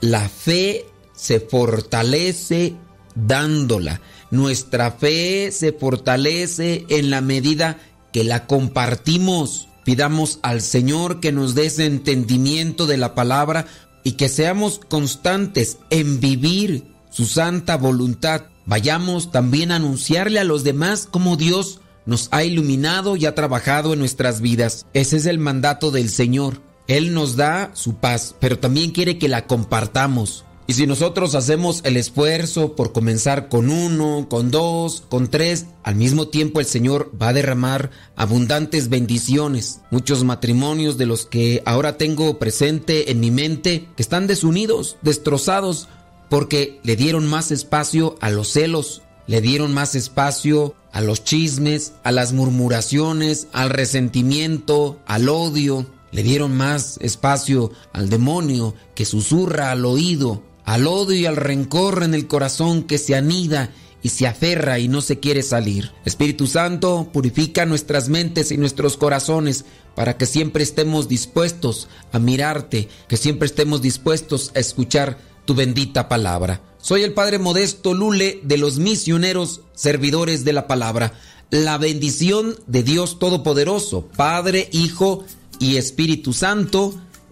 La fe se fortalece dándola. Nuestra fe se fortalece en la medida que la compartimos. Pidamos al Señor que nos dé entendimiento de la palabra y que seamos constantes en vivir su santa voluntad. Vayamos también a anunciarle a los demás cómo Dios nos ha iluminado y ha trabajado en nuestras vidas. Ese es el mandato del Señor. Él nos da su paz, pero también quiere que la compartamos. Y si nosotros hacemos el esfuerzo por comenzar con uno, con dos, con tres, al mismo tiempo el Señor va a derramar abundantes bendiciones. Muchos matrimonios de los que ahora tengo presente en mi mente que están desunidos, destrozados, porque le dieron más espacio a los celos, le dieron más espacio a los chismes, a las murmuraciones, al resentimiento, al odio. Le dieron más espacio al demonio que susurra al oído al odio y al rencor en el corazón que se anida y se aferra y no se quiere salir. Espíritu Santo, purifica nuestras mentes y nuestros corazones para que siempre estemos dispuestos a mirarte, que siempre estemos dispuestos a escuchar tu bendita palabra. Soy el Padre Modesto Lule de los misioneros servidores de la palabra. La bendición de Dios Todopoderoso, Padre, Hijo y Espíritu Santo,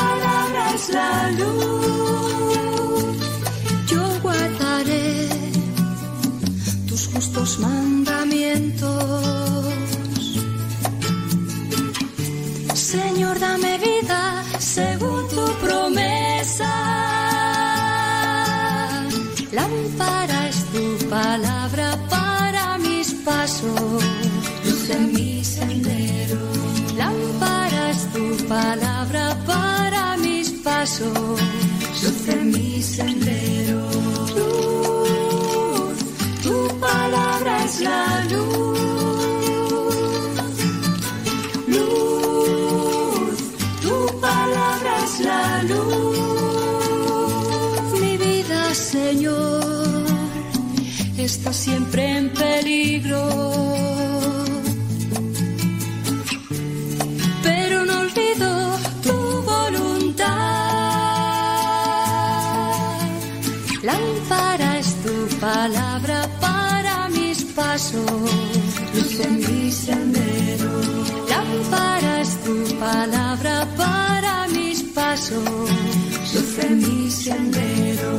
palabra es la luz. Yo guardaré tus justos mandamientos. Señor, dame vida según tu promesa. Lámpara es tu palabra para mis pasos, luz en mi sendero. Lámpara es tu palabra para pasos, luz mi sendero. Luz, tu palabra es la luz. Luz, tu palabra es la luz. Mi vida, Señor, está siempre en peligro paso, luz en mi sendero. Lámparas tu palabra para mis pasos, Luce en mi sendero.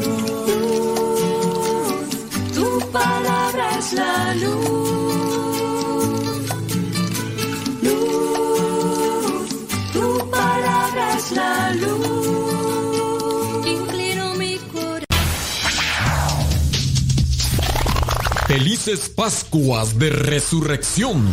Tu palabra es la luz. Felices Pascuas de Resurrección.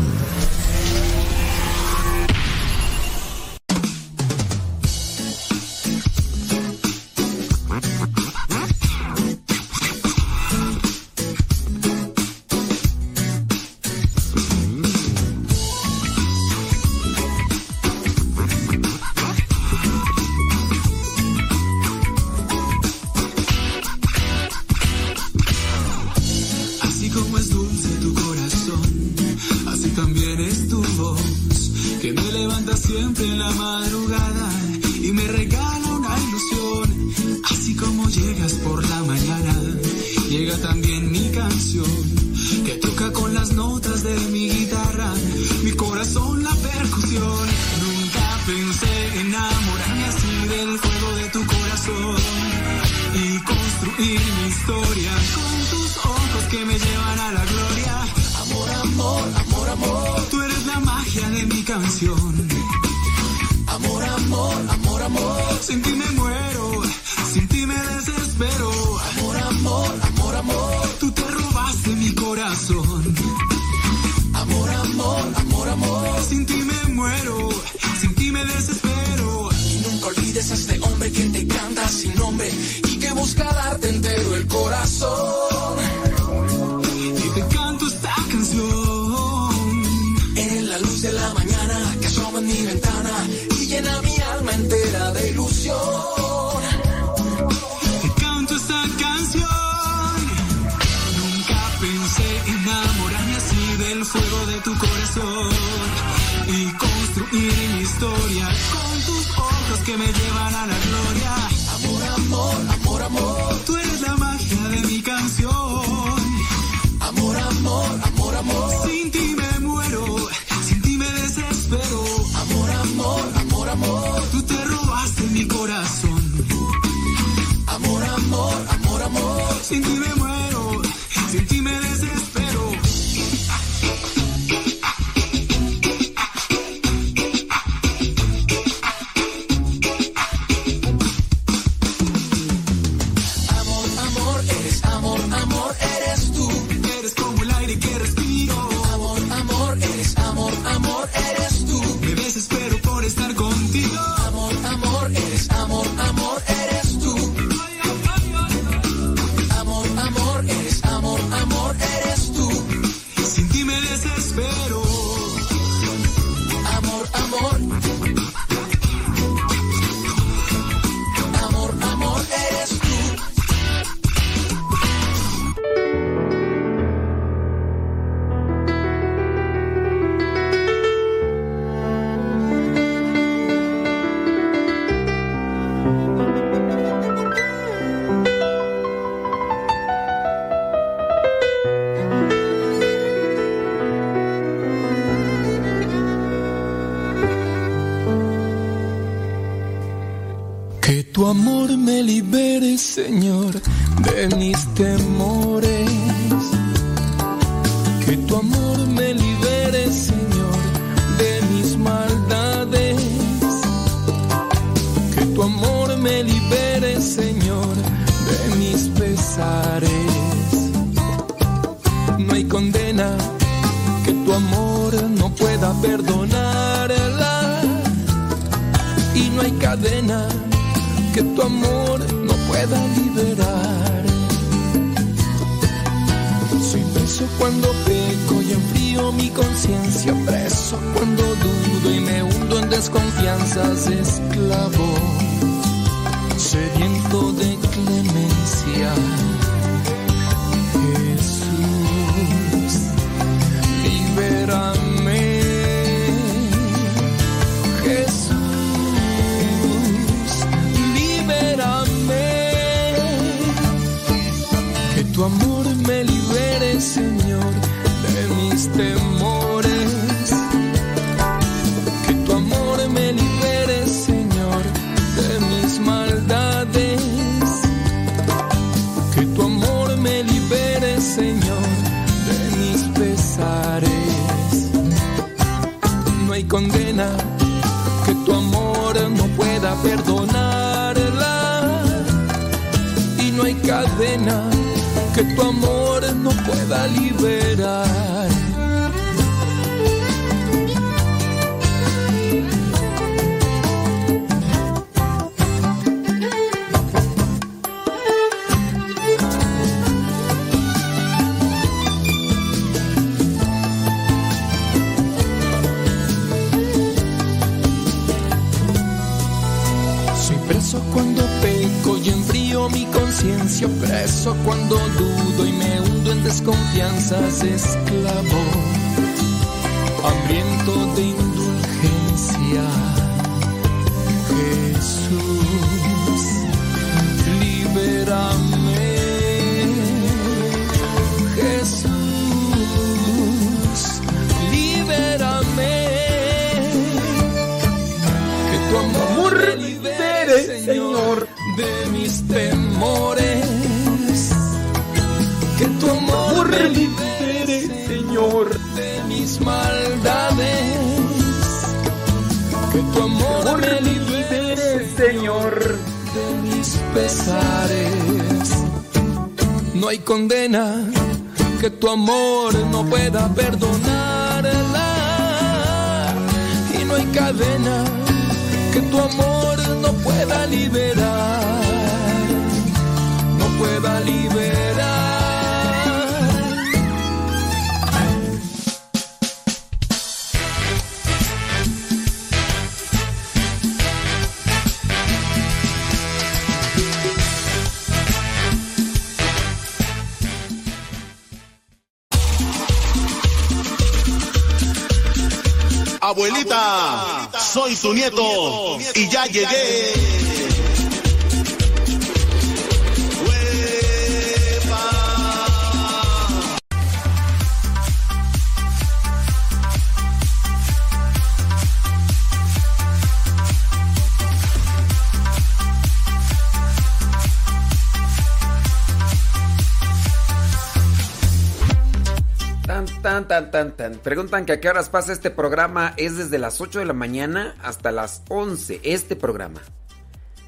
Tan, tan, tan, tan, tan. Preguntan que a qué horas pasa este programa. Es desde las 8 de la mañana hasta las 11. Este programa.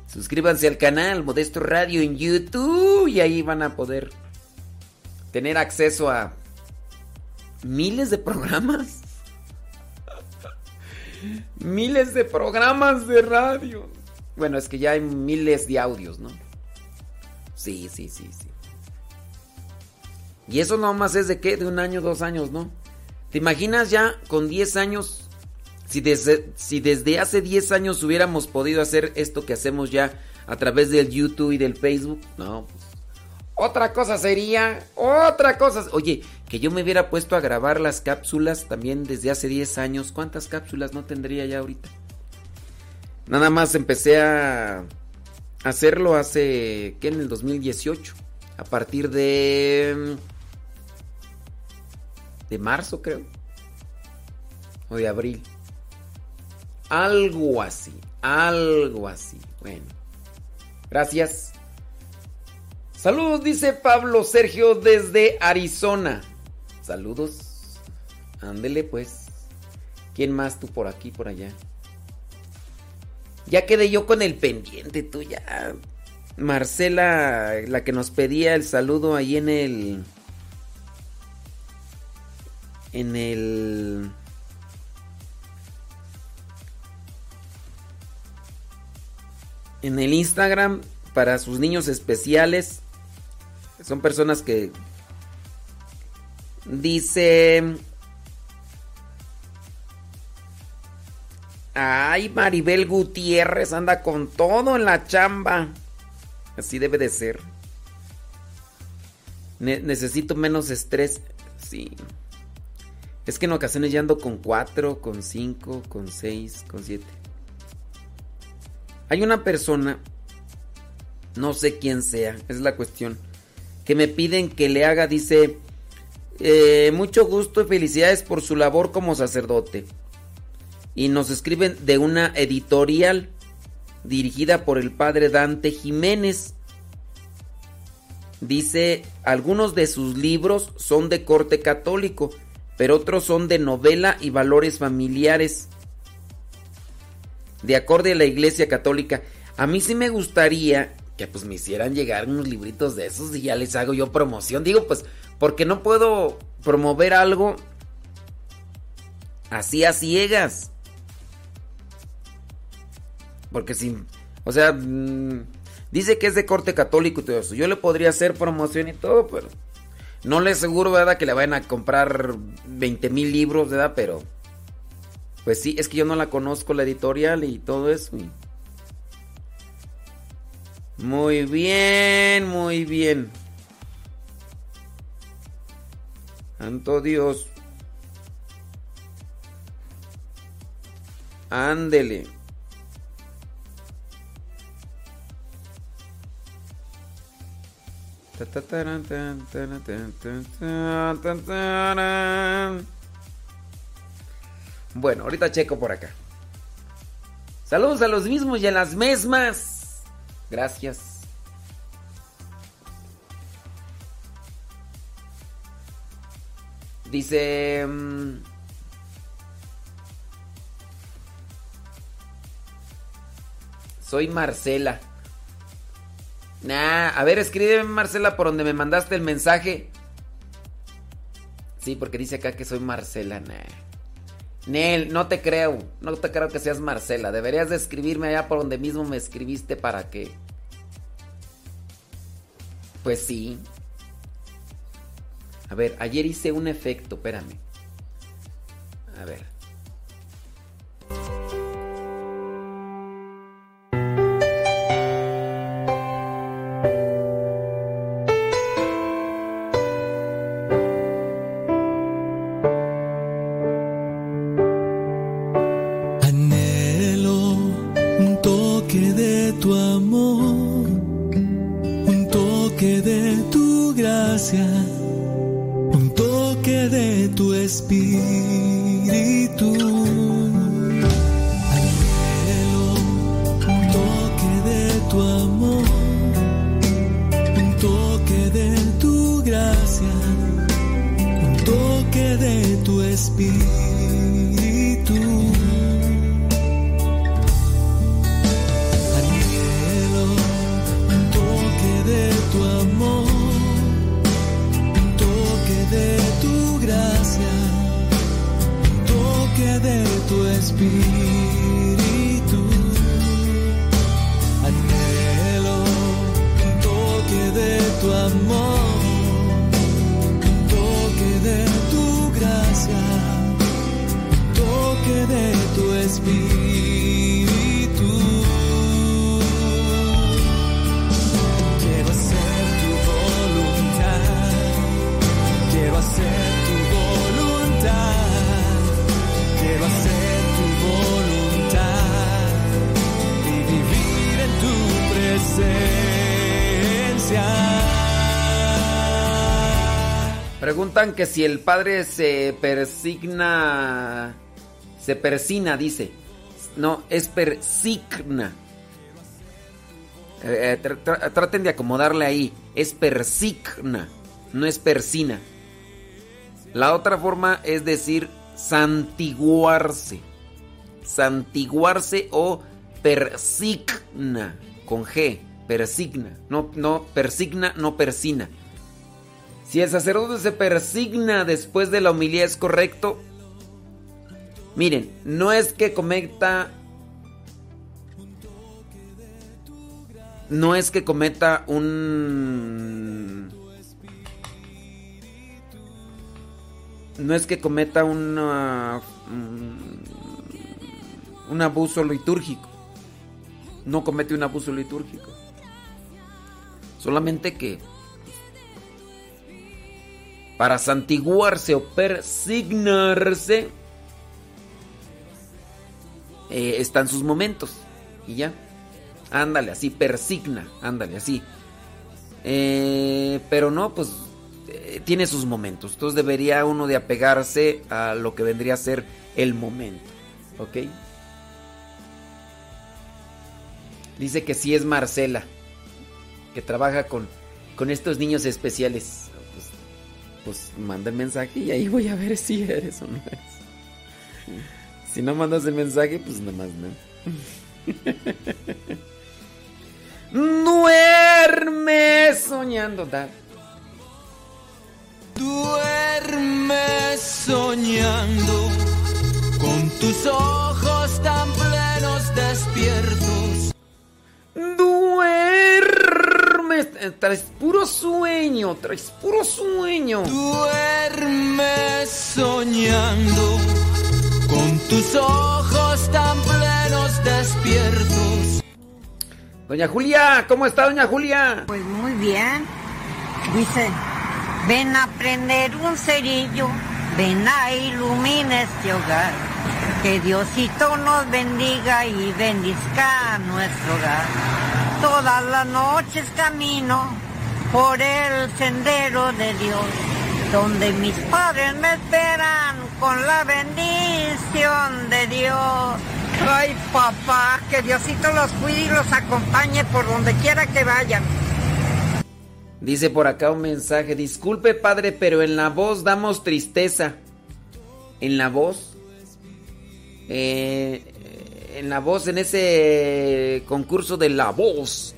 Suscríbanse al canal Modesto Radio en YouTube y ahí van a poder tener acceso a miles de programas. (laughs) miles de programas de radio. Bueno, es que ya hay miles de audios, ¿no? Sí, sí, sí, sí. Y eso nomás es de qué? De un año, dos años, ¿no? ¿Te imaginas ya con 10 años? Si desde, si desde hace 10 años hubiéramos podido hacer esto que hacemos ya a través del YouTube y del Facebook. No, pues. Otra cosa sería. Otra cosa. Oye, que yo me hubiera puesto a grabar las cápsulas también desde hace 10 años. ¿Cuántas cápsulas no tendría ya ahorita? Nada más empecé a hacerlo hace. ¿Qué? En el 2018. A partir de de marzo, creo. O de abril. Algo así, algo así. Bueno. Gracias. Saludos, dice Pablo Sergio desde Arizona. Saludos. Ándele pues. ¿Quién más tú por aquí, por allá? Ya quedé yo con el pendiente, tú ya. Marcela, la que nos pedía el saludo ahí en el... En el... en el Instagram para sus niños especiales. Son personas que dice Ay, Maribel Gutiérrez anda con todo en la chamba. Así debe de ser. necesito menos estrés. Sí. Es que en ocasiones ya ando con 4, con 5, con 6, con 7. Hay una persona, no sé quién sea, es la cuestión, que me piden que le haga, dice, eh, mucho gusto y felicidades por su labor como sacerdote y nos escriben de una editorial dirigida por el padre Dante Jiménez. Dice, algunos de sus libros son de corte católico, pero otros son de novela y valores familiares. De acorde a la Iglesia Católica, a mí sí me gustaría que pues me hicieran llegar unos libritos de esos y ya les hago yo promoción. Digo, pues, porque no puedo promover algo así a ciegas. Porque si, o sea, mm, dice que es de corte católico y todo eso. Yo le podría hacer promoción y todo, pero no le aseguro, ¿verdad? Que le vayan a comprar 20 mil libros, ¿verdad? Pero, pues sí, es que yo no la conozco, la editorial y todo eso. Muy bien, muy bien. Santo Dios. Ándele. Bueno, ahorita checo por acá. Saludos a los mismos y a las mismas. Gracias. Dice... Mm, soy Marcela. Nah, a ver, escríbeme Marcela por donde me mandaste el mensaje. Sí, porque dice acá que soy Marcela, nah. Nel, no te creo, no te creo que seas Marcela. Deberías de escribirme allá por donde mismo me escribiste para que... Pues sí. A ver, ayer hice un efecto, espérame. A ver. amor. Que si el padre se persigna. Se persina, dice. No, es persigna. Eh, eh, traten de acomodarle ahí. Es persigna, no es persina. La otra forma es decir santiguarse. Santiguarse o persigna con G. Persigna. No, no, persigna, no persina. Si el sacerdote se persigna después de la homilía es correcto. Miren, no es que cometa no es que cometa un... No es que cometa una, un abuso litúrgico. No comete un abuso litúrgico. Solamente que para santiguarse o persignarse eh, están sus momentos. Y ya. Ándale, así, persigna. Ándale, así. Eh, pero no, pues eh, tiene sus momentos. Entonces debería uno de apegarse a lo que vendría a ser el momento. ¿Ok? Dice que sí es Marcela. Que trabaja con, con estos niños especiales. Pues, manda el mensaje y ahí voy a ver si eres o no eres. Si no mandas el mensaje, pues nada más no. (laughs) Duerme soñando, Dad. Duerme soñando con tus ojos tan plenos despiertos. Duerme. Traes puro sueño, traes puro sueño. Duerme soñando con tus ojos tan plenos despiertos. Doña Julia, ¿cómo está Doña Julia? Pues muy bien. Dice, ven a prender un cerillo, ven a iluminar este hogar. Que Diosito nos bendiga y bendizca a nuestro hogar. Todas las noches camino por el sendero de Dios, donde mis padres me esperan con la bendición de Dios. Ay, papá, que Diosito los cuide y los acompañe por donde quiera que vayan. Dice por acá un mensaje, disculpe padre, pero en la voz damos tristeza. ¿En la voz? Eh, en la voz, en ese concurso de la voz,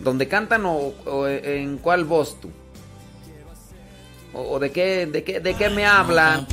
donde cantan o, o en cuál voz tú? ¿O, o de, qué, de, qué, de qué me hablan?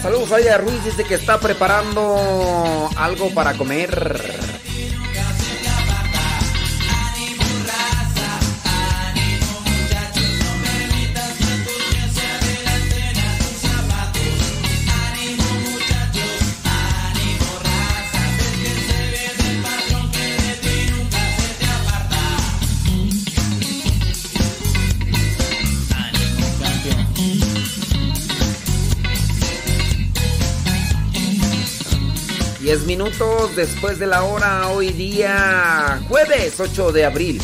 Saludos a Ruiz, dice que está preparando algo para comer. Minutos después de la hora, hoy día jueves 8 de abril.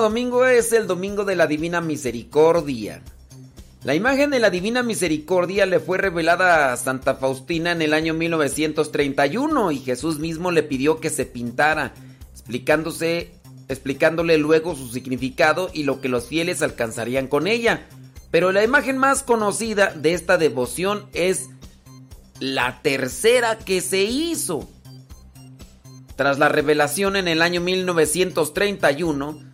Domingo es el domingo de la Divina Misericordia. La imagen de la Divina Misericordia le fue revelada a Santa Faustina en el año 1931 y Jesús mismo le pidió que se pintara, explicándose, explicándole luego su significado y lo que los fieles alcanzarían con ella. Pero la imagen más conocida de esta devoción es la tercera que se hizo. Tras la revelación en el año 1931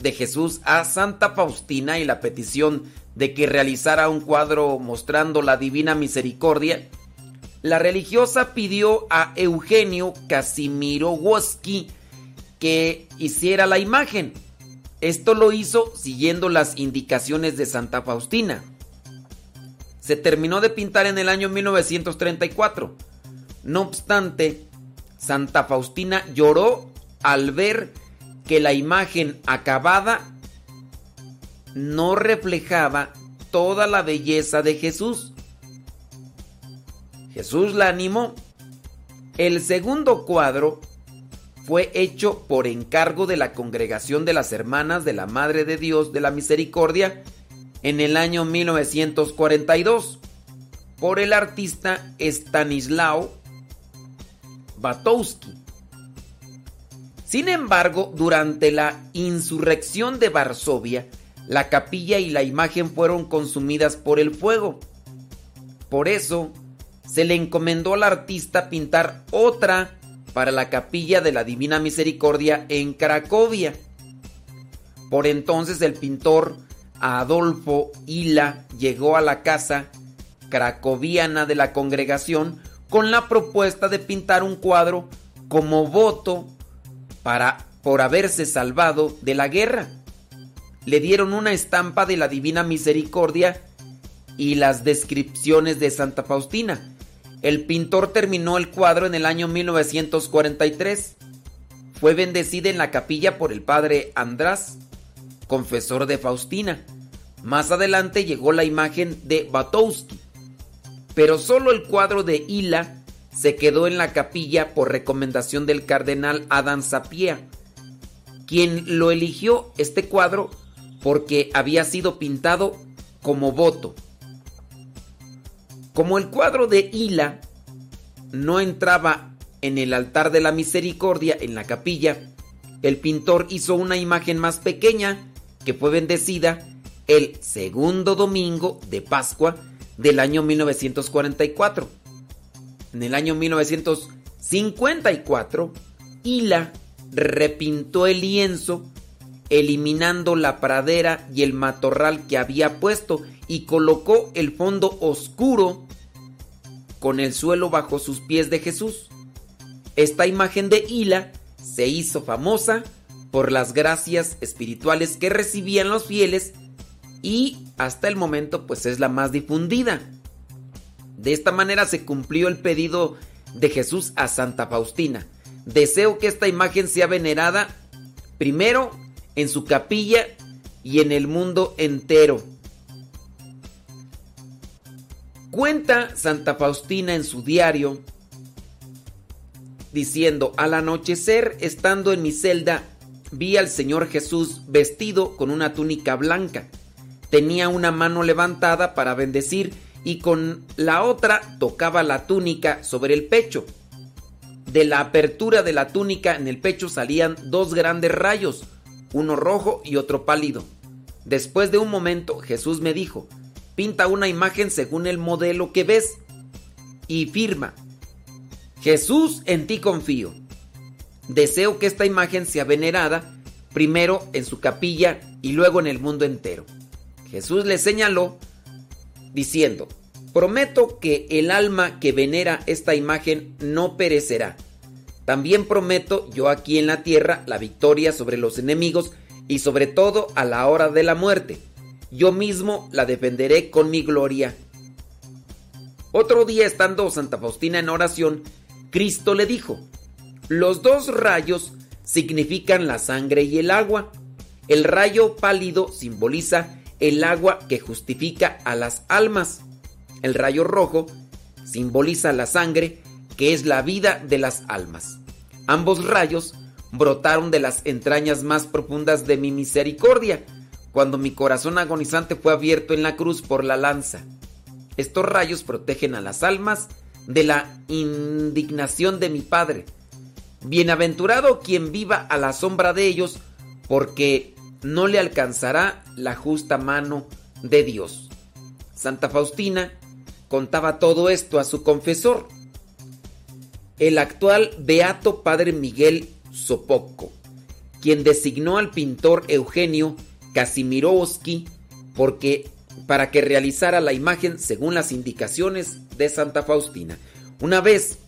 de Jesús a Santa Faustina y la petición de que realizara un cuadro mostrando la divina misericordia, la religiosa pidió a Eugenio Casimirowoski que hiciera la imagen. Esto lo hizo siguiendo las indicaciones de Santa Faustina. Se terminó de pintar en el año 1934. No obstante, Santa Faustina lloró al ver que la imagen acabada no reflejaba toda la belleza de Jesús. Jesús la animó. El segundo cuadro fue hecho por encargo de la Congregación de las Hermanas de la Madre de Dios de la Misericordia en el año 1942 por el artista Stanislao Batowski. Sin embargo, durante la insurrección de Varsovia, la capilla y la imagen fueron consumidas por el fuego. Por eso, se le encomendó al artista pintar otra para la capilla de la Divina Misericordia en Cracovia. Por entonces el pintor Adolfo Hila llegó a la casa cracoviana de la congregación con la propuesta de pintar un cuadro como voto para por haberse salvado de la guerra. Le dieron una estampa de la Divina Misericordia y las descripciones de Santa Faustina. El pintor terminó el cuadro en el año 1943. Fue bendecida en la capilla por el padre András, confesor de Faustina. Más adelante llegó la imagen de Batowski pero solo el cuadro de Hila se quedó en la capilla por recomendación del cardenal Adam Sapia, quien lo eligió este cuadro porque había sido pintado como voto. Como el cuadro de Hila no entraba en el altar de la misericordia en la capilla, el pintor hizo una imagen más pequeña que fue bendecida el segundo domingo de Pascua del año 1944. En el año 1954, Hila repintó el lienzo eliminando la pradera y el matorral que había puesto y colocó el fondo oscuro con el suelo bajo sus pies de Jesús. Esta imagen de Hila se hizo famosa por las gracias espirituales que recibían los fieles y hasta el momento pues es la más difundida. De esta manera se cumplió el pedido de Jesús a Santa Faustina. Deseo que esta imagen sea venerada primero en su capilla y en el mundo entero. Cuenta Santa Faustina en su diario diciendo, al anochecer, estando en mi celda, vi al Señor Jesús vestido con una túnica blanca tenía una mano levantada para bendecir y con la otra tocaba la túnica sobre el pecho. De la apertura de la túnica en el pecho salían dos grandes rayos, uno rojo y otro pálido. Después de un momento Jesús me dijo, pinta una imagen según el modelo que ves y firma, Jesús, en ti confío. Deseo que esta imagen sea venerada primero en su capilla y luego en el mundo entero. Jesús le señaló diciendo, prometo que el alma que venera esta imagen no perecerá. También prometo yo aquí en la tierra la victoria sobre los enemigos y sobre todo a la hora de la muerte. Yo mismo la defenderé con mi gloria. Otro día estando Santa Faustina en oración, Cristo le dijo, los dos rayos significan la sangre y el agua. El rayo pálido simboliza el agua que justifica a las almas. El rayo rojo simboliza la sangre que es la vida de las almas. Ambos rayos brotaron de las entrañas más profundas de mi misericordia, cuando mi corazón agonizante fue abierto en la cruz por la lanza. Estos rayos protegen a las almas de la indignación de mi Padre. Bienaventurado quien viva a la sombra de ellos, porque no le alcanzará la justa mano de Dios. Santa Faustina contaba todo esto a su confesor, el actual Beato Padre Miguel Sopoco, quien designó al pintor Eugenio Kazimirovsky porque para que realizara la imagen según las indicaciones de Santa Faustina. Una vez,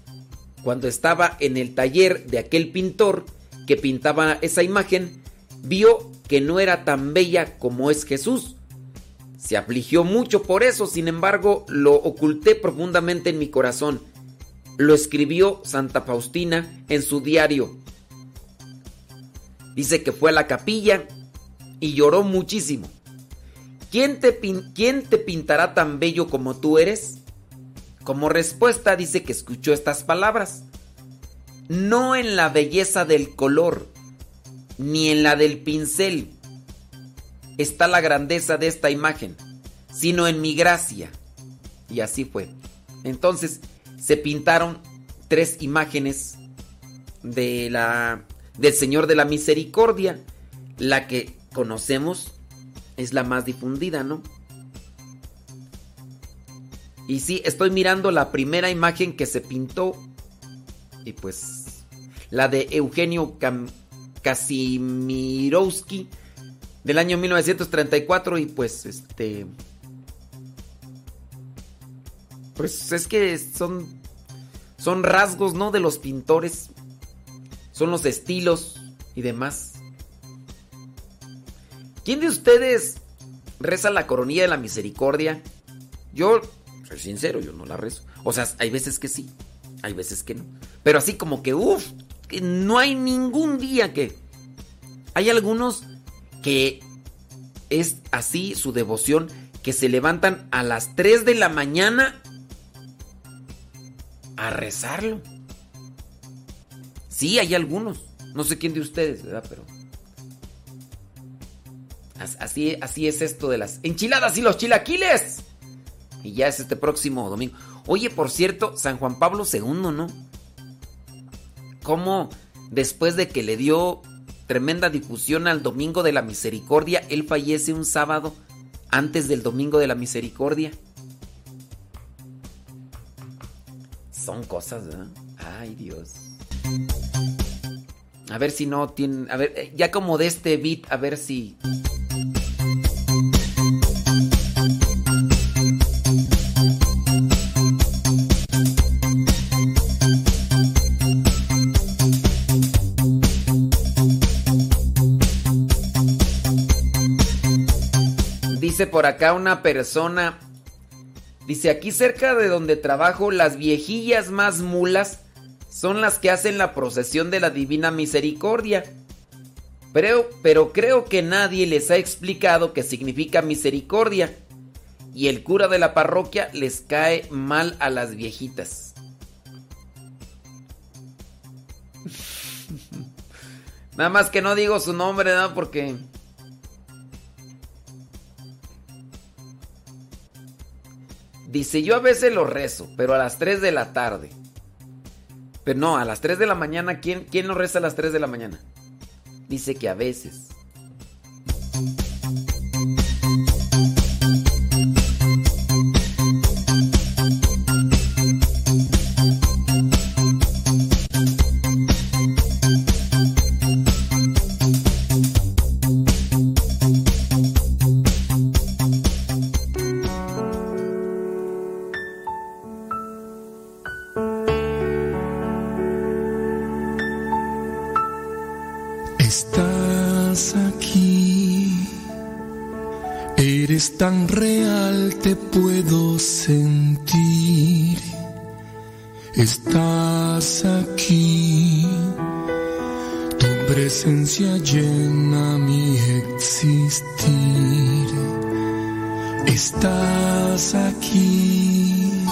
cuando estaba en el taller de aquel pintor que pintaba esa imagen, vio que no era tan bella como es Jesús. Se afligió mucho por eso, sin embargo, lo oculté profundamente en mi corazón. Lo escribió Santa Faustina en su diario. Dice que fue a la capilla y lloró muchísimo. ¿Quién te, ¿Quién te pintará tan bello como tú eres? Como respuesta dice que escuchó estas palabras. No en la belleza del color, ni en la del pincel está la grandeza de esta imagen, sino en mi gracia. Y así fue. Entonces se pintaron tres imágenes de la del Señor de la Misericordia. La que conocemos es la más difundida, ¿no? Y sí, estoy mirando la primera imagen que se pintó. Y pues la de Eugenio Kasimirowski del año 1934 y pues este pues es que son son rasgos, ¿no? de los pintores. Son los estilos y demás. ¿Quién de ustedes reza la coronilla de la misericordia? Yo soy sincero, yo no la rezo. O sea, hay veces que sí, hay veces que no. Pero así como que, uff, no hay ningún día que... Hay algunos que es así su devoción, que se levantan a las 3 de la mañana a rezarlo. Sí, hay algunos. No sé quién de ustedes, ¿verdad? Pero... Así, así es esto de las enchiladas y los chilaquiles. Y ya es este próximo domingo. Oye, por cierto, San Juan Pablo II, ¿no? ¿Cómo después de que le dio tremenda difusión al Domingo de la Misericordia, él fallece un sábado antes del Domingo de la Misericordia? Son cosas, ¿verdad? Ay, Dios. A ver si no tienen. A ver, eh, ya como de este beat, a ver si. Por acá una persona, dice aquí cerca de donde trabajo, las viejillas más mulas son las que hacen la procesión de la Divina Misericordia. Pero, pero creo que nadie les ha explicado qué significa misericordia. Y el cura de la parroquia les cae mal a las viejitas. (laughs) Nada más que no digo su nombre, ¿no? Porque... Dice, yo a veces lo rezo, pero a las 3 de la tarde. Pero no, a las 3 de la mañana, ¿quién, quién lo reza a las 3 de la mañana? Dice que a veces. es tan real, te puedo sentir. Estás aquí, tu presencia llena mi existir. Estás aquí,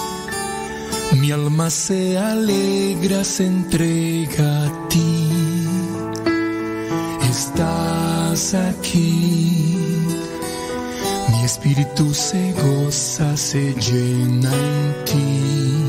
mi alma se alegra, se entrega a ti. Estás aquí Espírito se goza, se llena en ti.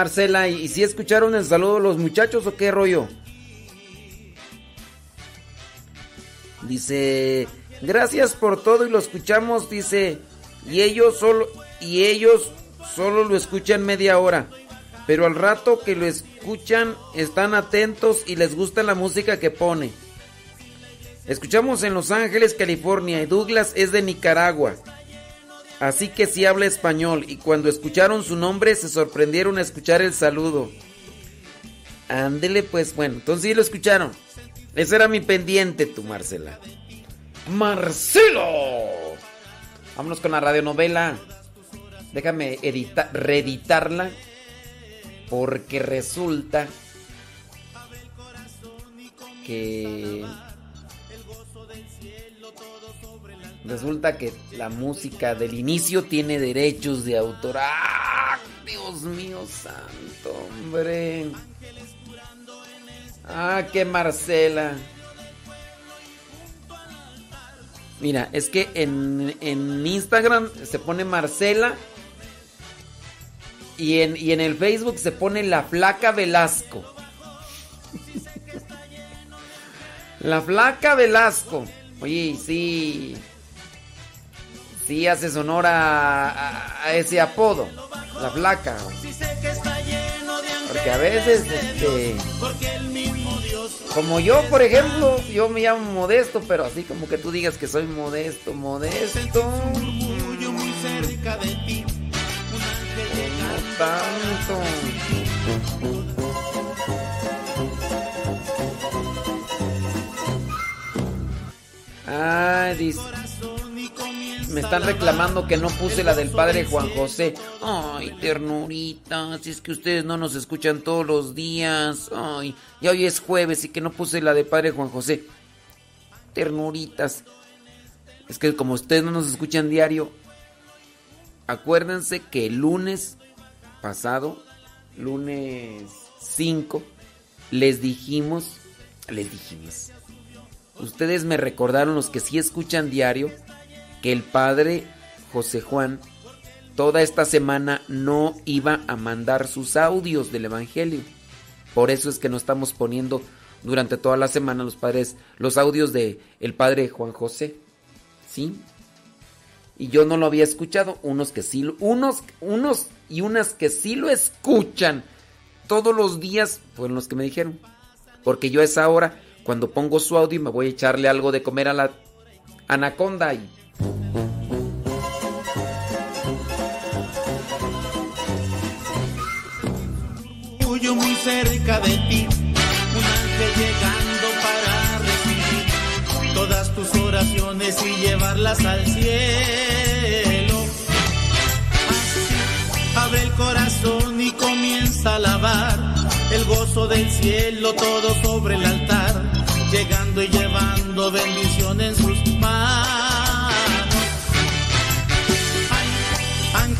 Marcela. ¿Y, si escucharon el saludo los muchachos o qué rollo? Dice, gracias por todo y lo escuchamos, dice, y ellos solo, y ellos solo lo escuchan media hora. Pero al rato que lo escuchan, están atentos y les gusta la música que pone. Escuchamos en Los Ángeles, California, y Douglas es de Nicaragua. Así que sí habla español y cuando escucharon su nombre se sorprendieron a escuchar el saludo. Ándele pues, bueno, entonces sí lo escucharon. Ese era mi pendiente, tú, Marcela. ¡Marcelo! Vámonos con la radionovela. Déjame editar, reeditarla. Porque resulta que resulta que la música del inicio tiene derechos de autor. ¡Ah! Dios mío santo, hombre. Ah, que Marcela. Mira, es que en, en Instagram se pone Marcela y en, y en el Facebook se pone la flaca Velasco. (laughs) la flaca Velasco. Oye, sí. Sí haces honor a, ese apodo. La flaca. Porque a veces, este, como yo, por ejemplo, yo me llamo Modesto, pero así como que tú digas que soy modesto, modesto. tanto. Ay, dice. Me están reclamando que no puse la del padre Juan José. Ay, ternurita, si es que ustedes no nos escuchan todos los días. Ay, ya hoy es jueves y que no puse la del padre Juan José. Ternuritas. Es que como ustedes no nos escuchan diario, acuérdense que el lunes pasado, lunes 5, les dijimos, les dijimos. Ustedes me recordaron los que sí escuchan diario que el padre José Juan toda esta semana no iba a mandar sus audios del Evangelio. Por eso es que no estamos poniendo durante toda la semana los padres los audios de el padre Juan José. ¿Sí? Y yo no lo había escuchado, unos que sí unos unos y unas que sí lo escuchan todos los días fueron los que me dijeron. Porque yo a esa hora cuando pongo su audio me voy a echarle algo de comer a la anaconda y muy cerca de ti, un ángel llegando para recibir todas tus oraciones y llevarlas al cielo. Abre el corazón y comienza a alabar el gozo del cielo todo sobre el altar, llegando y llevando bendición en sus manos.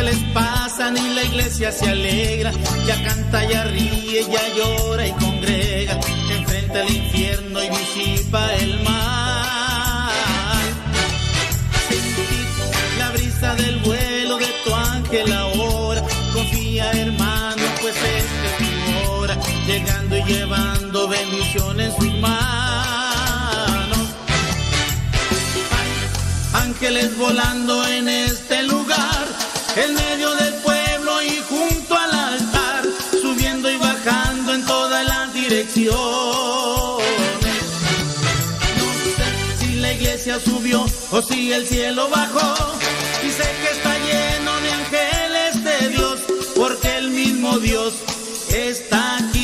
Los ángeles pasan y la iglesia se alegra, ya canta, ya ríe, ya llora y congrega, enfrenta el infierno y disipa el mal. La brisa del vuelo de tu ángel ahora, confía hermano, pues esta es tu hora, llegando y llevando bendición en sus manos. Ángeles volando en este lugar, en medio del pueblo y junto al altar, subiendo y bajando en todas las direcciones. No sé si la iglesia subió o si el cielo bajó, y sé que está lleno de ángeles de Dios, porque el mismo Dios está aquí.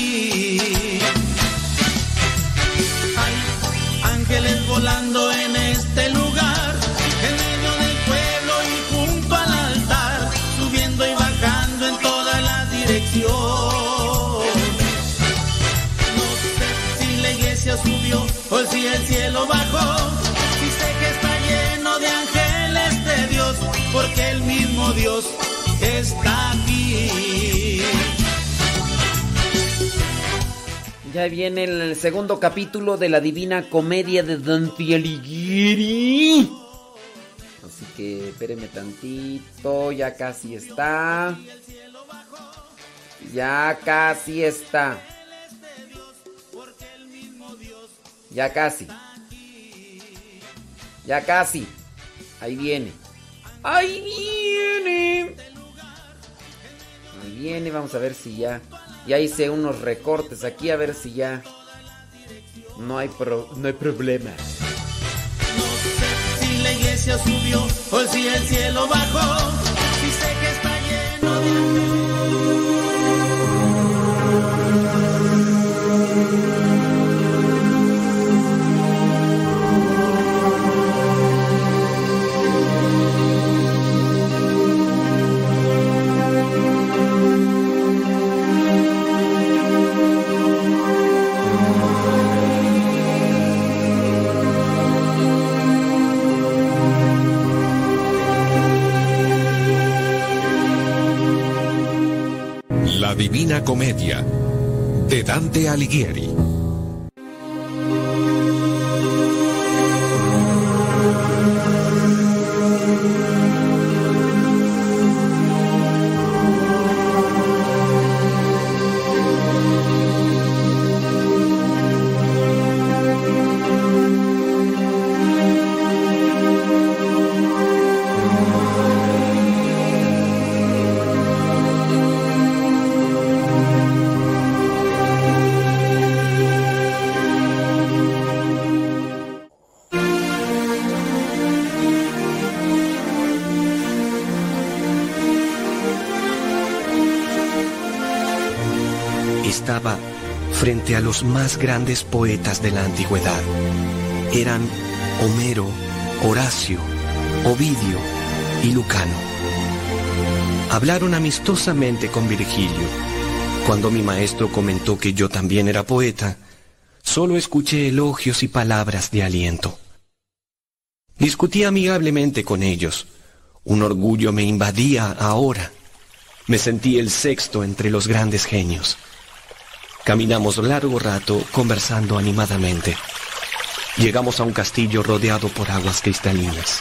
Si el cielo bajó, si sé que está lleno de ángeles de Dios, porque el mismo Dios está aquí. Ya viene el segundo capítulo de la Divina Comedia de Dante Alighieri. Así que espéreme tantito, ya casi está. Ya casi está. Ya casi. Ya casi. Ahí viene. Ahí viene. Ahí viene, vamos a ver si ya. Ya hice unos recortes aquí a ver si ya. No hay, pro- no hay problema. Si la iglesia subió o si el cielo bajó, Comedia de Dante Alighieri. A los más grandes poetas de la antigüedad. Eran Homero, Horacio, Ovidio y Lucano. Hablaron amistosamente con Virgilio. Cuando mi maestro comentó que yo también era poeta, solo escuché elogios y palabras de aliento. Discutí amigablemente con ellos. Un orgullo me invadía ahora. Me sentí el sexto entre los grandes genios. Caminamos largo rato conversando animadamente. Llegamos a un castillo rodeado por aguas cristalinas.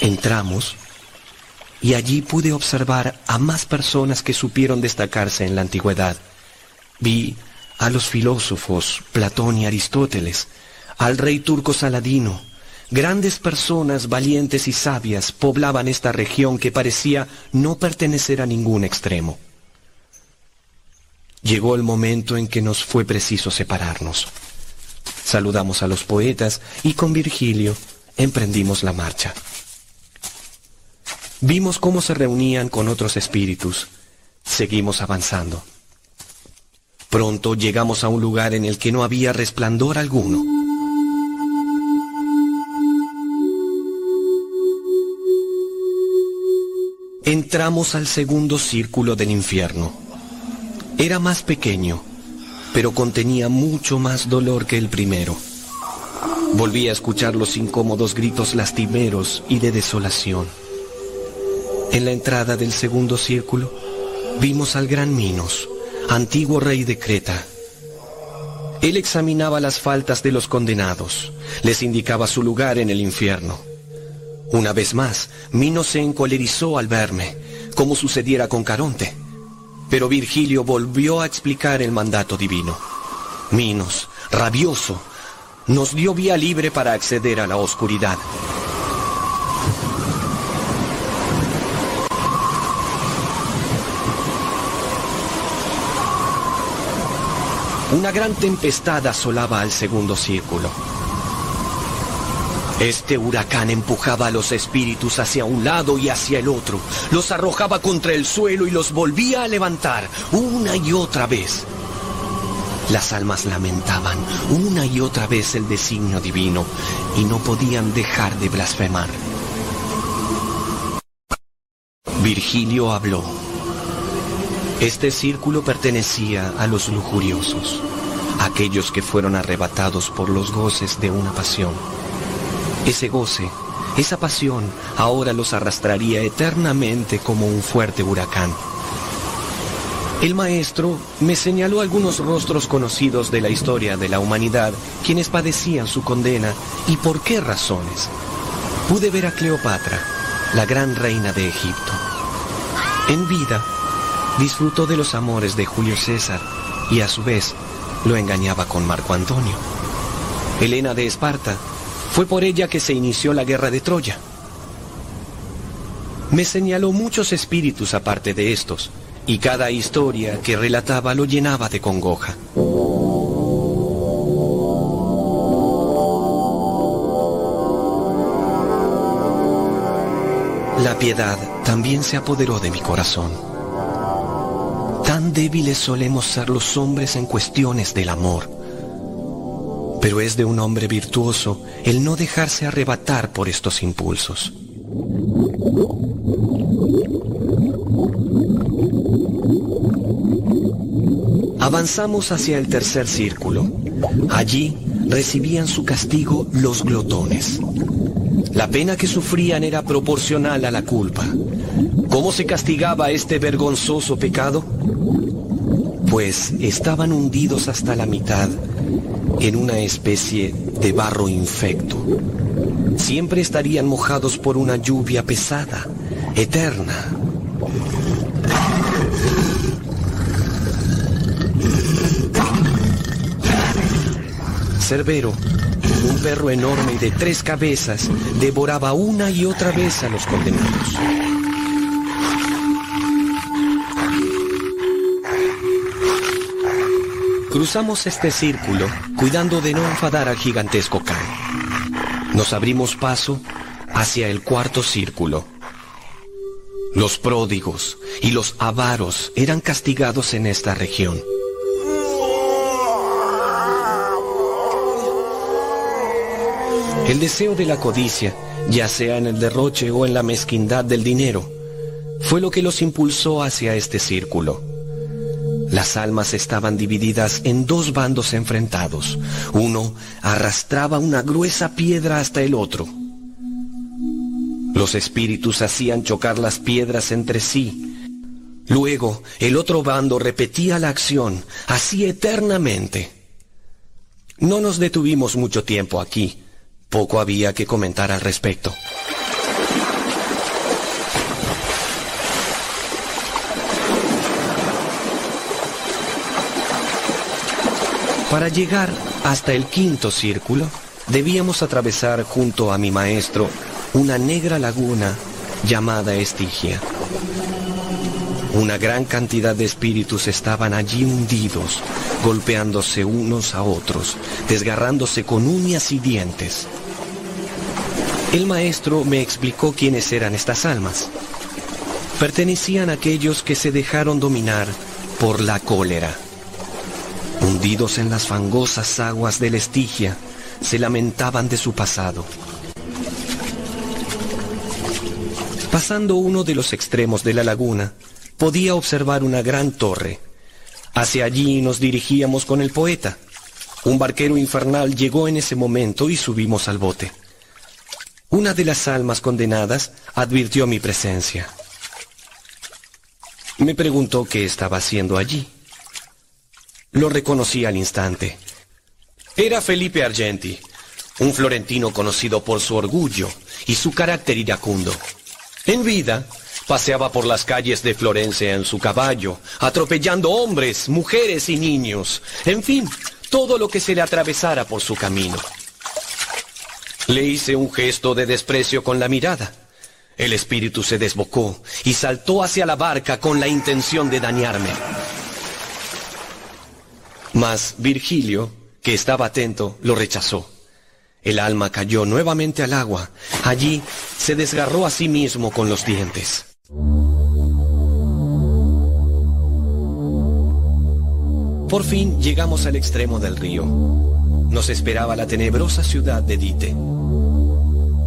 Entramos y allí pude observar a más personas que supieron destacarse en la antigüedad. Vi a los filósofos Platón y Aristóteles, al rey turco Saladino. Grandes personas valientes y sabias poblaban esta región que parecía no pertenecer a ningún extremo. Llegó el momento en que nos fue preciso separarnos. Saludamos a los poetas y con Virgilio emprendimos la marcha. Vimos cómo se reunían con otros espíritus. Seguimos avanzando. Pronto llegamos a un lugar en el que no había resplandor alguno. Entramos al segundo círculo del infierno. Era más pequeño, pero contenía mucho más dolor que el primero. Volví a escuchar los incómodos gritos lastimeros y de desolación. En la entrada del segundo círculo vimos al gran Minos, antiguo rey de Creta. Él examinaba las faltas de los condenados, les indicaba su lugar en el infierno. Una vez más, Minos se encolerizó al verme, como sucediera con Caronte. Pero Virgilio volvió a explicar el mandato divino. Minos, rabioso, nos dio vía libre para acceder a la oscuridad. Una gran tempestad asolaba al segundo círculo. Este huracán empujaba a los espíritus hacia un lado y hacia el otro, los arrojaba contra el suelo y los volvía a levantar una y otra vez. Las almas lamentaban una y otra vez el designio divino y no podían dejar de blasfemar. Virgilio habló. Este círculo pertenecía a los lujuriosos, aquellos que fueron arrebatados por los goces de una pasión. Ese goce, esa pasión, ahora los arrastraría eternamente como un fuerte huracán. El maestro me señaló algunos rostros conocidos de la historia de la humanidad, quienes padecían su condena y por qué razones. Pude ver a Cleopatra, la gran reina de Egipto. En vida, disfrutó de los amores de Julio César y a su vez lo engañaba con Marco Antonio. Helena de Esparta, fue por ella que se inició la guerra de Troya. Me señaló muchos espíritus aparte de estos, y cada historia que relataba lo llenaba de congoja. La piedad también se apoderó de mi corazón. Tan débiles solemos ser los hombres en cuestiones del amor. Pero es de un hombre virtuoso el no dejarse arrebatar por estos impulsos. Avanzamos hacia el tercer círculo. Allí recibían su castigo los glotones. La pena que sufrían era proporcional a la culpa. ¿Cómo se castigaba este vergonzoso pecado? Pues estaban hundidos hasta la mitad en una especie de barro infecto. Siempre estarían mojados por una lluvia pesada, eterna. Cerbero, un perro enorme y de tres cabezas, devoraba una y otra vez a los condenados. Cruzamos este círculo cuidando de no enfadar al gigantesco Khan. Nos abrimos paso hacia el cuarto círculo. Los pródigos y los avaros eran castigados en esta región. El deseo de la codicia, ya sea en el derroche o en la mezquindad del dinero, fue lo que los impulsó hacia este círculo. Las almas estaban divididas en dos bandos enfrentados. Uno arrastraba una gruesa piedra hasta el otro. Los espíritus hacían chocar las piedras entre sí. Luego el otro bando repetía la acción, así eternamente. No nos detuvimos mucho tiempo aquí. Poco había que comentar al respecto. Para llegar hasta el quinto círculo, debíamos atravesar junto a mi maestro una negra laguna llamada Estigia. Una gran cantidad de espíritus estaban allí hundidos, golpeándose unos a otros, desgarrándose con uñas y dientes. El maestro me explicó quiénes eran estas almas. Pertenecían a aquellos que se dejaron dominar por la cólera. Hundidos en las fangosas aguas del Estigia, se lamentaban de su pasado. Pasando uno de los extremos de la laguna, podía observar una gran torre. Hacia allí nos dirigíamos con el poeta. Un barquero infernal llegó en ese momento y subimos al bote. Una de las almas condenadas advirtió mi presencia. Me preguntó qué estaba haciendo allí. Lo reconocí al instante. Era Felipe Argenti, un florentino conocido por su orgullo y su carácter iracundo. En vida, paseaba por las calles de Florencia en su caballo, atropellando hombres, mujeres y niños, en fin, todo lo que se le atravesara por su camino. Le hice un gesto de desprecio con la mirada. El espíritu se desbocó y saltó hacia la barca con la intención de dañarme. Mas Virgilio, que estaba atento, lo rechazó. El alma cayó nuevamente al agua. Allí se desgarró a sí mismo con los dientes. Por fin llegamos al extremo del río. Nos esperaba la tenebrosa ciudad de Dite.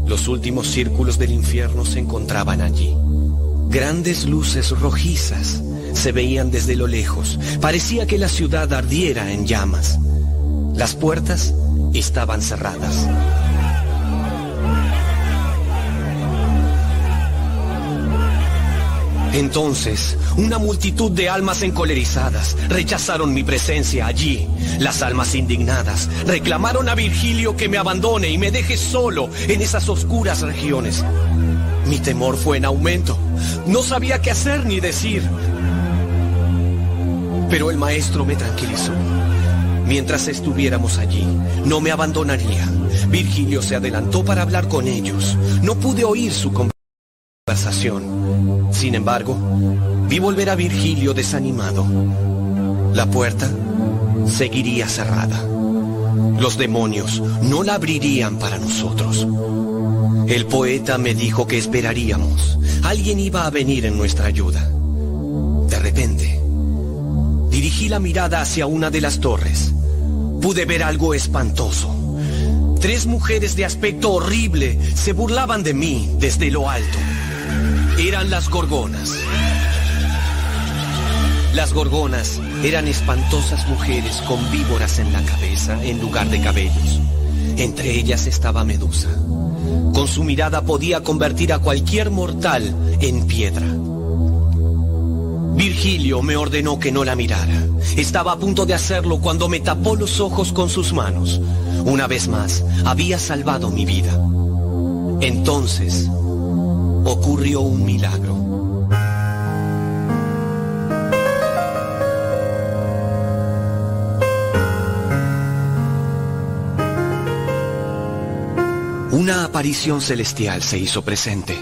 Los últimos círculos del infierno se encontraban allí. Grandes luces rojizas se veían desde lo lejos. Parecía que la ciudad ardiera en llamas. Las puertas estaban cerradas. Entonces, una multitud de almas encolerizadas rechazaron mi presencia allí. Las almas indignadas reclamaron a Virgilio que me abandone y me deje solo en esas oscuras regiones. Mi temor fue en aumento. No sabía qué hacer ni decir. Pero el maestro me tranquilizó. Mientras estuviéramos allí, no me abandonaría. Virgilio se adelantó para hablar con ellos. No pude oír su conversación. Sin embargo, vi volver a Virgilio desanimado. La puerta seguiría cerrada. Los demonios no la abrirían para nosotros. El poeta me dijo que esperaríamos. Alguien iba a venir en nuestra ayuda. De repente, dirigí la mirada hacia una de las torres. Pude ver algo espantoso. Tres mujeres de aspecto horrible se burlaban de mí desde lo alto. Eran las gorgonas. Las gorgonas eran espantosas mujeres con víboras en la cabeza en lugar de cabellos. Entre ellas estaba Medusa. Con su mirada podía convertir a cualquier mortal en piedra. Virgilio me ordenó que no la mirara. Estaba a punto de hacerlo cuando me tapó los ojos con sus manos. Una vez más, había salvado mi vida. Entonces, ocurrió un milagro. Una aparición celestial se hizo presente.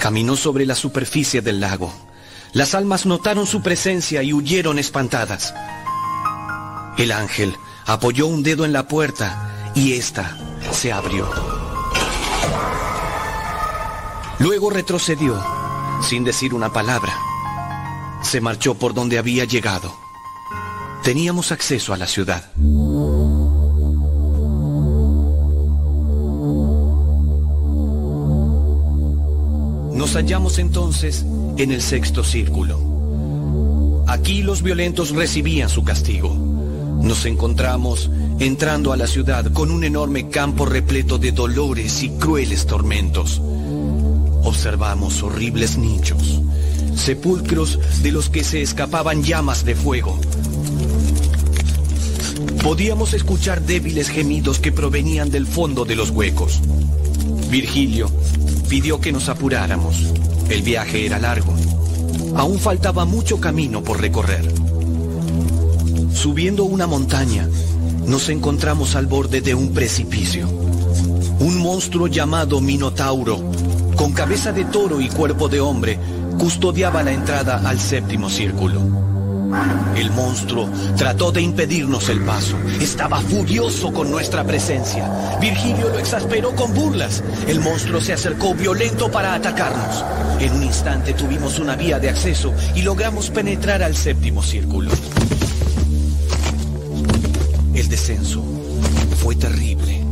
Caminó sobre la superficie del lago. Las almas notaron su presencia y huyeron espantadas. El ángel apoyó un dedo en la puerta y ésta se abrió. Luego retrocedió, sin decir una palabra. Se marchó por donde había llegado. Teníamos acceso a la ciudad. Hallamos entonces en el sexto círculo. Aquí los violentos recibían su castigo. Nos encontramos entrando a la ciudad con un enorme campo repleto de dolores y crueles tormentos. Observamos horribles nichos, sepulcros de los que se escapaban llamas de fuego. Podíamos escuchar débiles gemidos que provenían del fondo de los huecos. Virgilio pidió que nos apuráramos. El viaje era largo. Aún faltaba mucho camino por recorrer. Subiendo una montaña, nos encontramos al borde de un precipicio. Un monstruo llamado Minotauro, con cabeza de toro y cuerpo de hombre, custodiaba la entrada al séptimo círculo. El monstruo trató de impedirnos el paso. Estaba furioso con nuestra presencia. Virgilio lo exasperó con burlas. El monstruo se acercó violento para atacarnos. En un instante tuvimos una vía de acceso y logramos penetrar al séptimo círculo. El descenso fue terrible.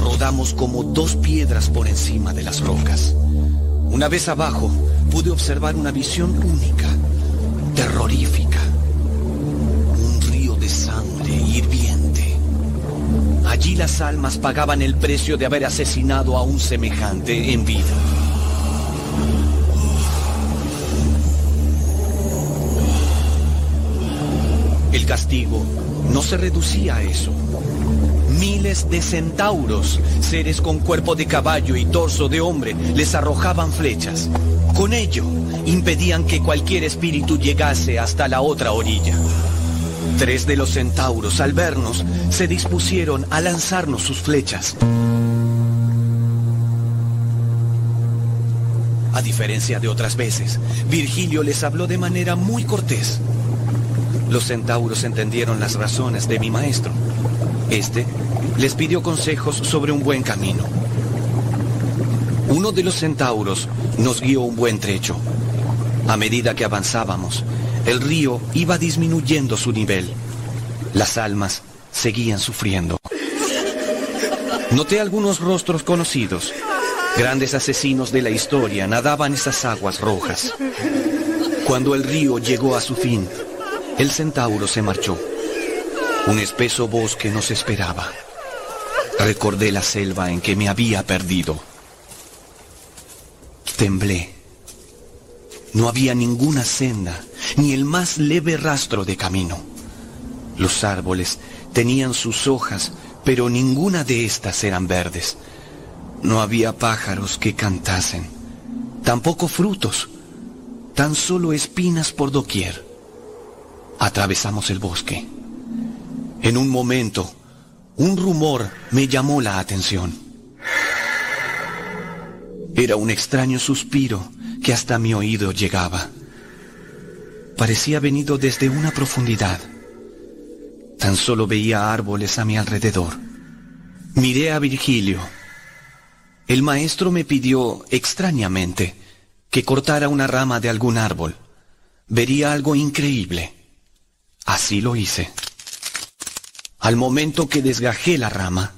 Rodamos como dos piedras por encima de las rocas. Una vez abajo, pude observar una visión única terrorífica. Un río de sangre hirviente. Allí las almas pagaban el precio de haber asesinado a un semejante en vida. El castigo no se reducía a eso. Miles de centauros, seres con cuerpo de caballo y torso de hombre, les arrojaban flechas. Con ello, impedían que cualquier espíritu llegase hasta la otra orilla. Tres de los centauros, al vernos, se dispusieron a lanzarnos sus flechas. A diferencia de otras veces, Virgilio les habló de manera muy cortés. Los centauros entendieron las razones de mi maestro. Este les pidió consejos sobre un buen camino. Uno de los centauros nos guió un buen trecho. A medida que avanzábamos, el río iba disminuyendo su nivel. Las almas seguían sufriendo. Noté algunos rostros conocidos. Grandes asesinos de la historia nadaban esas aguas rojas. Cuando el río llegó a su fin, el centauro se marchó. Un espeso bosque nos esperaba. Recordé la selva en que me había perdido. Temblé. No había ninguna senda, ni el más leve rastro de camino. Los árboles tenían sus hojas, pero ninguna de estas eran verdes. No había pájaros que cantasen, tampoco frutos, tan solo espinas por doquier. Atravesamos el bosque. En un momento, un rumor me llamó la atención. Era un extraño suspiro que hasta mi oído llegaba. Parecía venido desde una profundidad. Tan solo veía árboles a mi alrededor. Miré a Virgilio. El maestro me pidió extrañamente que cortara una rama de algún árbol. Vería algo increíble. Así lo hice. Al momento que desgajé la rama,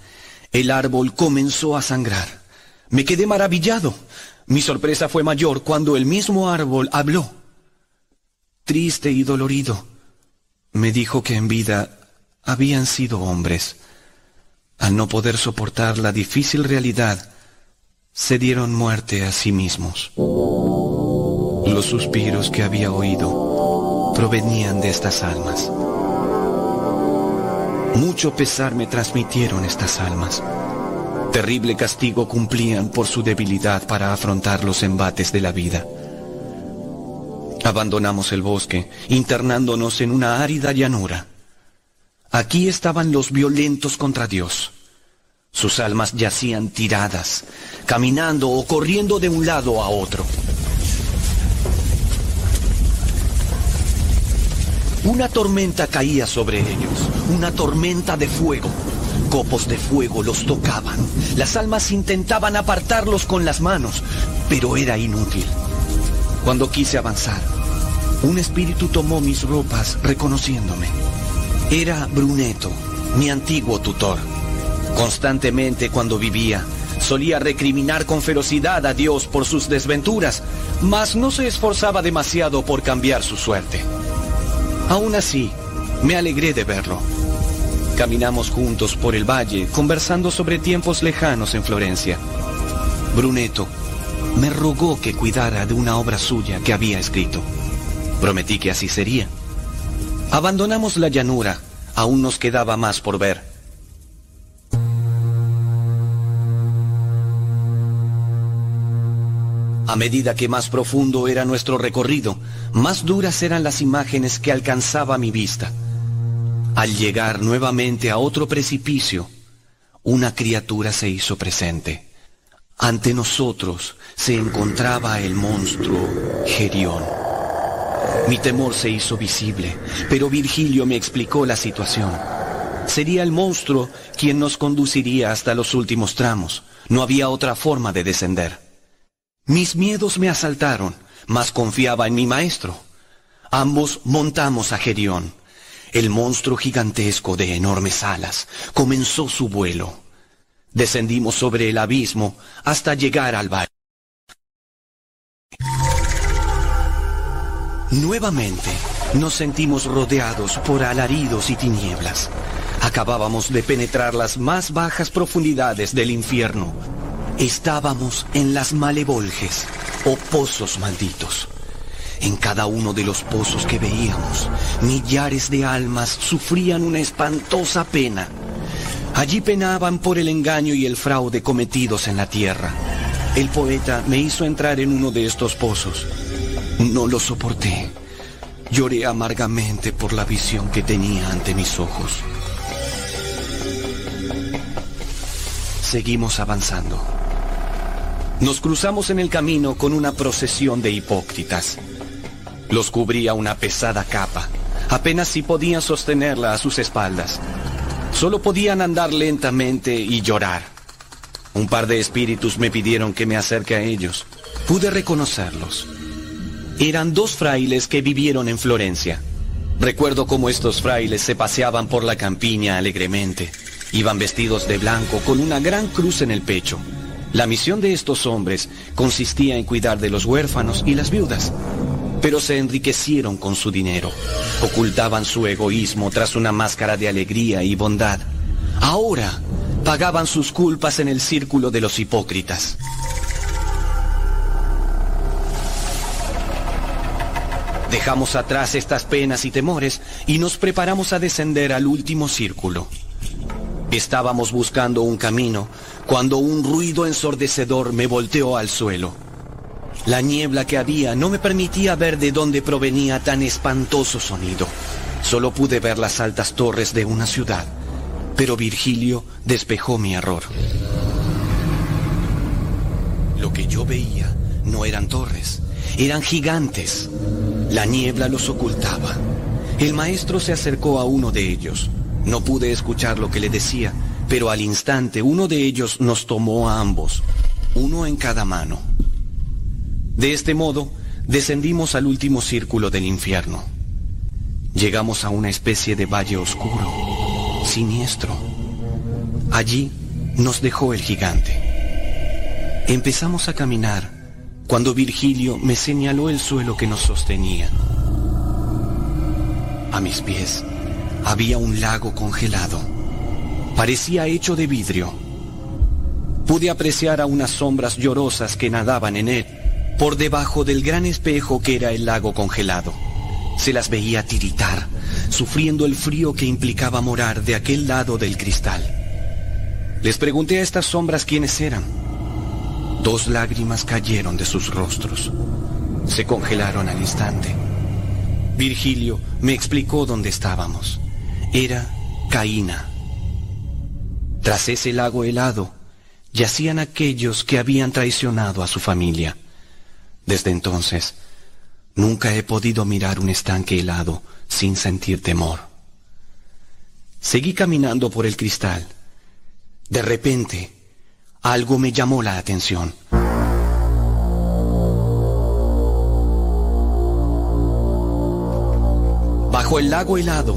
el árbol comenzó a sangrar. Me quedé maravillado. Mi sorpresa fue mayor cuando el mismo árbol habló. Triste y dolorido, me dijo que en vida habían sido hombres. Al no poder soportar la difícil realidad, se dieron muerte a sí mismos. Los suspiros que había oído provenían de estas almas. Mucho pesar me transmitieron estas almas. Terrible castigo cumplían por su debilidad para afrontar los embates de la vida. Abandonamos el bosque, internándonos en una árida llanura. Aquí estaban los violentos contra Dios. Sus almas yacían tiradas, caminando o corriendo de un lado a otro. Una tormenta caía sobre ellos, una tormenta de fuego. Copos de fuego los tocaban. Las almas intentaban apartarlos con las manos, pero era inútil. Cuando quise avanzar, un espíritu tomó mis ropas reconociéndome. Era Bruneto, mi antiguo tutor. Constantemente cuando vivía, solía recriminar con ferocidad a Dios por sus desventuras, mas no se esforzaba demasiado por cambiar su suerte. Aún así, me alegré de verlo. Caminamos juntos por el valle, conversando sobre tiempos lejanos en Florencia. Bruneto me rogó que cuidara de una obra suya que había escrito. Prometí que así sería. Abandonamos la llanura, aún nos quedaba más por ver. A medida que más profundo era nuestro recorrido, más duras eran las imágenes que alcanzaba mi vista. Al llegar nuevamente a otro precipicio, una criatura se hizo presente. Ante nosotros se encontraba el monstruo Gerión. Mi temor se hizo visible, pero Virgilio me explicó la situación. Sería el monstruo quien nos conduciría hasta los últimos tramos. No había otra forma de descender. Mis miedos me asaltaron, mas confiaba en mi maestro. Ambos montamos a Gerión. El monstruo gigantesco de enormes alas comenzó su vuelo. Descendimos sobre el abismo hasta llegar al valle. Nuevamente nos sentimos rodeados por alaridos y tinieblas. Acabábamos de penetrar las más bajas profundidades del infierno. Estábamos en las malevolges o pozos malditos. En cada uno de los pozos que veíamos, millares de almas sufrían una espantosa pena. Allí penaban por el engaño y el fraude cometidos en la tierra. El poeta me hizo entrar en uno de estos pozos. No lo soporté. Lloré amargamente por la visión que tenía ante mis ojos. Seguimos avanzando. Nos cruzamos en el camino con una procesión de hipócritas. Los cubría una pesada capa. Apenas si podían sostenerla a sus espaldas. Solo podían andar lentamente y llorar. Un par de espíritus me pidieron que me acerque a ellos. Pude reconocerlos. Eran dos frailes que vivieron en Florencia. Recuerdo cómo estos frailes se paseaban por la campiña alegremente. Iban vestidos de blanco con una gran cruz en el pecho. La misión de estos hombres consistía en cuidar de los huérfanos y las viudas, pero se enriquecieron con su dinero. Ocultaban su egoísmo tras una máscara de alegría y bondad. Ahora pagaban sus culpas en el círculo de los hipócritas. Dejamos atrás estas penas y temores y nos preparamos a descender al último círculo. Estábamos buscando un camino cuando un ruido ensordecedor me volteó al suelo. La niebla que había no me permitía ver de dónde provenía tan espantoso sonido. Solo pude ver las altas torres de una ciudad, pero Virgilio despejó mi error. Lo que yo veía no eran torres, eran gigantes. La niebla los ocultaba. El maestro se acercó a uno de ellos. No pude escuchar lo que le decía, pero al instante uno de ellos nos tomó a ambos, uno en cada mano. De este modo, descendimos al último círculo del infierno. Llegamos a una especie de valle oscuro, siniestro. Allí nos dejó el gigante. Empezamos a caminar cuando Virgilio me señaló el suelo que nos sostenía. A mis pies había un lago congelado. Parecía hecho de vidrio. Pude apreciar a unas sombras llorosas que nadaban en él, por debajo del gran espejo que era el lago congelado. Se las veía tiritar, sufriendo el frío que implicaba morar de aquel lado del cristal. Les pregunté a estas sombras quiénes eran. Dos lágrimas cayeron de sus rostros. Se congelaron al instante. Virgilio me explicó dónde estábamos. Era Caína. Tras ese lago helado, yacían aquellos que habían traicionado a su familia. Desde entonces, nunca he podido mirar un estanque helado sin sentir temor. Seguí caminando por el cristal. De repente, algo me llamó la atención. Bajo el lago helado,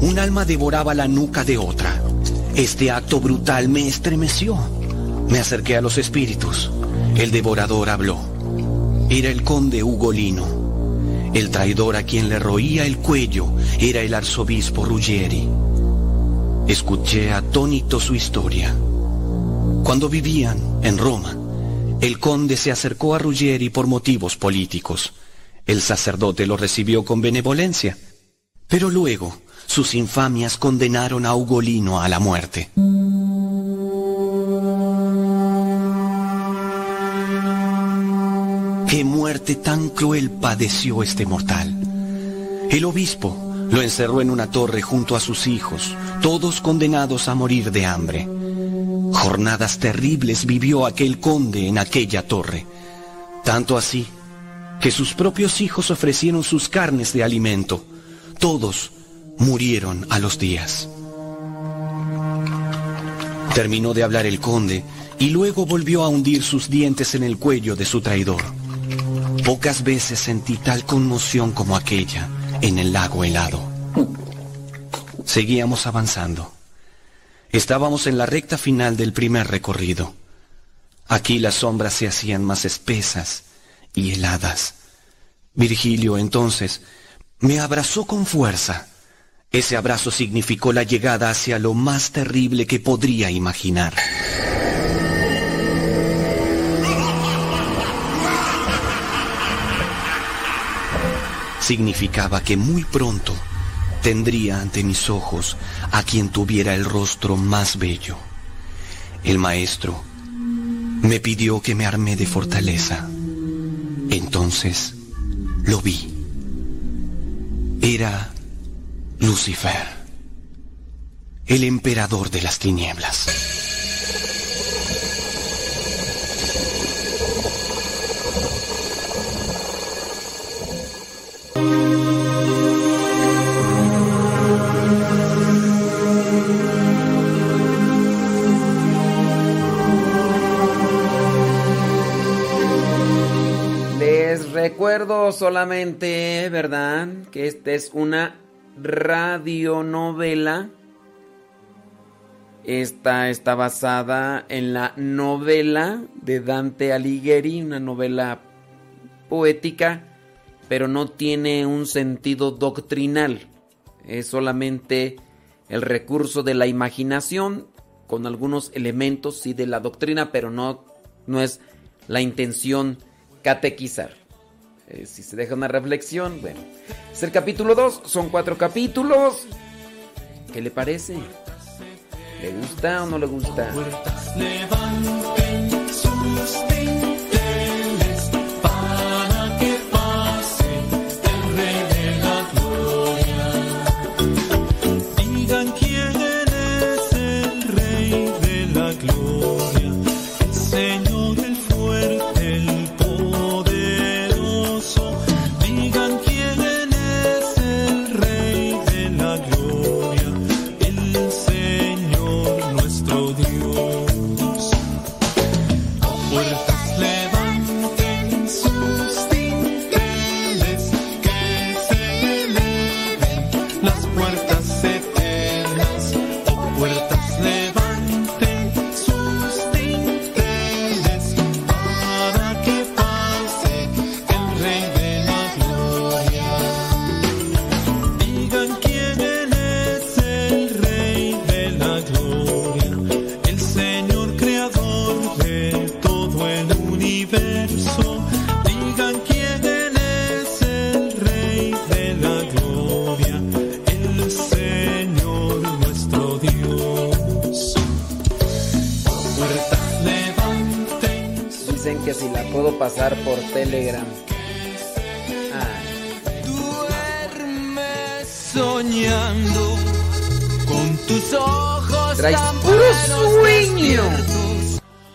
un alma devoraba la nuca de otra. Este acto brutal me estremeció. Me acerqué a los espíritus. El devorador habló. Era el conde Ugolino. El traidor a quien le roía el cuello era el arzobispo Ruggieri. Escuché atónito su historia. Cuando vivían en Roma, el conde se acercó a Ruggieri por motivos políticos. El sacerdote lo recibió con benevolencia, pero luego sus infamias condenaron a Ugolino a la muerte. ¿Qué muerte tan cruel padeció este mortal? El obispo lo encerró en una torre junto a sus hijos, todos condenados a morir de hambre. Jornadas terribles vivió aquel conde en aquella torre, tanto así que sus propios hijos ofrecieron sus carnes de alimento. Todos murieron a los días. Terminó de hablar el conde y luego volvió a hundir sus dientes en el cuello de su traidor. Pocas veces sentí tal conmoción como aquella en el lago helado. Seguíamos avanzando. Estábamos en la recta final del primer recorrido. Aquí las sombras se hacían más espesas y heladas. Virgilio entonces me abrazó con fuerza. Ese abrazo significó la llegada hacia lo más terrible que podría imaginar. Significaba que muy pronto tendría ante mis ojos a quien tuviera el rostro más bello. El maestro me pidió que me armé de fortaleza. Entonces lo vi. Era Lucifer, el emperador de las tinieblas. Les recuerdo solamente, ¿verdad? Que esta es una radionovela Esta está basada en la novela de Dante Alighieri, una novela poética, pero no tiene un sentido doctrinal. Es solamente el recurso de la imaginación con algunos elementos sí de la doctrina, pero no, no es la intención catequizar. Eh, si se deja una reflexión, bueno. Es el capítulo 2, son cuatro capítulos. ¿Qué le parece? ¿Le gusta o no le gusta? pasar por Telegram. Duerme soñando con tus ojos. Traes puro sueño.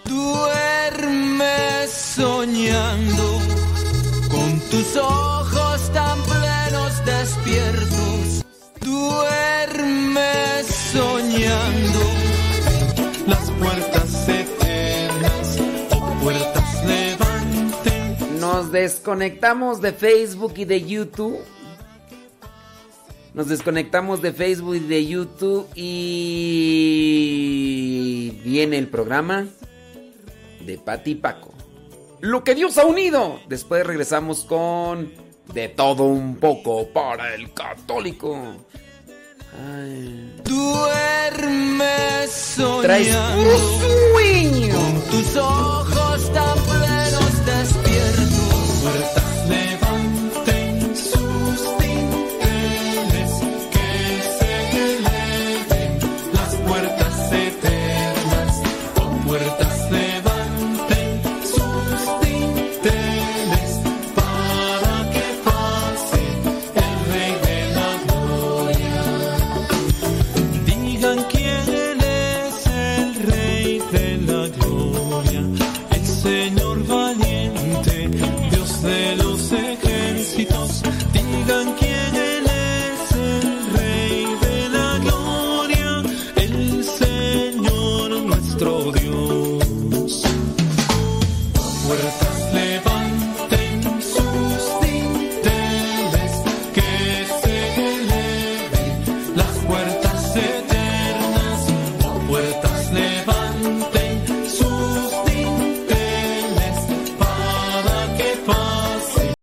Duerme soñando con tus ojos desconectamos de Facebook y de YouTube. Nos desconectamos de Facebook y de YouTube y viene el programa de Pati Paco. Lo que Dios ha unido. Después regresamos con de todo un poco para el católico. Duerme soñando. Traes sueño. Con tus ojos tan plenos despiertos puertas